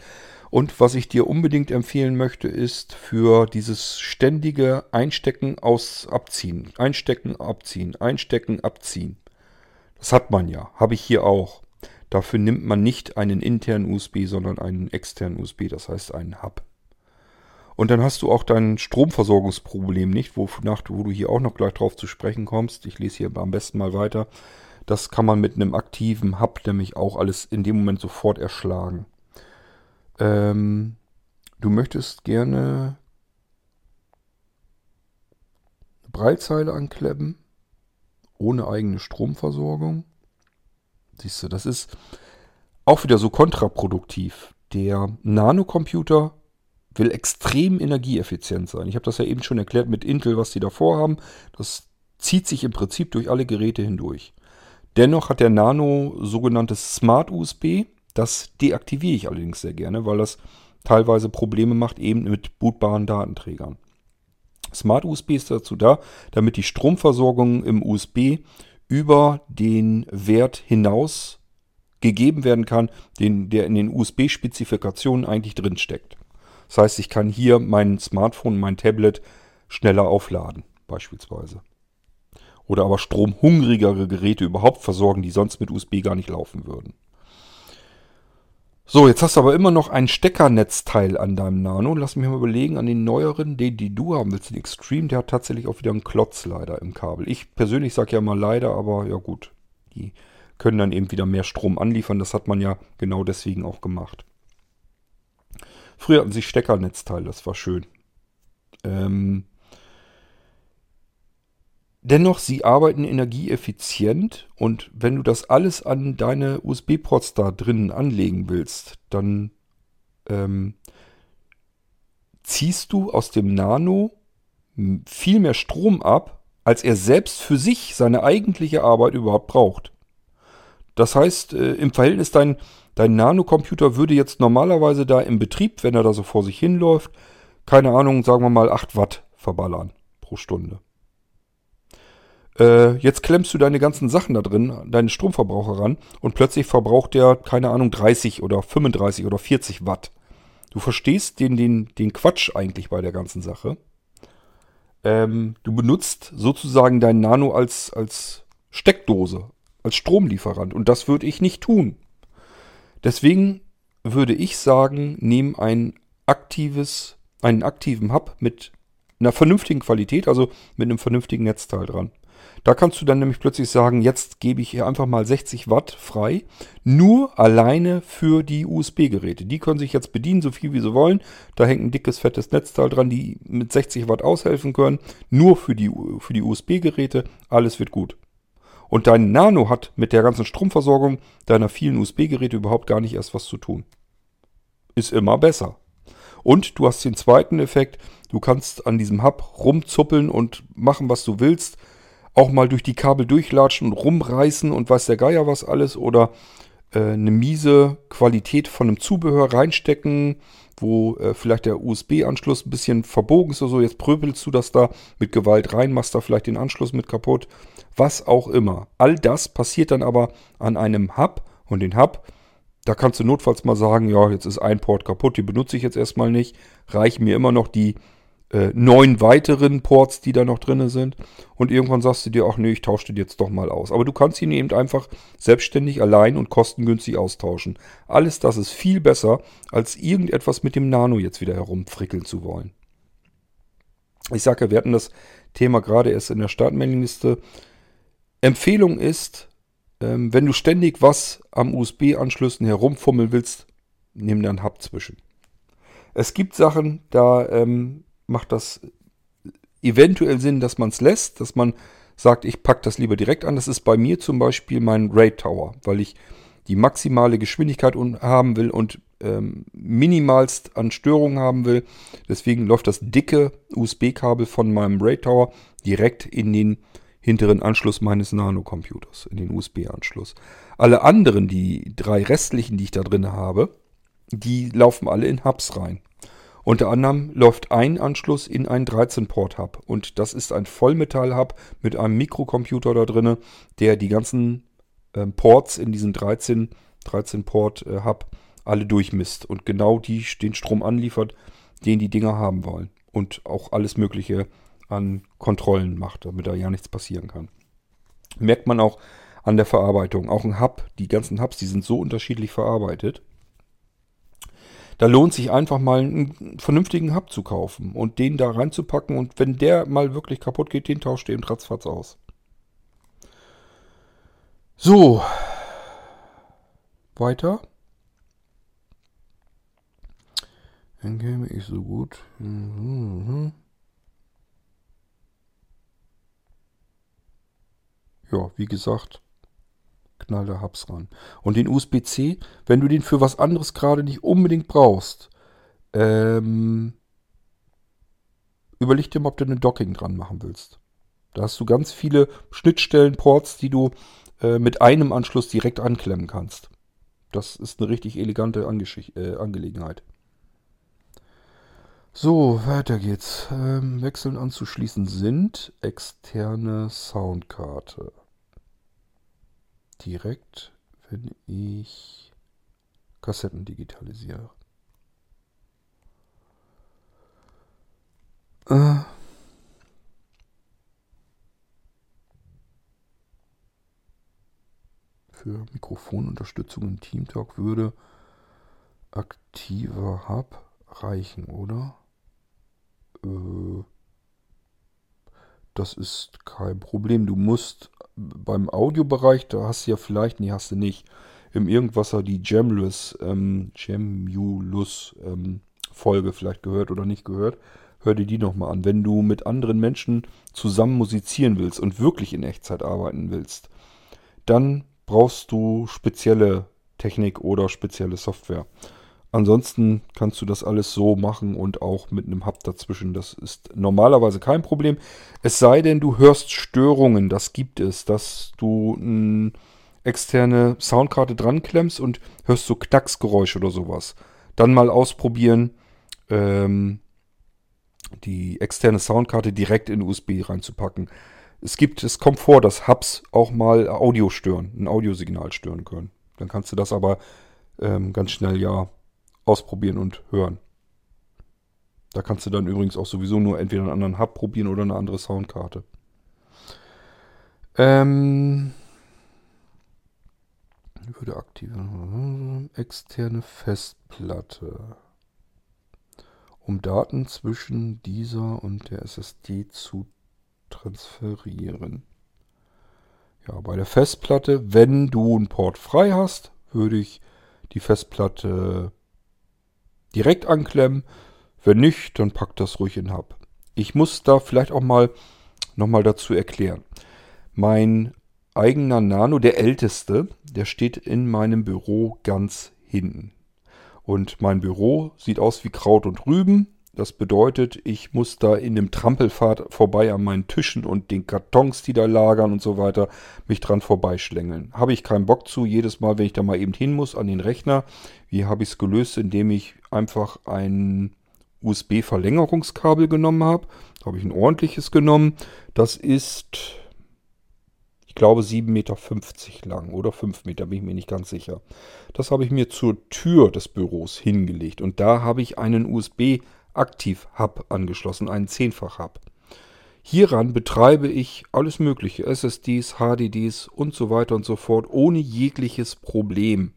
Und was ich dir unbedingt empfehlen möchte, ist für dieses ständige Einstecken aus Abziehen. Einstecken, abziehen, einstecken, abziehen. Das hat man ja, habe ich hier auch. Dafür nimmt man nicht einen internen USB, sondern einen externen USB, das heißt einen Hub. Und dann hast du auch dein Stromversorgungsproblem nicht, wonach, wo du hier auch noch gleich drauf zu sprechen kommst. Ich lese hier am besten mal weiter. Das kann man mit einem aktiven Hub nämlich auch alles in dem Moment sofort erschlagen. Ähm, du möchtest gerne eine Breitzeile ankleppen, ohne eigene Stromversorgung. Siehst du, das ist auch wieder so kontraproduktiv. Der Nanocomputer will extrem energieeffizient sein. Ich habe das ja eben schon erklärt mit Intel, was die davor haben. Das zieht sich im Prinzip durch alle Geräte hindurch. Dennoch hat der Nano sogenanntes Smart USB. Das deaktiviere ich allerdings sehr gerne, weil das teilweise Probleme macht eben mit bootbaren Datenträgern. Smart USB ist dazu da, damit die Stromversorgung im USB über den Wert hinaus gegeben werden kann, den, der in den USB-Spezifikationen eigentlich drin steckt. Das heißt, ich kann hier mein Smartphone, mein Tablet schneller aufladen, beispielsweise. Oder aber stromhungrigere Geräte überhaupt versorgen, die sonst mit USB gar nicht laufen würden. So, jetzt hast du aber immer noch ein Steckernetzteil an deinem Nano. Lass mich mal überlegen, an den neueren, den, die du haben willst, den Extreme, der hat tatsächlich auch wieder einen Klotz leider im Kabel. Ich persönlich sage ja mal leider, aber ja gut. Die können dann eben wieder mehr Strom anliefern. Das hat man ja genau deswegen auch gemacht. Früher hatten sie Steckernetzteil, das war schön. Ähm, dennoch, sie arbeiten energieeffizient und wenn du das alles an deine USB-Ports da drinnen anlegen willst, dann ähm, ziehst du aus dem Nano viel mehr Strom ab, als er selbst für sich seine eigentliche Arbeit überhaupt braucht. Das heißt, äh, im Verhältnis dein, dein Nanocomputer würde jetzt normalerweise da im Betrieb, wenn er da so vor sich hinläuft, keine Ahnung, sagen wir mal 8 Watt verballern pro Stunde. Äh, jetzt klemmst du deine ganzen Sachen da drin, deine Stromverbraucher ran und plötzlich verbraucht der, keine Ahnung, 30 oder 35 oder 40 Watt. Du verstehst den, den, den Quatsch eigentlich bei der ganzen Sache. Ähm, du benutzt sozusagen dein Nano als, als Steckdose, als Stromlieferant. Und das würde ich nicht tun. Deswegen würde ich sagen, nehm ein aktives, einen aktiven Hub mit einer vernünftigen Qualität, also mit einem vernünftigen Netzteil dran. Da kannst du dann nämlich plötzlich sagen, jetzt gebe ich hier einfach mal 60 Watt frei, nur alleine für die USB-Geräte. Die können sich jetzt bedienen, so viel wie sie wollen. Da hängt ein dickes, fettes Netzteil dran, die mit 60 Watt aushelfen können. Nur für die, für die USB-Geräte, alles wird gut. Und dein Nano hat mit der ganzen Stromversorgung deiner vielen USB-Geräte überhaupt gar nicht erst was zu tun. Ist immer besser. Und du hast den zweiten Effekt, du kannst an diesem Hub rumzuppeln und machen, was du willst. Auch mal durch die Kabel durchlatschen und rumreißen und weiß der Geier was alles. Oder äh, eine miese Qualität von einem Zubehör reinstecken, wo äh, vielleicht der USB-Anschluss ein bisschen verbogen ist oder so. Jetzt pröbelst du das da mit Gewalt rein, machst da vielleicht den Anschluss mit kaputt was auch immer. All das passiert dann aber an einem Hub und den Hub, da kannst du notfalls mal sagen, ja, jetzt ist ein Port kaputt, die benutze ich jetzt erstmal nicht, reichen mir immer noch die äh, neun weiteren Ports, die da noch drin sind. Und irgendwann sagst du dir, ach nee, ich tausche den jetzt doch mal aus. Aber du kannst ihn eben einfach selbstständig, allein und kostengünstig austauschen. Alles das ist viel besser, als irgendetwas mit dem Nano jetzt wieder herumfrickeln zu wollen. Ich sage ja, wir hatten das Thema gerade erst in der Startmailingliste. Empfehlung ist, ähm, wenn du ständig was am USB-Anschlüssen herumfummeln willst, nimm da einen Hub zwischen. Es gibt Sachen, da ähm, macht das eventuell Sinn, dass man es lässt, dass man sagt, ich packe das lieber direkt an. Das ist bei mir zum Beispiel mein RAID Tower, weil ich die maximale Geschwindigkeit haben will und ähm, minimalst an Störungen haben will. Deswegen läuft das dicke USB-Kabel von meinem RAID Tower direkt in den hinteren Anschluss meines Nano-Computers, in den USB-Anschluss. Alle anderen, die drei restlichen, die ich da drin habe, die laufen alle in Hubs rein. Unter anderem läuft ein Anschluss in einen 13-Port-Hub und das ist ein Vollmetall-Hub mit einem Mikrocomputer da drin, der die ganzen äh, Ports in diesen 13, 13-Port-Hub äh, alle durchmisst und genau die, den Strom anliefert, den die Dinger haben wollen. Und auch alles Mögliche an Kontrollen macht, damit da ja nichts passieren kann. Merkt man auch an der Verarbeitung. Auch ein Hub, die ganzen Hubs, die sind so unterschiedlich verarbeitet. Da lohnt sich einfach mal einen vernünftigen Hub zu kaufen und den da reinzupacken. Und wenn der mal wirklich kaputt geht, den tauscht ihr im Tratzfatz aus. So. Weiter. Dann käme ich so gut. Mhm. Ja, wie gesagt, knall da Hubs ran. Und den USB-C, wenn du den für was anderes gerade nicht unbedingt brauchst, ähm, überleg dir mal, ob du eine Docking dran machen willst. Da hast du ganz viele Schnittstellenports, die du äh, mit einem Anschluss direkt anklemmen kannst. Das ist eine richtig elegante Angesch äh, Angelegenheit. So, weiter geht's. Ähm, wechseln anzuschließen sind externe Soundkarte. Direkt, wenn ich Kassetten digitalisiere. Äh. Für Mikrofonunterstützung im Teamtalk würde aktiver Hub reichen, oder? Äh, das ist kein Problem. Du musst beim Audiobereich, da hast du ja vielleicht, nee, hast du nicht, im Irgendwasser die Jamulus, ähm, Jamulus ähm, Folge vielleicht gehört oder nicht gehört. Hör dir die nochmal an. Wenn du mit anderen Menschen zusammen musizieren willst und wirklich in Echtzeit arbeiten willst, dann brauchst du spezielle Technik oder spezielle Software. Ansonsten kannst du das alles so machen und auch mit einem Hub dazwischen. Das ist normalerweise kein Problem. Es sei denn, du hörst Störungen. Das gibt es, dass du eine externe Soundkarte dran klemmst und hörst so Knacksgeräusche oder sowas. Dann mal ausprobieren, ähm, die externe Soundkarte direkt in USB reinzupacken. Es gibt, es kommt vor, dass Hubs auch mal Audio stören, ein Audiosignal stören können. Dann kannst du das aber ähm, ganz schnell ja ausprobieren und hören. Da kannst du dann übrigens auch sowieso nur entweder einen anderen Hub probieren oder eine andere Soundkarte. Ähm, würde aktivieren. Externe Festplatte. Um Daten zwischen dieser und der SSD zu transferieren. Ja, bei der Festplatte, wenn du einen Port frei hast, würde ich die Festplatte direkt anklemmen. Wenn nicht, dann packt das ruhig in Hub. Ich muss da vielleicht auch mal nochmal dazu erklären. Mein eigener Nano, der älteste, der steht in meinem Büro ganz hinten. Und mein Büro sieht aus wie Kraut und Rüben. Das bedeutet, ich muss da in dem Trampelfahrt vorbei an meinen Tischen und den Kartons, die da lagern und so weiter, mich dran vorbeischlängeln. Habe ich keinen Bock zu, jedes Mal, wenn ich da mal eben hin muss an den Rechner. Wie habe ich es gelöst? Indem ich einfach ein USB-Verlängerungskabel genommen habe. Da habe ich ein ordentliches genommen. Das ist, ich glaube, 7,50 Meter lang oder 5 Meter, bin ich mir nicht ganz sicher. Das habe ich mir zur Tür des Büros hingelegt und da habe ich einen USB Aktiv-Hub angeschlossen, einen Zehnfach-Hub. Hieran betreibe ich alles mögliche, SSDs, HDDs und so weiter und so fort, ohne jegliches Problem.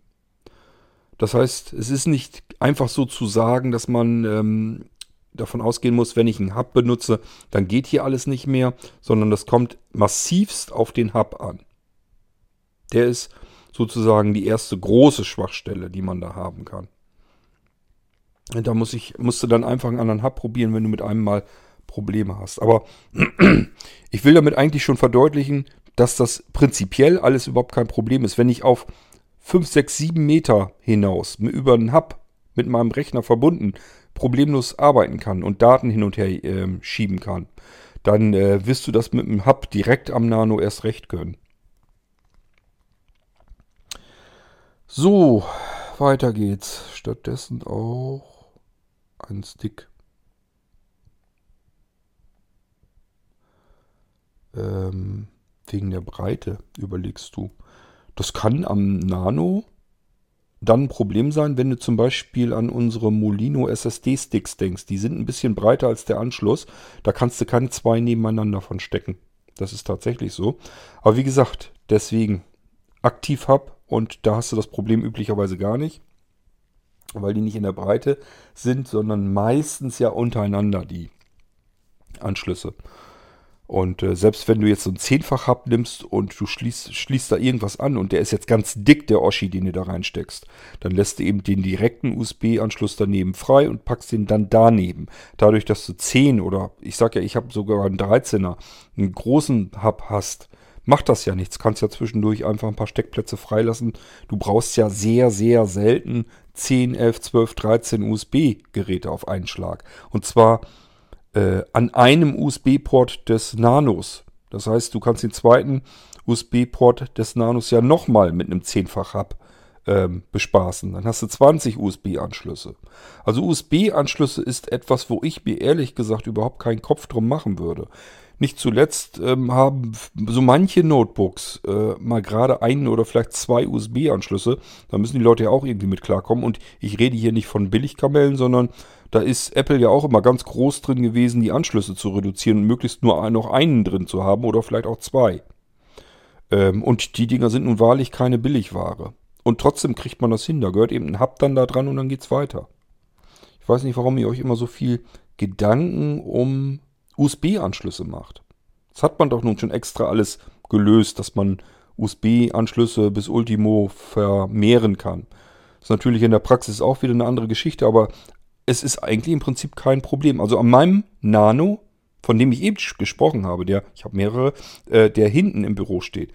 Das heißt, es ist nicht einfach so zu sagen, dass man ähm, davon ausgehen muss, wenn ich einen Hub benutze, dann geht hier alles nicht mehr, sondern das kommt massivst auf den Hub an. Der ist sozusagen die erste große Schwachstelle, die man da haben kann. Da muss ich, musst du dann einfach einen anderen Hub probieren, wenn du mit einem mal Probleme hast. Aber <clears throat> ich will damit eigentlich schon verdeutlichen, dass das prinzipiell alles überhaupt kein Problem ist. Wenn ich auf 5, 6, 7 Meter hinaus über einen Hub mit meinem Rechner verbunden problemlos arbeiten kann und Daten hin und her äh, schieben kann, dann äh, wirst du das mit dem Hub direkt am Nano erst recht können. So, weiter geht's. Stattdessen auch einen Stick. Ähm, wegen der Breite überlegst du. Das kann am Nano dann ein Problem sein, wenn du zum Beispiel an unsere Molino SSD-Sticks denkst. Die sind ein bisschen breiter als der Anschluss. Da kannst du keine zwei nebeneinander von stecken. Das ist tatsächlich so. Aber wie gesagt, deswegen Aktiv-Hub und da hast du das Problem üblicherweise gar nicht. Weil die nicht in der Breite sind, sondern meistens ja untereinander die Anschlüsse. Und äh, selbst wenn du jetzt so ein Zehnfach-Hub nimmst und du schließt, schließt da irgendwas an und der ist jetzt ganz dick, der Oschi, den du da reinsteckst, dann lässt du eben den direkten USB-Anschluss daneben frei und packst den dann daneben. Dadurch, dass du 10 oder ich sag ja, ich habe sogar einen 13er, einen großen Hub hast, macht das ja nichts. Kannst ja zwischendurch einfach ein paar Steckplätze freilassen. Du brauchst ja sehr, sehr selten 10, 11, 12, 13 USB-Geräte auf einen Schlag. Und zwar äh, an einem USB-Port des Nanos. Das heißt, du kannst den zweiten USB-Port des Nanos ja nochmal mit einem Zehnfach-Hub ähm, bespaßen. Dann hast du 20 USB-Anschlüsse. Also USB-Anschlüsse ist etwas, wo ich mir ehrlich gesagt überhaupt keinen Kopf drum machen würde. Nicht zuletzt ähm, haben so manche Notebooks äh, mal gerade einen oder vielleicht zwei USB-Anschlüsse. Da müssen die Leute ja auch irgendwie mit klarkommen. Und ich rede hier nicht von Billigkamellen, sondern da ist Apple ja auch immer ganz groß drin gewesen, die Anschlüsse zu reduzieren und möglichst nur noch einen drin zu haben oder vielleicht auch zwei. Ähm, und die Dinger sind nun wahrlich keine Billigware. Und trotzdem kriegt man das hin. Da gehört eben ein Hub dann da dran und dann geht's weiter. Ich weiß nicht, warum ihr euch immer so viel Gedanken um USB-Anschlüsse macht. Das hat man doch nun schon extra alles gelöst, dass man USB-Anschlüsse bis Ultimo vermehren kann. Das ist natürlich in der Praxis auch wieder eine andere Geschichte, aber es ist eigentlich im Prinzip kein Problem. Also an meinem Nano, von dem ich eben gesprochen habe, der, ich habe mehrere, äh, der hinten im Büro steht,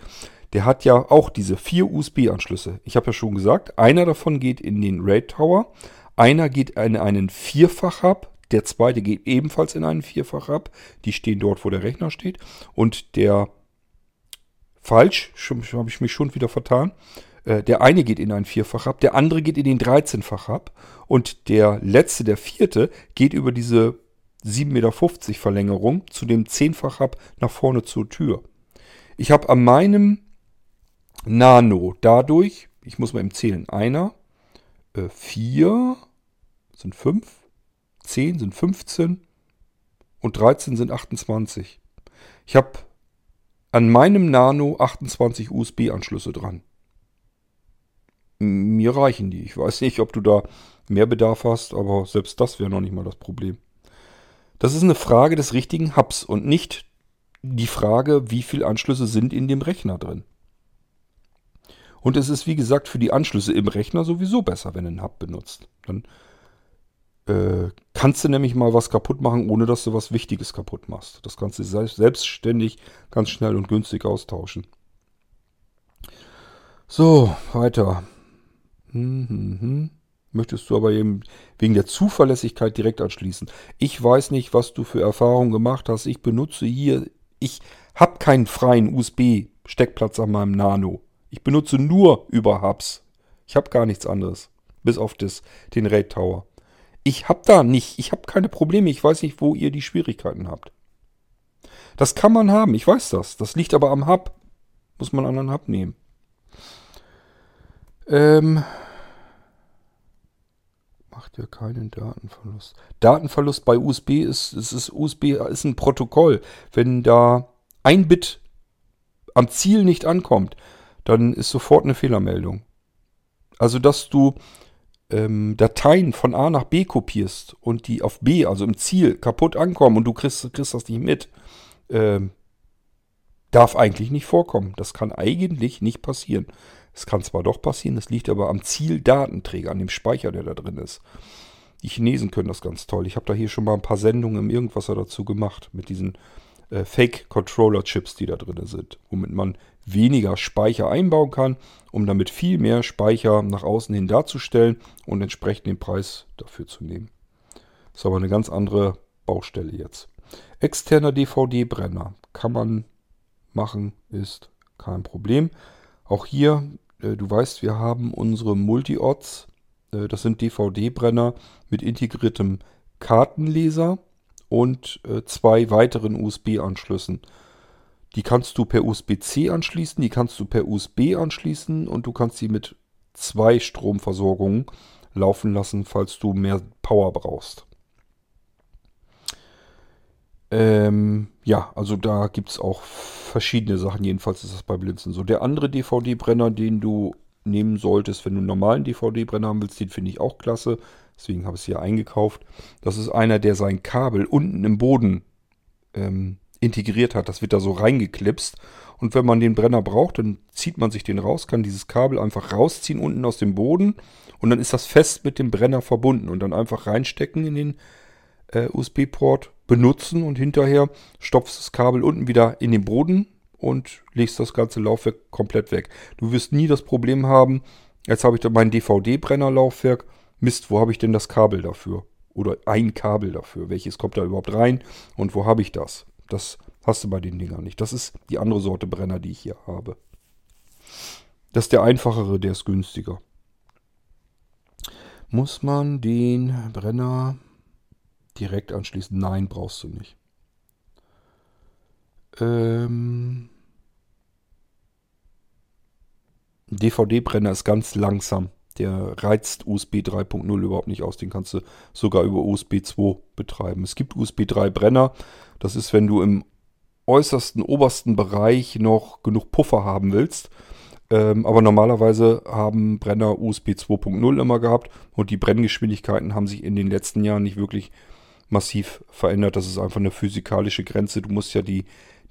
der hat ja auch diese vier USB-Anschlüsse. Ich habe ja schon gesagt, einer davon geht in den RAID Tower, einer geht in einen Vierfach-Hub, der zweite geht ebenfalls in einen Vierfach-Hub. Die stehen dort, wo der Rechner steht. Und der falsch, habe ich mich schon wieder vertan. Äh, der eine geht in einen Vierfach-Hub, der andere geht in den 13-Fach-Hub und der letzte, der vierte, geht über diese 7,50 Meter Verlängerung zu dem 10-Fach-Hub nach vorne zur Tür. Ich habe an meinem Nano dadurch, ich muss mal eben zählen, einer, äh, vier, sind fünf, zehn sind 15 und 13 sind 28. Ich habe an meinem Nano 28 USB-Anschlüsse dran mir reichen die. Ich weiß nicht, ob du da mehr Bedarf hast, aber selbst das wäre noch nicht mal das Problem. Das ist eine Frage des richtigen Hubs und nicht die Frage, wie viele Anschlüsse sind in dem Rechner drin. Und es ist wie gesagt für die Anschlüsse im Rechner sowieso besser, wenn du einen Hub benutzt. Dann äh, kannst du nämlich mal was kaputt machen, ohne dass du was Wichtiges kaputt machst. Das kannst du selbstständig ganz schnell und günstig austauschen. So, weiter. Hm, hm, hm. Möchtest du aber eben wegen der Zuverlässigkeit direkt anschließen. Ich weiß nicht, was du für Erfahrungen gemacht hast. Ich benutze hier, ich habe keinen freien USB-Steckplatz an meinem Nano. Ich benutze nur über Hubs. Ich habe gar nichts anderes. Bis auf das, den RAID Tower. Ich habe da nicht, ich habe keine Probleme. Ich weiß nicht, wo ihr die Schwierigkeiten habt. Das kann man haben, ich weiß das. Das liegt aber am Hub. Muss man einen anderen Hub nehmen. Ähm, macht ja keinen Datenverlust. Datenverlust bei USB ist, es ist USB ist ein Protokoll. Wenn da ein Bit am Ziel nicht ankommt, dann ist sofort eine Fehlermeldung. Also, dass du ähm, Dateien von A nach B kopierst und die auf B, also im Ziel, kaputt ankommen und du kriegst, kriegst das nicht mit, ähm, darf eigentlich nicht vorkommen. Das kann eigentlich nicht passieren. Es kann zwar doch passieren, es liegt aber am Zieldatenträger, an dem Speicher, der da drin ist. Die Chinesen können das ganz toll. Ich habe da hier schon mal ein paar Sendungen im Irgendwasser dazu gemacht, mit diesen äh, Fake-Controller-Chips, die da drin sind, womit man weniger Speicher einbauen kann, um damit viel mehr Speicher nach außen hin darzustellen und entsprechend den Preis dafür zu nehmen. Das ist aber eine ganz andere Baustelle jetzt. Externer DVD-Brenner kann man machen, ist kein Problem. Auch hier äh, du weißt, wir haben unsere Multi-Odds. Äh, das sind DVD-Brenner mit integriertem Kartenleser und äh, zwei weiteren USB-Anschlüssen. Die kannst du per USB-C anschließen, die kannst du per USB anschließen und du kannst sie mit zwei Stromversorgungen laufen lassen, falls du mehr Power brauchst. Ähm, ja, also da gibt es auch verschiedene Sachen. Jedenfalls ist das bei Blinzen so. Der andere DVD-Brenner, den du nehmen solltest, wenn du einen normalen DVD-Brenner haben willst. Den finde ich auch klasse. Deswegen habe ich es hier eingekauft. Das ist einer, der sein Kabel unten im Boden ähm, integriert hat. Das wird da so reingeklipst. Und wenn man den Brenner braucht, dann zieht man sich den raus, kann dieses Kabel einfach rausziehen unten aus dem Boden. Und dann ist das fest mit dem Brenner verbunden. Und dann einfach reinstecken in den äh, USB-Port, benutzen und hinterher stopfst das Kabel unten wieder in den Boden und legst das ganze Laufwerk komplett weg. Du wirst nie das Problem haben, jetzt habe ich da mein DVD-Brennerlaufwerk. Mist, wo habe ich denn das Kabel dafür? Oder ein Kabel dafür. Welches kommt da überhaupt rein und wo habe ich das? Das hast du bei den Dingern nicht. Das ist die andere Sorte Brenner, die ich hier habe. Das ist der einfachere, der ist günstiger. Muss man den Brenner direkt anschließen? Nein, brauchst du nicht. Ähm, DVD-Brenner ist ganz langsam. Der reizt USB 3.0 überhaupt nicht aus. Den kannst du sogar über USB 2 betreiben. Es gibt USB 3 Brenner. Das ist, wenn du im äußersten, obersten Bereich noch genug Puffer haben willst. Ähm, aber normalerweise haben Brenner USB 2.0 immer gehabt und die Brenngeschwindigkeiten haben sich in den letzten Jahren nicht wirklich massiv verändert. Das ist einfach eine physikalische Grenze. Du musst ja die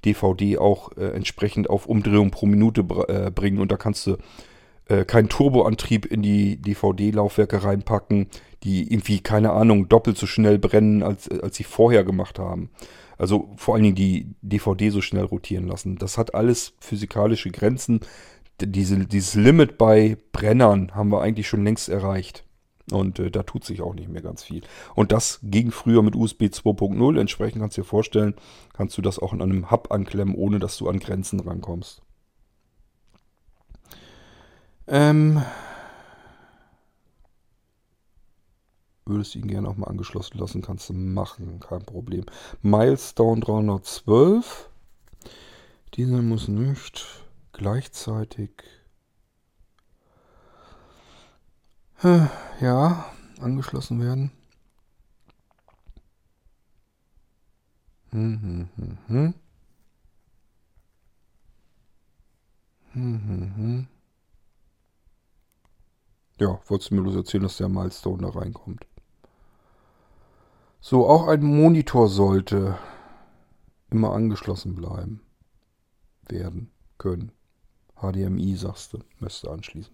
DVD auch äh, entsprechend auf Umdrehung pro Minute äh, bringen und da kannst du äh, keinen Turboantrieb in die DVD-Laufwerke reinpacken, die irgendwie, keine Ahnung, doppelt so schnell brennen, als, als sie vorher gemacht haben. Also vor allen Dingen die DVD so schnell rotieren lassen. Das hat alles physikalische Grenzen. Diese, dieses Limit bei Brennern haben wir eigentlich schon längst erreicht. Und äh, da tut sich auch nicht mehr ganz viel. Und das ging früher mit USB 2.0. Entsprechend kannst du dir vorstellen, kannst du das auch in einem Hub anklemmen, ohne dass du an Grenzen rankommst. Ähm, würdest ihn gerne auch mal angeschlossen lassen, kannst du machen, kein Problem. Milestone 312. Dieser muss nicht gleichzeitig ja, angeschlossen werden. Hm, hm, hm, hm. Hm, hm, hm. Ja, wolltest du mir bloß erzählen, dass der Milestone da reinkommt. So, auch ein Monitor sollte immer angeschlossen bleiben. Werden können. HDMI, sagst du, müsste anschließen.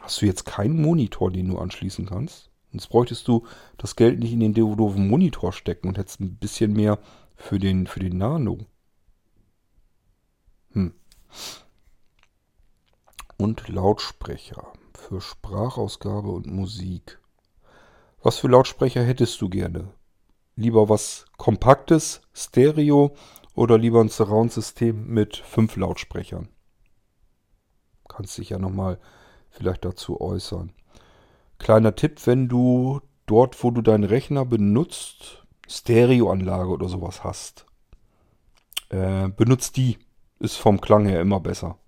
Hast du jetzt keinen Monitor, den du anschließen kannst? Sonst bräuchtest du das Geld nicht in den doofen Monitor stecken und hättest ein bisschen mehr für den, für den Nano. Hm. Und Lautsprecher für Sprachausgabe und Musik. Was für Lautsprecher hättest du gerne? Lieber was Kompaktes, Stereo oder lieber ein Surround-System mit fünf Lautsprechern? Kannst dich ja nochmal vielleicht dazu äußern. Kleiner Tipp, wenn du dort, wo du deinen Rechner benutzt, Stereoanlage oder sowas hast, äh, benutzt die. Ist vom Klang her immer besser.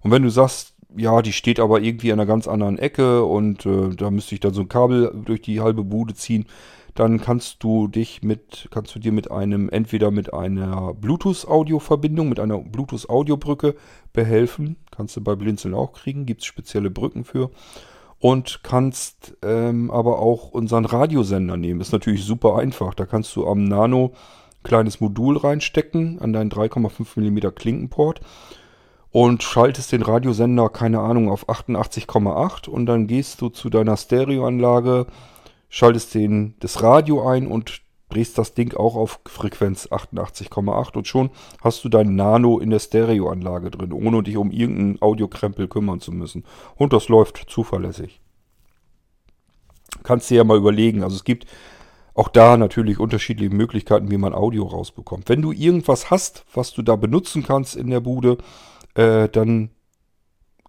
Und wenn du sagst, ja, die steht aber irgendwie an einer ganz anderen Ecke und äh, da müsste ich dann so ein Kabel durch die halbe Bude ziehen, dann kannst du dich mit, kannst du dir mit einem, entweder mit einer Bluetooth-Audio-Verbindung, mit einer Bluetooth-Audio-Brücke behelfen. Kannst du bei Blinzeln auch kriegen, gibt es spezielle Brücken für. Und kannst ähm, aber auch unseren Radiosender nehmen. Ist natürlich super einfach. Da kannst du am Nano kleines Modul reinstecken an deinen 3,5 mm Klinkenport und schaltest den Radiosender, keine Ahnung, auf 88,8 und dann gehst du zu deiner Stereoanlage, schaltest den, das Radio ein und drehst das Ding auch auf Frequenz 88,8 und schon hast du dein Nano in der Stereoanlage drin, ohne dich um irgendeinen Audiokrempel kümmern zu müssen. Und das läuft zuverlässig. Kannst dir ja mal überlegen. Also es gibt auch da natürlich unterschiedliche Möglichkeiten, wie man Audio rausbekommt. Wenn du irgendwas hast, was du da benutzen kannst in der Bude, äh, dann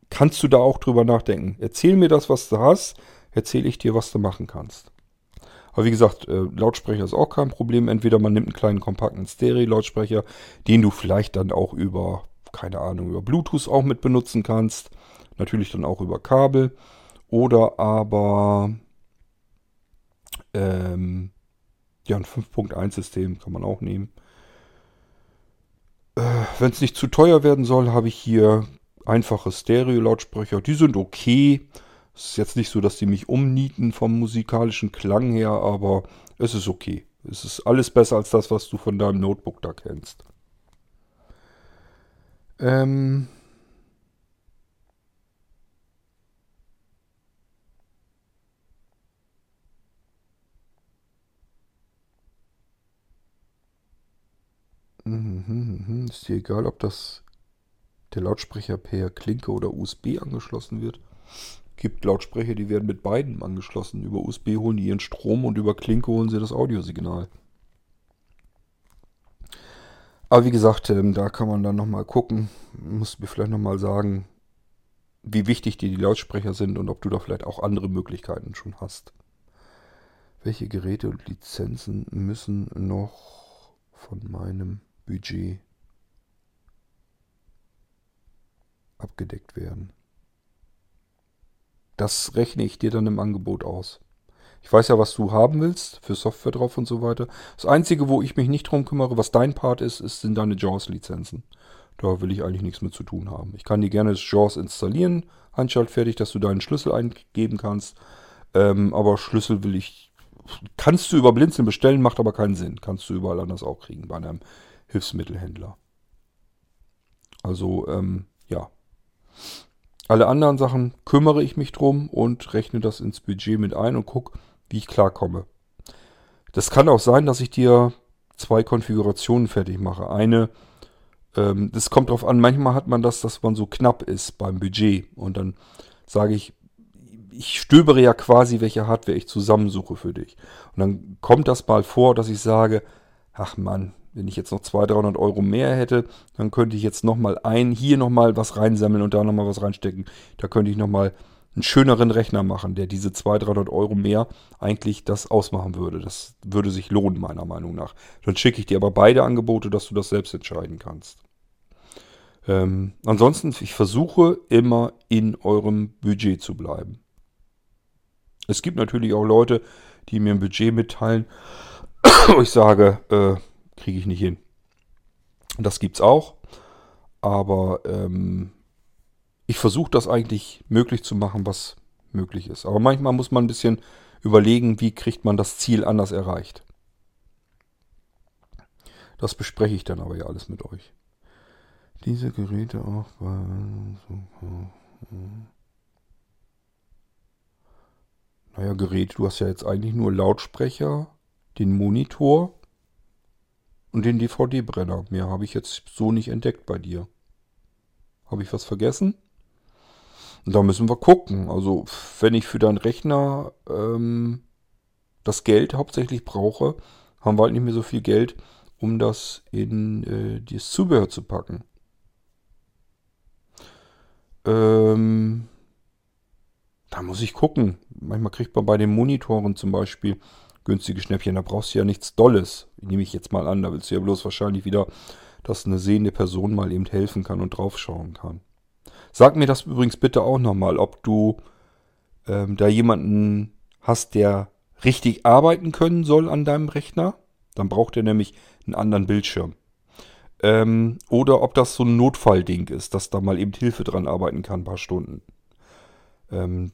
kannst du da auch drüber nachdenken. Erzähl mir das, was du hast, erzähle ich dir, was du machen kannst. Aber wie gesagt, äh, Lautsprecher ist auch kein Problem. Entweder man nimmt einen kleinen kompakten Stereo-Lautsprecher, den du vielleicht dann auch über, keine Ahnung, über Bluetooth auch mit benutzen kannst. Natürlich dann auch über Kabel. Oder aber ähm, ja, ein 5.1-System kann man auch nehmen. Äh, Wenn es nicht zu teuer werden soll, habe ich hier einfache Stereo-Lautsprecher. Die sind okay. Es ist jetzt nicht so, dass die mich umnieten vom musikalischen Klang her, aber es ist okay. Es ist alles besser als das, was du von deinem Notebook da kennst. Ähm Ist dir egal, ob das der Lautsprecher per Klinke oder USB angeschlossen wird? Gibt Lautsprecher, die werden mit beiden angeschlossen. Über USB holen die ihren Strom und über Klinke holen sie das Audiosignal. Aber wie gesagt, ähm, da kann man dann nochmal gucken. Muss mir vielleicht nochmal sagen, wie wichtig dir die Lautsprecher sind und ob du da vielleicht auch andere Möglichkeiten schon hast. Welche Geräte und Lizenzen müssen noch von meinem Budget abgedeckt werden. Das rechne ich dir dann im Angebot aus. Ich weiß ja, was du haben willst, für Software drauf und so weiter. Das Einzige, wo ich mich nicht drum kümmere, was dein Part ist, ist sind deine JAWS-Lizenzen. Da will ich eigentlich nichts mit zu tun haben. Ich kann dir gerne das JAWS installieren, einschaltfertig, dass du deinen Schlüssel eingeben kannst. Ähm, aber Schlüssel will ich, kannst du über Blinzeln bestellen, macht aber keinen Sinn. Kannst du überall anders auch kriegen, bei einem Hilfsmittelhändler. Also, ähm, ja. Alle anderen Sachen kümmere ich mich drum und rechne das ins Budget mit ein und gucke, wie ich klarkomme. Das kann auch sein, dass ich dir zwei Konfigurationen fertig mache. Eine, ähm, das kommt darauf an, manchmal hat man das, dass man so knapp ist beim Budget. Und dann sage ich, ich stöbere ja quasi, welche Hardware ich zusammensuche für dich. Und dann kommt das mal vor, dass ich sage, ach Mann, wenn ich jetzt noch 200, 300 Euro mehr hätte, dann könnte ich jetzt nochmal ein, hier nochmal was reinsammeln und da nochmal was reinstecken. Da könnte ich nochmal einen schöneren Rechner machen, der diese 200, 300 Euro mehr eigentlich das ausmachen würde. Das würde sich lohnen, meiner Meinung nach. Dann schicke ich dir aber beide Angebote, dass du das selbst entscheiden kannst. Ähm, ansonsten, ich versuche immer in eurem Budget zu bleiben. Es gibt natürlich auch Leute, die mir ein Budget mitteilen, <coughs> ich sage, äh, kriege ich nicht hin. Das gibt es auch. Aber ähm, ich versuche das eigentlich möglich zu machen, was möglich ist. Aber manchmal muss man ein bisschen überlegen, wie kriegt man das Ziel anders erreicht. Das bespreche ich dann aber ja alles mit euch. Diese Geräte auch bei... Naja, Gerät, du hast ja jetzt eigentlich nur Lautsprecher, den Monitor und den DVD-Brenner. Mehr habe ich jetzt so nicht entdeckt bei dir. Habe ich was vergessen? Und da müssen wir gucken. Also, wenn ich für deinen Rechner ähm, das Geld hauptsächlich brauche, haben wir halt nicht mehr so viel Geld, um das in äh, das Zubehör zu packen. Ähm, da muss ich gucken. Manchmal kriegt man bei den Monitoren zum Beispiel günstige Schnäppchen. Da brauchst du ja nichts Dolles, nehme ich jetzt mal an. Da willst du ja bloß wahrscheinlich wieder, dass eine sehende Person mal eben helfen kann und draufschauen kann. Sag mir das übrigens bitte auch nochmal, ob du ähm, da jemanden hast, der richtig arbeiten können soll an deinem Rechner. Dann braucht er nämlich einen anderen Bildschirm. Ähm, oder ob das so ein Notfallding ist, dass da mal eben Hilfe dran arbeiten kann, ein paar Stunden. Ähm,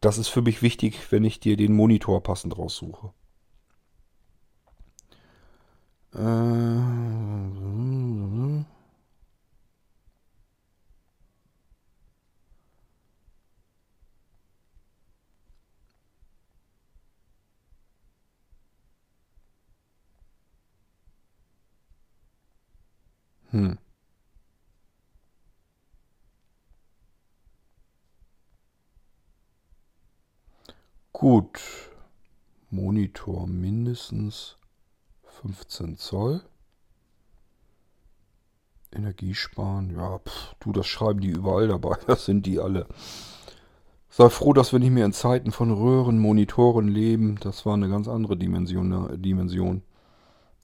das ist für mich wichtig, wenn ich dir den Monitor passend raussuche. Äh, hm. Gut. Monitor mindestens 15 Zoll. Energiesparen, ja, pff, du, das schreiben die überall dabei, <laughs> das sind die alle. Sei froh, dass wir nicht mehr in Zeiten von Röhren, Monitoren leben. Das war eine ganz andere Dimension. Ne, Dimension.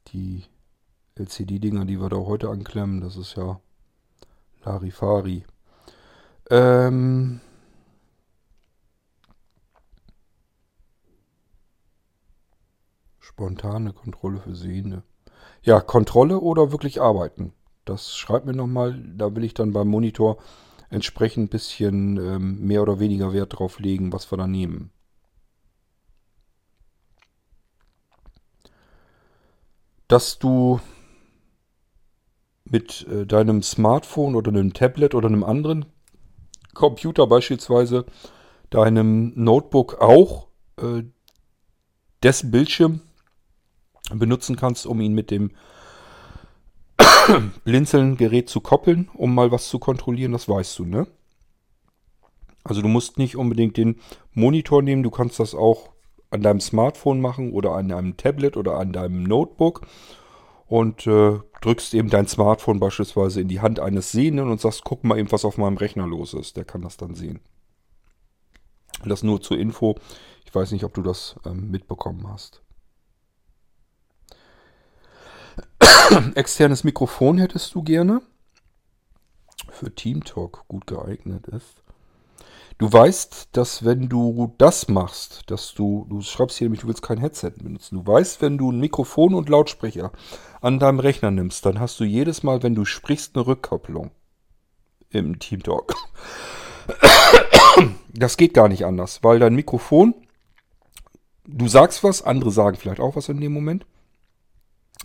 Die LCD-Dinger, die wir da heute anklemmen, das ist ja Larifari. Ähm, Spontane Kontrolle für Sehende. Ja, Kontrolle oder wirklich arbeiten? Das schreibt mir nochmal. Da will ich dann beim Monitor entsprechend ein bisschen ähm, mehr oder weniger Wert drauf legen, was wir da nehmen. Dass du mit äh, deinem Smartphone oder einem Tablet oder einem anderen Computer beispielsweise, deinem Notebook auch äh, dessen Bildschirm benutzen kannst, um ihn mit dem <coughs> Blinzeln-Gerät zu koppeln, um mal was zu kontrollieren, das weißt du, ne? Also du musst nicht unbedingt den Monitor nehmen, du kannst das auch an deinem Smartphone machen oder an deinem Tablet oder an deinem Notebook und äh, drückst eben dein Smartphone beispielsweise in die Hand eines Sehenden und sagst, guck mal eben, was auf meinem Rechner los ist. Der kann das dann sehen. Das nur zur Info. Ich weiß nicht, ob du das ähm, mitbekommen hast. <coughs> Externes Mikrofon hättest du gerne. Für Teamtalk gut geeignet ist. Du weißt, dass wenn du das machst, dass du, du schreibst hier nämlich, du willst kein Headset benutzen. Du weißt, wenn du ein Mikrofon und Lautsprecher an deinem Rechner nimmst, dann hast du jedes Mal, wenn du sprichst, eine Rückkopplung im Teamtalk. <coughs> Das geht gar nicht anders, weil dein Mikrofon, du sagst was, andere sagen vielleicht auch was in dem Moment.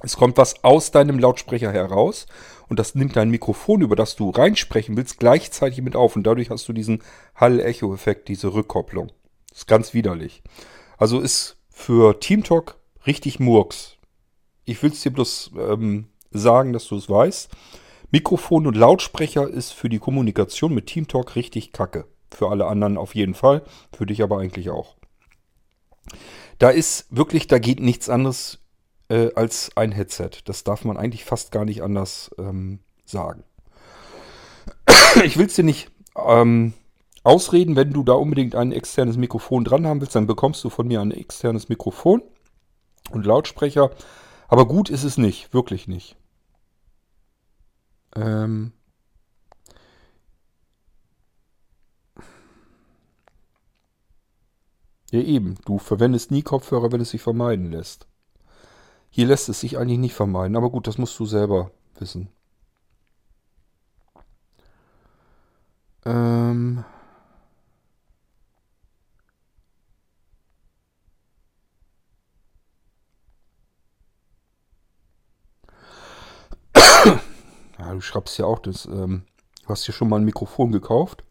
Es kommt was aus deinem Lautsprecher heraus und das nimmt dein Mikrofon, über das du reinsprechen willst, gleichzeitig mit auf und dadurch hast du diesen Hall-Echo-Effekt, diese Rückkopplung. Das ist ganz widerlich. Also ist für Teamtalk richtig Murks. Ich will es dir bloß ähm, sagen, dass du es weißt. Mikrofon und Lautsprecher ist für die Kommunikation mit Teamtalk richtig kacke. Für alle anderen auf jeden Fall, für dich aber eigentlich auch. Da ist wirklich, da geht nichts anderes äh, als ein Headset. Das darf man eigentlich fast gar nicht anders ähm, sagen. <coughs> ich will es dir nicht ähm, ausreden, wenn du da unbedingt ein externes Mikrofon dran haben willst, dann bekommst du von mir ein externes Mikrofon und Lautsprecher. Aber gut ist es nicht, wirklich nicht. Ähm ja eben, du verwendest nie Kopfhörer, wenn es sich vermeiden lässt. Hier lässt es sich eigentlich nicht vermeiden, aber gut, das musst du selber wissen. Ähm <coughs> ja, du schreibst ja auch, das, ähm, du hast dir schon mal ein Mikrofon gekauft.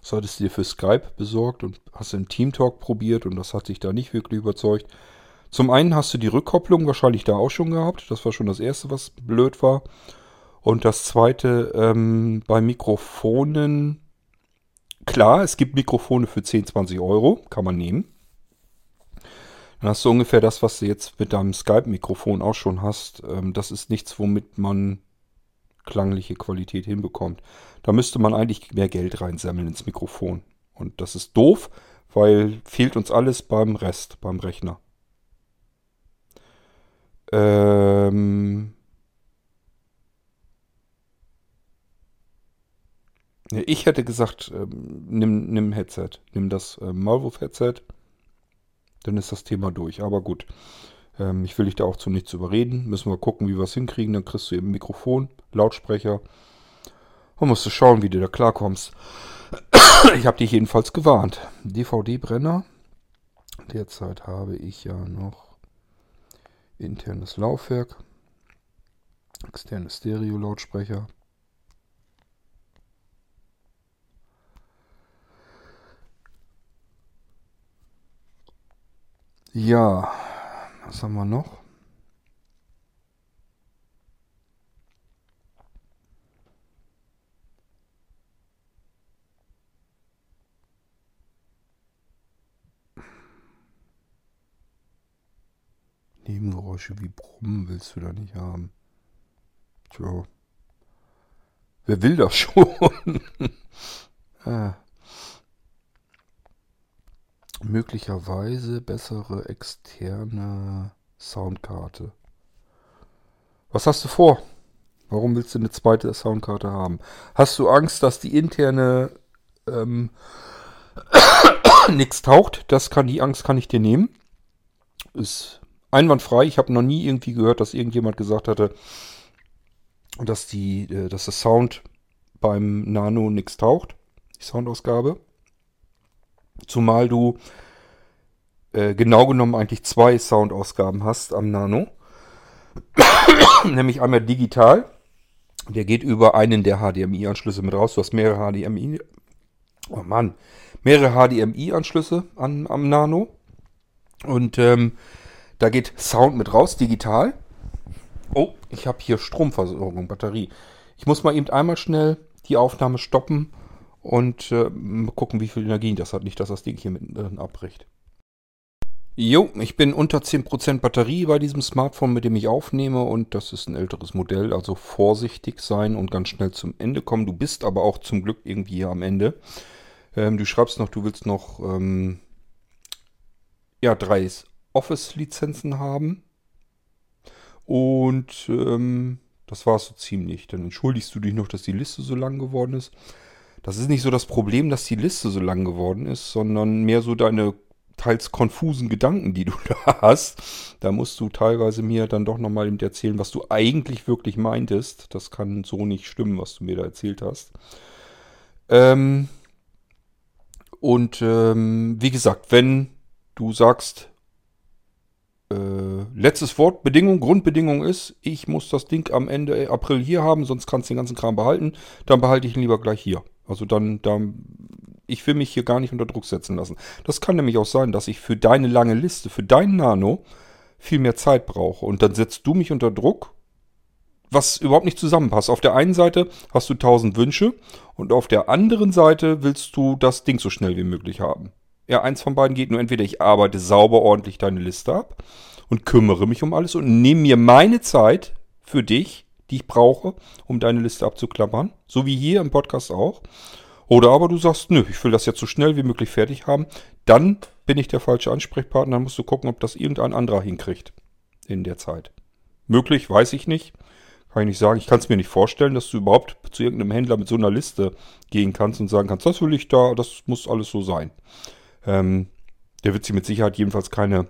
Das hattest du dir für Skype besorgt und hast im Teamtalk probiert und das hat sich da nicht wirklich überzeugt. Zum einen hast du die Rückkopplung wahrscheinlich da auch schon gehabt. Das war schon das erste, was blöd war. Und das zweite, ähm, bei Mikrofonen, klar, es gibt Mikrofone für 10, 20 Euro, kann man nehmen. Dann hast du ungefähr das, was du jetzt mit deinem Skype-Mikrofon auch schon hast. Ähm, das ist nichts, womit man klangliche Qualität hinbekommt. Da müsste man eigentlich mehr Geld reinsammeln ins Mikrofon. Und das ist doof, weil fehlt uns alles beim Rest, beim Rechner. Ähm ich hätte gesagt, ähm, nimm, nimm Headset. Nimm das äh, Maulwurf-Headset. Dann ist das Thema durch. Aber gut. Ähm, ich will dich da auch zu nichts überreden. Müssen wir gucken, wie wir es hinkriegen. Dann kriegst du eben Mikrofon, Lautsprecher. Und musst du schauen, wie du da klarkommst. <coughs> ich habe dich jedenfalls gewarnt. DVD-Brenner. Derzeit habe ich ja noch internes Laufwerk, externe Stereo-Lautsprecher. Ja, was haben wir noch? Nebengeräusche wie Brummen willst du da nicht haben. Tja. Wer will das schon? <laughs> ah. Möglicherweise bessere externe Soundkarte. Was hast du vor? Warum willst du eine zweite Soundkarte haben? Hast du Angst, dass die interne ähm, <coughs> nichts taucht? Das kann die Angst kann ich dir nehmen. Ist einwandfrei. Ich habe noch nie irgendwie gehört, dass irgendjemand gesagt hatte, dass die, äh, dass das Sound beim Nano nichts taucht, die Soundausgabe. Zumal du äh, genau genommen eigentlich zwei Soundausgaben hast am Nano. <coughs> Nämlich einmal digital. Der geht über einen der HDMI-Anschlüsse mit raus. Du hast mehrere HDMI. Oh Mann. Mehrere HDMI-Anschlüsse am Nano. Und ähm, da geht Sound mit raus, digital. Oh, ich habe hier Stromversorgung, Batterie. Ich muss mal eben einmal schnell die Aufnahme stoppen und äh, gucken, wie viel Energie das hat. Nicht, dass das Ding hier mitten abbricht. Jo, ich bin unter 10% Batterie bei diesem Smartphone, mit dem ich aufnehme und das ist ein älteres Modell, also vorsichtig sein und ganz schnell zum Ende kommen. Du bist aber auch zum Glück irgendwie hier am Ende. Ähm, du schreibst noch, du willst noch ähm, ja, drei Office-Lizenzen haben und ähm, das war es so ziemlich. Dann entschuldigst du dich noch, dass die Liste so lang geworden ist. Das ist nicht so das Problem, dass die Liste so lang geworden ist, sondern mehr so deine teils konfusen Gedanken, die <laughs> du da hast. Da musst du teilweise mir dann doch nochmal erzählen, was du eigentlich wirklich meintest. Das kann so nicht stimmen, was du mir da erzählt hast. Ähm und ähm, wie gesagt, wenn du sagst, äh, letztes Wort, Bedingung, Grundbedingung ist, ich muss das Ding am Ende April hier haben, sonst kannst du den ganzen Kram behalten, dann behalte ich ihn lieber gleich hier. Also dann, dann ich will mich hier gar nicht unter Druck setzen lassen. Das kann nämlich auch sein, dass ich für deine lange Liste, für dein Nano, viel mehr Zeit brauche. Und dann setzt du mich unter Druck, was überhaupt nicht zusammenpasst. Auf der einen Seite hast du tausend Wünsche und auf der anderen Seite willst du das Ding so schnell wie möglich haben. Ja, eins von beiden geht nur entweder ich arbeite sauber ordentlich deine Liste ab und kümmere mich um alles und nehme mir meine Zeit für dich, die ich brauche, um deine Liste abzuklappern. So wie hier im Podcast auch. Oder aber du sagst, nö, ich will das jetzt so schnell wie möglich fertig haben. Dann bin ich der falsche Ansprechpartner. Dann musst du gucken, ob das irgendein anderer hinkriegt in der Zeit. Möglich, weiß ich nicht. Kann ich nicht sagen. Ich kann es mir nicht vorstellen, dass du überhaupt zu irgendeinem Händler mit so einer Liste gehen kannst und sagen kannst, das will ich da, das muss alles so sein. Ähm, der wird sich mit Sicherheit jedenfalls keine,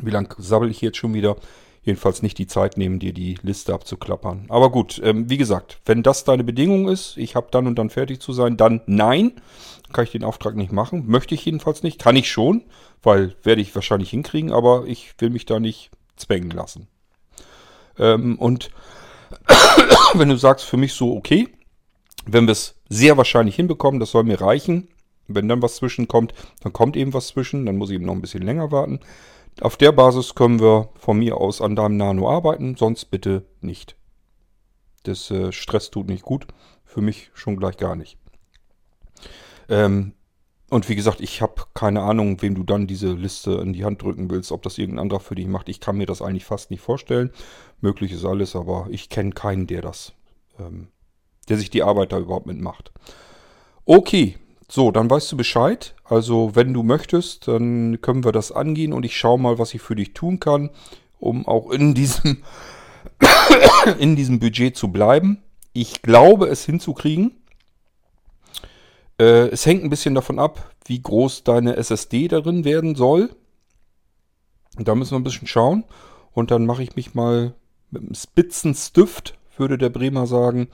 wie lange sabbel ich jetzt schon wieder, jedenfalls nicht die Zeit nehmen, dir die Liste abzuklappern. Aber gut, ähm, wie gesagt, wenn das deine Bedingung ist, ich habe dann und dann fertig zu sein, dann nein, kann ich den Auftrag nicht machen. Möchte ich jedenfalls nicht. Kann ich schon, weil werde ich wahrscheinlich hinkriegen, aber ich will mich da nicht zwängen lassen. Ähm, und <coughs> wenn du sagst, für mich so okay, wenn wir es sehr wahrscheinlich hinbekommen, das soll mir reichen. Wenn dann was zwischenkommt, dann kommt eben was zwischen, dann muss ich eben noch ein bisschen länger warten. Auf der Basis können wir von mir aus an deinem Nano arbeiten, sonst bitte nicht. Das äh, Stress tut nicht gut, für mich schon gleich gar nicht. Ähm, und wie gesagt, ich habe keine Ahnung, wem du dann diese Liste in die Hand drücken willst, ob das irgendein anderer für dich macht. Ich kann mir das eigentlich fast nicht vorstellen. Möglich ist alles, aber ich kenne keinen, der das, ähm, der sich die Arbeit da überhaupt mitmacht. Okay, so, dann weißt du Bescheid. Also, wenn du möchtest, dann können wir das angehen und ich schaue mal, was ich für dich tun kann, um auch in diesem, <coughs> in diesem Budget zu bleiben. Ich glaube, es hinzukriegen. Äh, es hängt ein bisschen davon ab, wie groß deine SSD darin werden soll. Da müssen wir ein bisschen schauen. Und dann mache ich mich mal mit einem Spitzenstift, würde der Bremer sagen,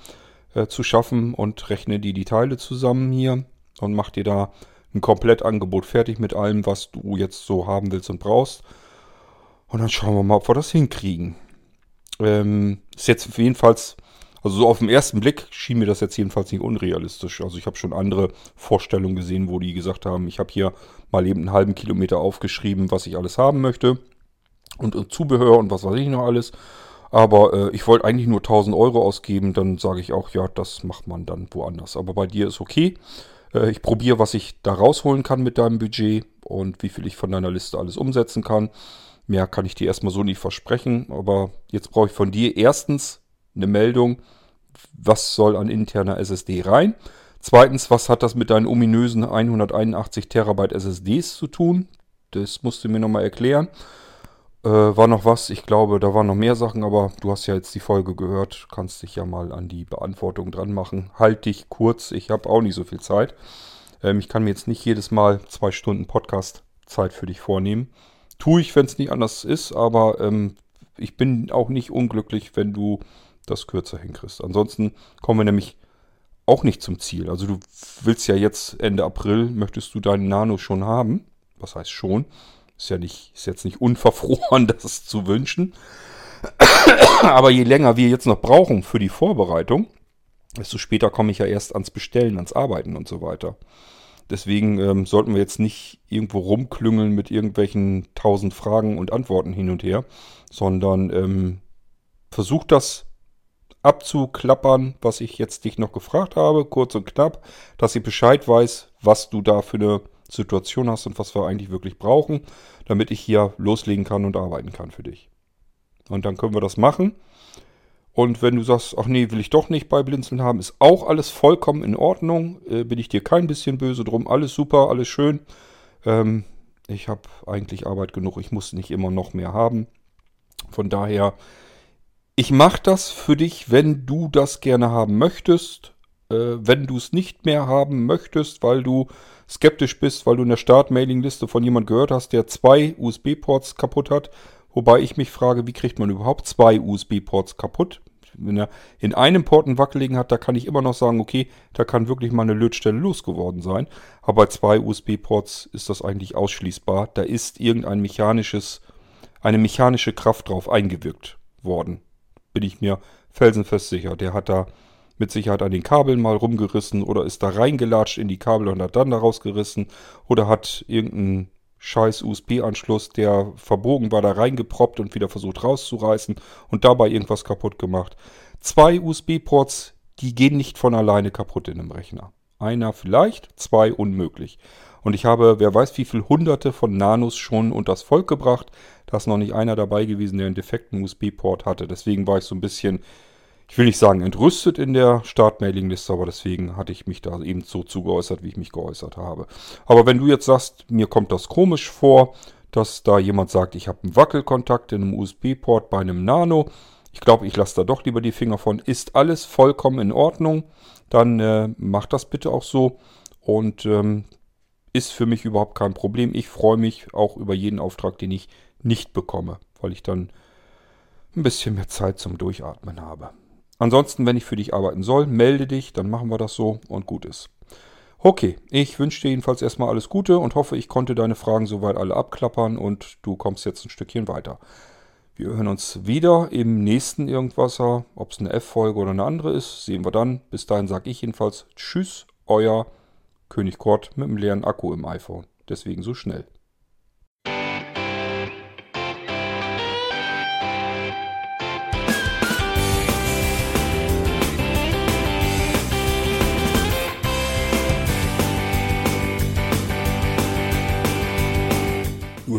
äh, zu schaffen und rechne die, die Teile zusammen hier und mach dir da ein Komplettangebot fertig mit allem, was du jetzt so haben willst und brauchst. Und dann schauen wir mal, ob wir das hinkriegen. Ähm, ist jetzt jedenfalls, also so auf den ersten Blick schien mir das jetzt jedenfalls nicht unrealistisch. Also ich habe schon andere Vorstellungen gesehen, wo die gesagt haben, ich habe hier mal eben einen halben Kilometer aufgeschrieben, was ich alles haben möchte. Und, und Zubehör und was weiß ich noch alles. Aber äh, ich wollte eigentlich nur 1000 Euro ausgeben. Dann sage ich auch, ja, das macht man dann woanders. Aber bei dir ist okay. Äh, ich probiere, was ich da rausholen kann mit deinem Budget und wie viel ich von deiner Liste alles umsetzen kann. Mehr kann ich dir erstmal so nicht versprechen, aber jetzt brauche ich von dir erstens eine Meldung, was soll an interner SSD rein. Zweitens, was hat das mit deinen ominösen 181 Terabyte SSDs zu tun? Das musst du mir nochmal erklären. Äh, war noch was? Ich glaube, da waren noch mehr Sachen, aber du hast ja jetzt die Folge gehört. Kannst dich ja mal an die Beantwortung dran machen. Halt dich kurz, ich habe auch nicht so viel Zeit. Ähm, ich kann mir jetzt nicht jedes Mal zwei Stunden Podcast-Zeit für dich vornehmen. Tue ich, wenn es nicht anders ist, aber ähm, ich bin auch nicht unglücklich, wenn du das kürzer hinkriegst. Ansonsten kommen wir nämlich auch nicht zum Ziel. Also du willst ja jetzt Ende April, möchtest du deinen Nano schon haben. Was heißt schon? Ist ja nicht, ist jetzt nicht unverfroren, <laughs> das zu wünschen. Aber je länger wir jetzt noch brauchen für die Vorbereitung, desto später komme ich ja erst ans Bestellen, ans Arbeiten und so weiter. Deswegen ähm, sollten wir jetzt nicht irgendwo rumklüngeln mit irgendwelchen tausend Fragen und Antworten hin und her, sondern ähm, versucht das abzuklappern, was ich jetzt dich noch gefragt habe, kurz und knapp, dass ich Bescheid weiß, was du da für eine Situation hast und was wir eigentlich wirklich brauchen, damit ich hier loslegen kann und arbeiten kann für dich. Und dann können wir das machen. Und wenn du sagst, ach nee, will ich doch nicht bei Blinzeln haben, ist auch alles vollkommen in Ordnung. Äh, bin ich dir kein bisschen böse drum. Alles super, alles schön. Ähm, ich habe eigentlich Arbeit genug. Ich muss nicht immer noch mehr haben. Von daher, ich mache das für dich, wenn du das gerne haben möchtest. Äh, wenn du es nicht mehr haben möchtest, weil du skeptisch bist, weil du in der Start-Mailing-Liste von jemand gehört hast, der zwei USB-Ports kaputt hat, Wobei ich mich frage, wie kriegt man überhaupt zwei USB-Ports kaputt? Wenn er in einem Port einen Wackeligen hat, da kann ich immer noch sagen, okay, da kann wirklich mal eine Lötstelle losgeworden sein. Aber bei zwei USB-Ports ist das eigentlich ausschließbar. Da ist irgendein mechanisches, eine mechanische Kraft drauf eingewirkt worden. Bin ich mir felsenfest sicher. Der hat da mit Sicherheit an den Kabeln mal rumgerissen oder ist da reingelatscht in die Kabel und hat dann daraus gerissen oder hat irgendein scheiß USB-Anschluss, der verbogen war, da reingeproppt und wieder versucht rauszureißen und dabei irgendwas kaputt gemacht. Zwei USB-Ports, die gehen nicht von alleine kaputt in einem Rechner. Einer vielleicht, zwei unmöglich. Und ich habe, wer weiß wie viel hunderte von Nanos schon unters Volk gebracht. Da ist noch nicht einer dabei gewesen, der einen defekten USB-Port hatte. Deswegen war ich so ein bisschen ich will nicht sagen entrüstet in der Start-Mailing-Liste, aber deswegen hatte ich mich da eben so zugeäußert, wie ich mich geäußert habe. Aber wenn du jetzt sagst, mir kommt das komisch vor, dass da jemand sagt, ich habe einen Wackelkontakt in einem USB-Port bei einem Nano, ich glaube, ich lasse da doch lieber die Finger von, ist alles vollkommen in Ordnung, dann äh, mach das bitte auch so und ähm, ist für mich überhaupt kein Problem. Ich freue mich auch über jeden Auftrag, den ich nicht bekomme, weil ich dann ein bisschen mehr Zeit zum Durchatmen habe. Ansonsten, wenn ich für dich arbeiten soll, melde dich, dann machen wir das so und gut ist. Okay, ich wünsche dir jedenfalls erstmal alles Gute und hoffe, ich konnte deine Fragen soweit alle abklappern und du kommst jetzt ein Stückchen weiter. Wir hören uns wieder im nächsten Irgendwasser. Ob es eine F-Folge oder eine andere ist, sehen wir dann. Bis dahin sage ich jedenfalls Tschüss, euer König Kort mit einem leeren Akku im iPhone. Deswegen so schnell.